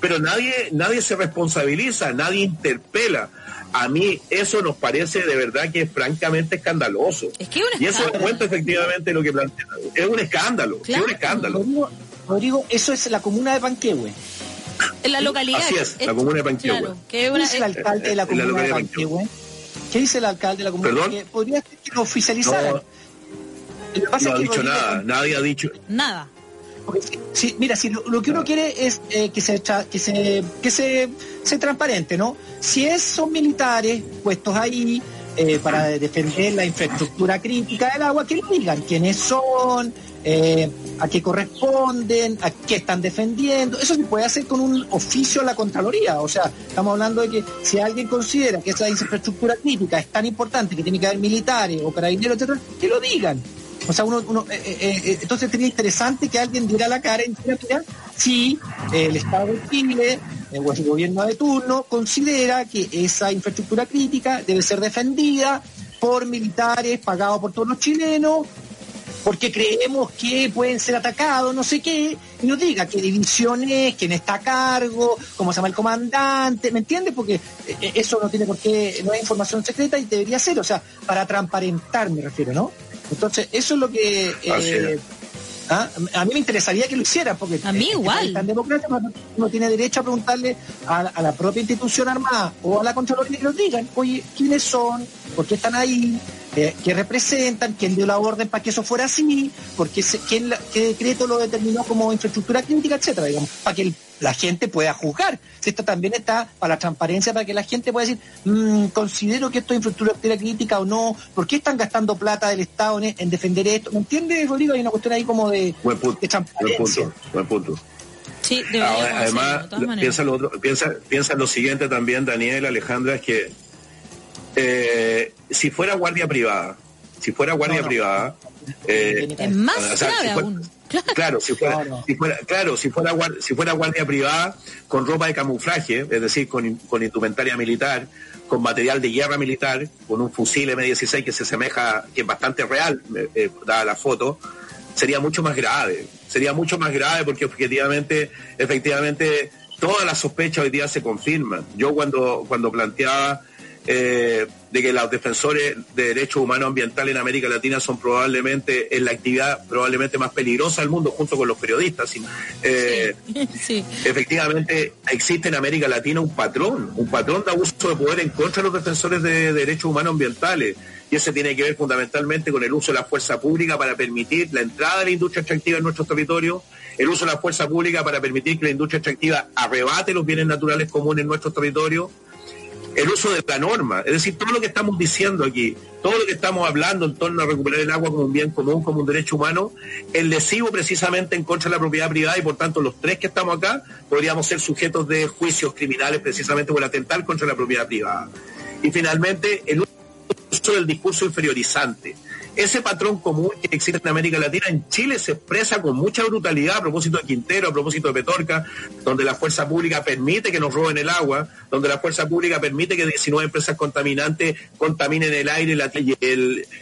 pero nadie, nadie se responsabiliza, nadie interpela. A mí eso nos parece de verdad que es francamente escandaloso. y eso cuenta efectivamente lo que plantea. Es un escándalo, es un escándalo. Rodrigo, eso es la comuna de Panquehue. En la localidad. Así es, la comuna de Panquehue. ¿Qué dice el alcalde de la comuna de Panquehue? ¿Qué dice el alcalde de la comuna? ¿Perdón? Podría ser que lo oficializara. No, ha dicho nada, nadie ha dicho. Nada. Sí, mira, si lo, que uno quiere es eh, que se que se que se, se transparente, ¿no? Si es, son militares puestos ahí eh, para defender la infraestructura crítica del agua, que lo digan quiénes son, eh, a qué corresponden, a qué están defendiendo. Eso se puede hacer con un oficio a la Contraloría. O sea, estamos hablando de que si alguien considera que esa infraestructura crítica es tan importante que tiene que haber militares o carabineros, etcétera, que lo digan. O sea, uno, eh, entonces sería interesante que alguien diera la cara y dijera, sí, el Estado de Chile el gobierno de turno considera que esa infraestructura crítica debe ser defendida por militares pagados por todos los chilenos, porque creemos que pueden ser atacados, no sé qué, y nos diga qué división es, quién está a cargo, cómo se llama el comandante, ¿me entiendes? Porque eh, eso no tiene por qué, no es información secreta y debería ser, o sea, para transparentar me refiero, ¿no? Entonces, eso es lo que... Eh, ¿ah? A mí me interesaría que lo hicieran, porque a mí igual. Tan democrático, uno tiene derecho a preguntarle a, la propia institución armada o a la Contraloría que nos digan, oye, ¿quiénes son? ¿Por qué están ahí? Eh, ¿Qué representan? ¿Quién dio la orden para que eso fuera así? ¿Por qué, quién, qué decreto lo determinó como infraestructura crítica, etcétera? Digamos, para que la gente pueda juzgar. Esto también está para la transparencia, para que la gente pueda decir, mm, considero que esto es infraestructura crítica o no, ¿por qué están gastando plata del Estado en, defender esto? ¿Me entiendes, Rodrigo? Hay una cuestión ahí como de, buen punto, transparencia. Buen punto, Sí, además, piensa, lo otro, piensa, piensa lo siguiente también, Daniel, Alejandra, es que eh, si fuera guardia privada, si fuera guardia privada, eh, es más aún. Claro, si fuera, si fuera, claro, si fuera, si fuera guardia privada con ropa de camuflaje, es decir, con, con indumentaria militar, con material de guerra militar, con un fusil M16 que se asemeja, que es bastante real, eh, eh, dada la foto, sería mucho más grave. Sería mucho más grave porque objetivamente, efectivamente, todas las sospechas hoy día se confirman. Yo cuando, cuando planteaba eh, de que los defensores de derechos humanos ambientales en América Latina son probablemente en la actividad probablemente más peligrosa del mundo junto con los periodistas. Eh, *laughs* efectivamente existe en América Latina un patrón, un patrón de abuso de poder en contra de los defensores de derechos humanos ambientales y ese tiene que ver fundamentalmente con el uso de la fuerza pública para permitir la entrada de la industria extractiva en nuestros territorios, el uso de la fuerza pública para permitir que la industria extractiva arrebate los bienes naturales comunes en nuestros territorios, el uso de la norma, es decir, todo lo que estamos diciendo aquí, todo lo que estamos hablando en torno a recuperar el agua como un bien común, como un derecho humano, el lesivo precisamente en contra de la propiedad privada y por tanto los tres que estamos acá podríamos ser sujetos de juicios criminales precisamente por atentar contra la propiedad privada. Y finalmente, el uso del discurso inferiorizante. Ese patrón común que existe en América Latina, en Chile se expresa con mucha brutalidad a propósito de Quintero, a propósito de Petorca, donde la fuerza pública permite que nos roben el agua, donde la fuerza pública permite que 19 empresas contaminantes contaminen el aire, la,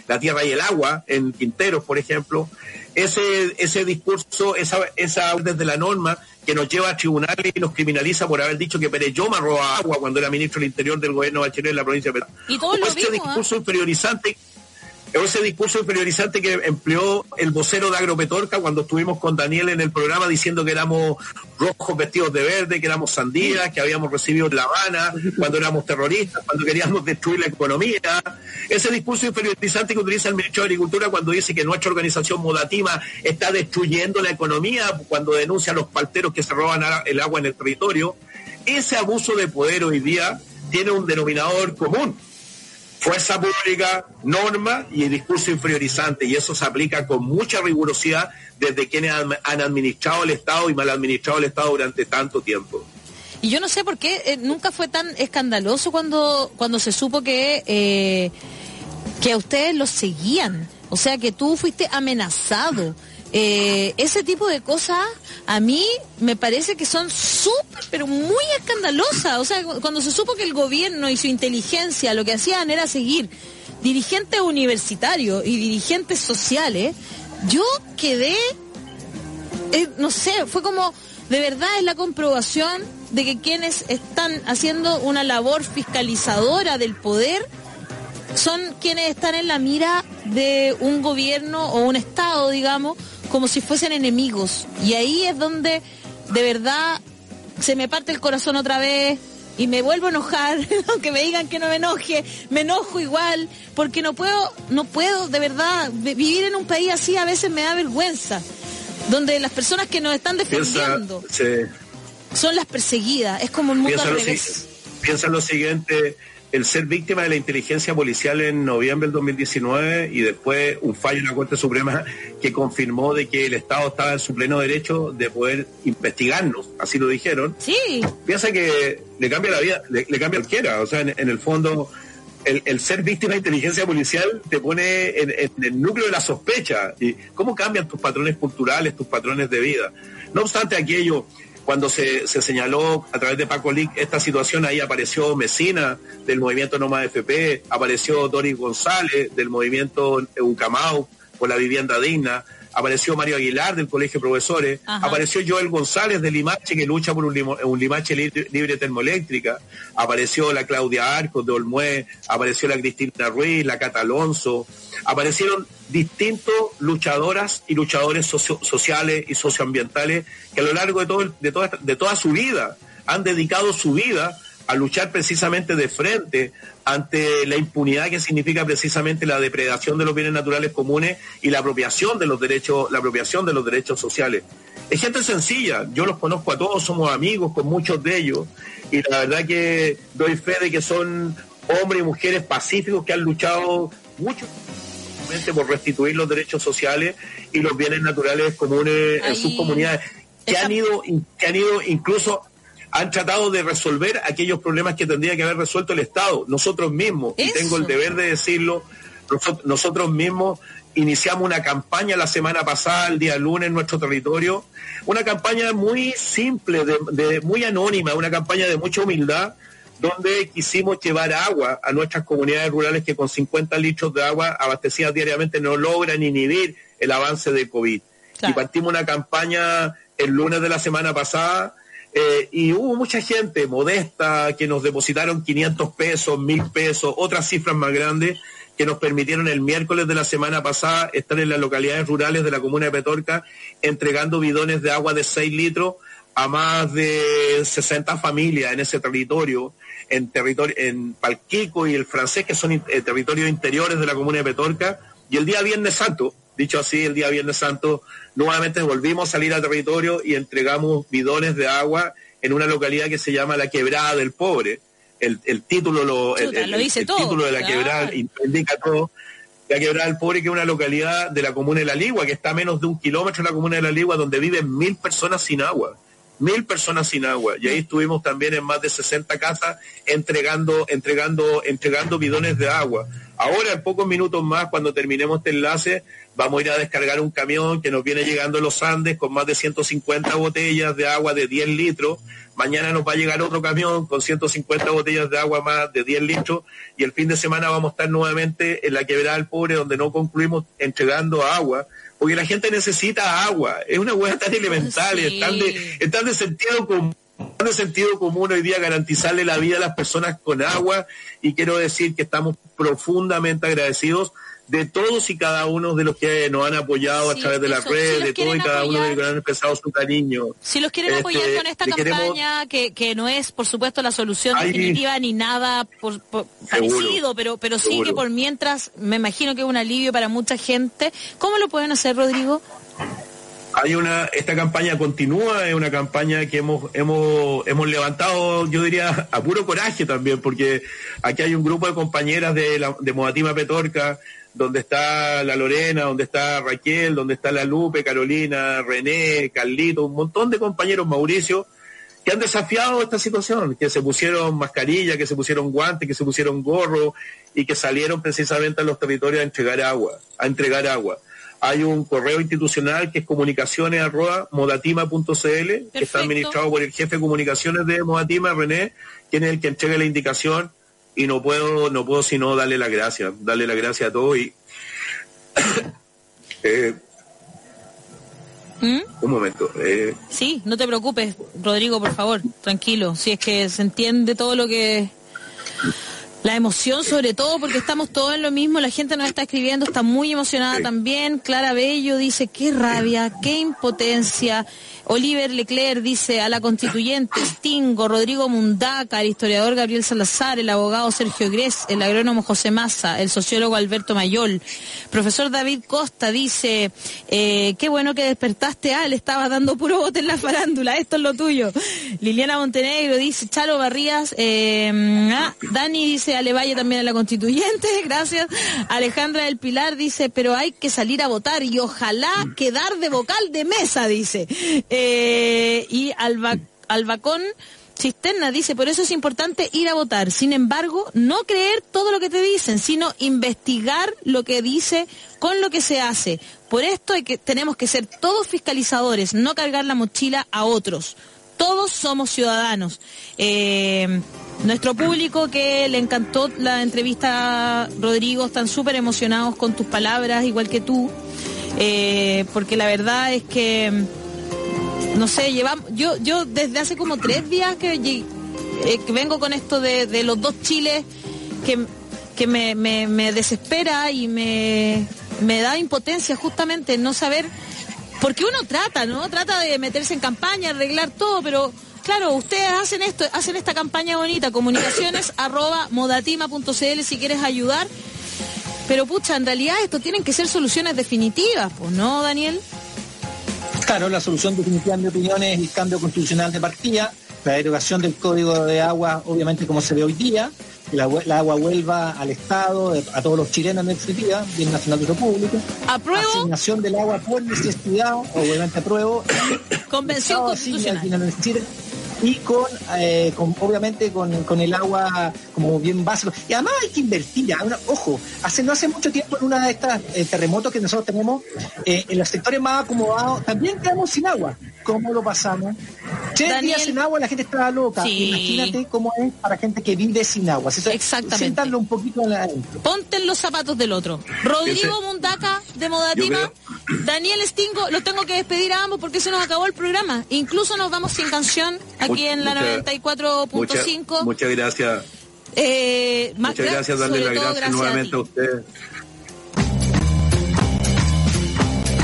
la tierra y el agua, en Quinteros, por ejemplo. Ese, ese discurso, esa, esa desde la norma que nos lleva a tribunales y nos criminaliza por haber dicho que Pereyoma roba agua cuando era ministro del Interior del gobierno de Bachelet en la provincia de Perú. Y todos lo este discurso inferiorizante ese discurso inferiorizante que empleó el vocero de Agropetorca cuando estuvimos con Daniel en el programa diciendo que éramos rojos vestidos de verde, que éramos sandías, que habíamos recibido La Habana, cuando éramos terroristas, cuando queríamos destruir la economía. Ese discurso inferiorizante que utiliza el ministro de Agricultura cuando dice que nuestra organización Modatima está destruyendo la economía, cuando denuncia a los palteros que se roban el agua en el territorio. Ese abuso de poder hoy día tiene un denominador común fuerza pública, norma y discurso inferiorizante. Y eso se aplica con mucha rigurosidad desde quienes han, administrado el Estado y mal administrado el Estado durante tanto tiempo. Y yo no sé por qué eh, nunca fue tan escandaloso cuando, cuando se supo que, eh, que a ustedes los seguían. O sea, que tú fuiste amenazado. Eh, ese tipo de cosas a mí me parece que son súper, pero muy escandalosas. O sea, cuando se supo que el gobierno y su inteligencia lo que hacían era seguir dirigentes universitarios y dirigentes sociales, yo quedé, eh, no sé, fue como, de verdad es la comprobación de que quienes están haciendo una labor fiscalizadora del poder son quienes están en la mira de un gobierno o un Estado, digamos, como si fuesen enemigos. Y ahí es donde de verdad se me parte el corazón otra vez y me vuelvo a enojar, *laughs* aunque me digan que no me enoje, me enojo igual, porque no puedo, no puedo, de verdad, vivir en un país así a veces me da vergüenza, donde las personas que nos están defendiendo son las perseguidas, es como un mundo al revés. piensa lo siguiente, el ser víctima de la inteligencia policial en noviembre del 2019 y después un fallo en la Corte Suprema que confirmó de que el Estado estaba en su pleno derecho de poder investigarnos, así lo dijeron. Sí. Piensa que le cambia la vida, le, cambia cualquiera, o sea, en, el fondo el, ser víctima de inteligencia policial te pone en, en, el núcleo de la sospecha y cómo cambian tus patrones culturales, tus patrones de vida. No obstante aquello, cuando se, señaló a través de Paco Lic esta situación, ahí apareció Mesina del movimiento Noma FP, apareció Doris González del movimiento Eucamau por la vivienda digna, apareció Mario Aguilar del Colegio de Profesores, apareció Joel González de Limache que lucha por un, Limache libre, termoeléctrica, apareció la Claudia Arcos de Olmué, apareció la Cristina Ruiz, la Cata Alonso, aparecieron distintos luchadoras y luchadores sociales y socioambientales que a lo largo de, todo, de, toda, de toda su vida han dedicado su vida a luchar precisamente de frente ante la impunidad que significa precisamente la depredación de los bienes naturales comunes y la apropiación de los derechos, la apropiación de los derechos sociales. Es gente sencilla, yo los conozco a todos, somos amigos con muchos de ellos y la verdad que doy fe de que son hombres y mujeres pacíficos que han luchado mucho por restituir los derechos sociales y los bienes naturales comunes en sus comunidades, que han ido, que han ido incluso han tratado de resolver aquellos problemas que tendría que haber resuelto el Estado, nosotros mismos, y tengo el deber de decirlo, nosotros, mismos iniciamos una campaña la semana pasada, el día lunes, en nuestro territorio, una campaña muy simple, de, muy anónima, una campaña de mucha humildad, donde quisimos llevar agua a nuestras comunidades rurales que con 50 litros de agua abastecidas diariamente no logran inhibir el avance de COVID. Y partimos una campaña el lunes de la semana pasada eh, y hubo mucha gente modesta que nos depositaron 500 pesos, 1000 pesos, otras cifras más grandes que nos permitieron el miércoles de la semana pasada estar en las localidades rurales de la comuna de Petorca entregando bidones de agua de 6 litros a más de 60 familias en ese territorio, en territorio, en Palquico y el francés, que son eh, territorios interiores de la comuna de Petorca, y el día Viernes Santo, dicho así, el día Viernes Santo, nuevamente volvimos a salir al territorio y entregamos bidones de agua en una localidad que se llama La Quebrada del Pobre. El, título lo, el, título de la quebrada indica todo. La Quebrada del Pobre, que es una localidad de la comuna de La Ligua, que está a menos de un kilómetro de la comuna de La Ligua, donde viven mil personas sin agua mil personas sin agua. Y ahí estuvimos también en más de 60 casas entregando, entregando, entregando bidones de agua. Ahora, en pocos minutos más, cuando terminemos este enlace, vamos a ir a descargar un camión que nos viene llegando a los Andes con más de 150 botellas de agua de 10 litros. Mañana nos va a llegar otro camión con 150 botellas de agua más de 10 litros. Y el fin de semana vamos a estar nuevamente en la quebrada del pobre, donde no concluimos entregando agua porque la gente necesita agua. Es una hueá tan elemental, es, tan de, de sentido común de sentido común hoy día garantizarle la vida a las personas con agua y quiero decir que estamos profundamente agradecidos de todos y cada uno de los que nos han apoyado a través de la red, de todos y cada uno de los que han expresado su cariño. Si los quieren apoyar este, con esta campaña, que, que no es, por supuesto, la solución definitiva ni nada por, parecido, pero, pero sí que por mientras, me imagino que es un alivio para mucha gente. ¿Cómo lo pueden hacer, Rodrigo? hay una esta campaña continúa es una campaña que hemos hemos hemos levantado yo diría a puro coraje también porque aquí hay un grupo de compañeras de la, de Modatima Petorca donde está la Lorena, donde está Raquel, donde está la Lupe, Carolina, René, Carlito, un montón de compañeros, Mauricio, que han desafiado esta situación, que se pusieron mascarilla, que se pusieron guantes, que se pusieron gorro y que salieron precisamente a los territorios a entregar agua, a entregar agua. Hay un correo institucional que es comunicaciones modatima.cl, que está administrado por el jefe de comunicaciones de Modatima, René, quien es el que entrega la indicación y no puedo, no puedo sino darle las gracias, darle las gracias a todos y *coughs* eh, ¿Mm? un momento. Eh. Sí, no te preocupes, Rodrigo, por favor, tranquilo. Si es que se entiende todo lo que la emoción sobre todo porque estamos todos en lo mismo, la gente nos está escribiendo, está muy emocionada también. Clara Bello dice, qué rabia, qué impotencia. Oliver Leclerc dice a la constituyente, Stingo, Rodrigo Mundaca, el historiador Gabriel Salazar, el abogado Sergio Gres, el agrónomo José Massa, el sociólogo Alberto Mayol. Profesor David Costa dice, eh, qué bueno que despertaste, ah, le estaba dando puro bote en la farándula, esto es lo tuyo. Liliana Montenegro dice, Chalo Barrías, eh, ah, Dani dice, Ale Valle también a la constituyente, *laughs* gracias. Alejandra del Pilar dice, pero hay que salir a votar y ojalá quedar de vocal de mesa, dice. Eh, y Albacón Cisterna dice, por eso es importante ir a votar. Sin embargo, no creer todo lo que te dicen, sino investigar lo que dice con lo que se hace. Por esto hay que, tenemos que ser todos fiscalizadores, no cargar la mochila a otros. Todos somos ciudadanos. Eh, nuestro público que le encantó la entrevista, Rodrigo, están súper emocionados con tus palabras, igual que tú, eh, porque la verdad es que, no sé, llevamos, yo, yo desde hace como tres días que, eh, que vengo con esto de, los dos chiles, que, que me, me, me desespera y me, me da impotencia justamente no saber porque uno trata, ¿no? Trata de meterse en campaña, arreglar todo, pero claro, ustedes hacen esto, hacen esta campaña bonita, comunicaciones *coughs* si quieres ayudar. Pero pucha, en realidad esto tienen que ser soluciones definitivas, pues, ¿no, Daniel? Claro, la solución definitiva, en mi opinión, es el cambio constitucional de partida, la derogación del código de agua, obviamente como se ve hoy día, la, agua vuelva al Estado, a todos los chilenos en definitiva, bien nacional de República. ¿Apruebo? Asignación del agua por necesidad, obviamente apruebo. Convención constitucional y con, eh, con obviamente con, con, el agua como bien básico. Y además hay que invertir, ojo, hace no hace mucho tiempo en una de estas eh, terremotos que nosotros tenemos, eh, en los sectores más acomodados, también quedamos sin agua. ¿Cómo lo pasamos? Tres días sin agua, la gente estaba loca. Imagínate cómo es para gente que vive sin agua. Exactamente. un poquito en la Ponte en los zapatos del otro. Rodrigo Mundaca, de Modatima. Daniel Stingo, los tengo que despedir a ambos porque se nos acabó el programa. Incluso nos vamos sin canción aquí en la 94.5. Muchas gracias. Eh, muchas gracias, darle las gracias, nuevamente a, a usted.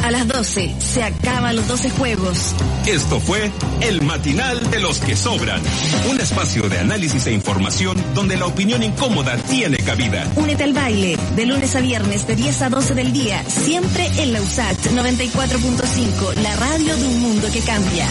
A las 12 se acaban los 12 juegos. Esto fue El Matinal de los que Sobran. Un espacio de análisis e información donde la opinión incómoda tiene cabida. Únete al baile de lunes a viernes de 10 a 12 del día, siempre en la USAT 94.5, la radio de un mundo que cambia.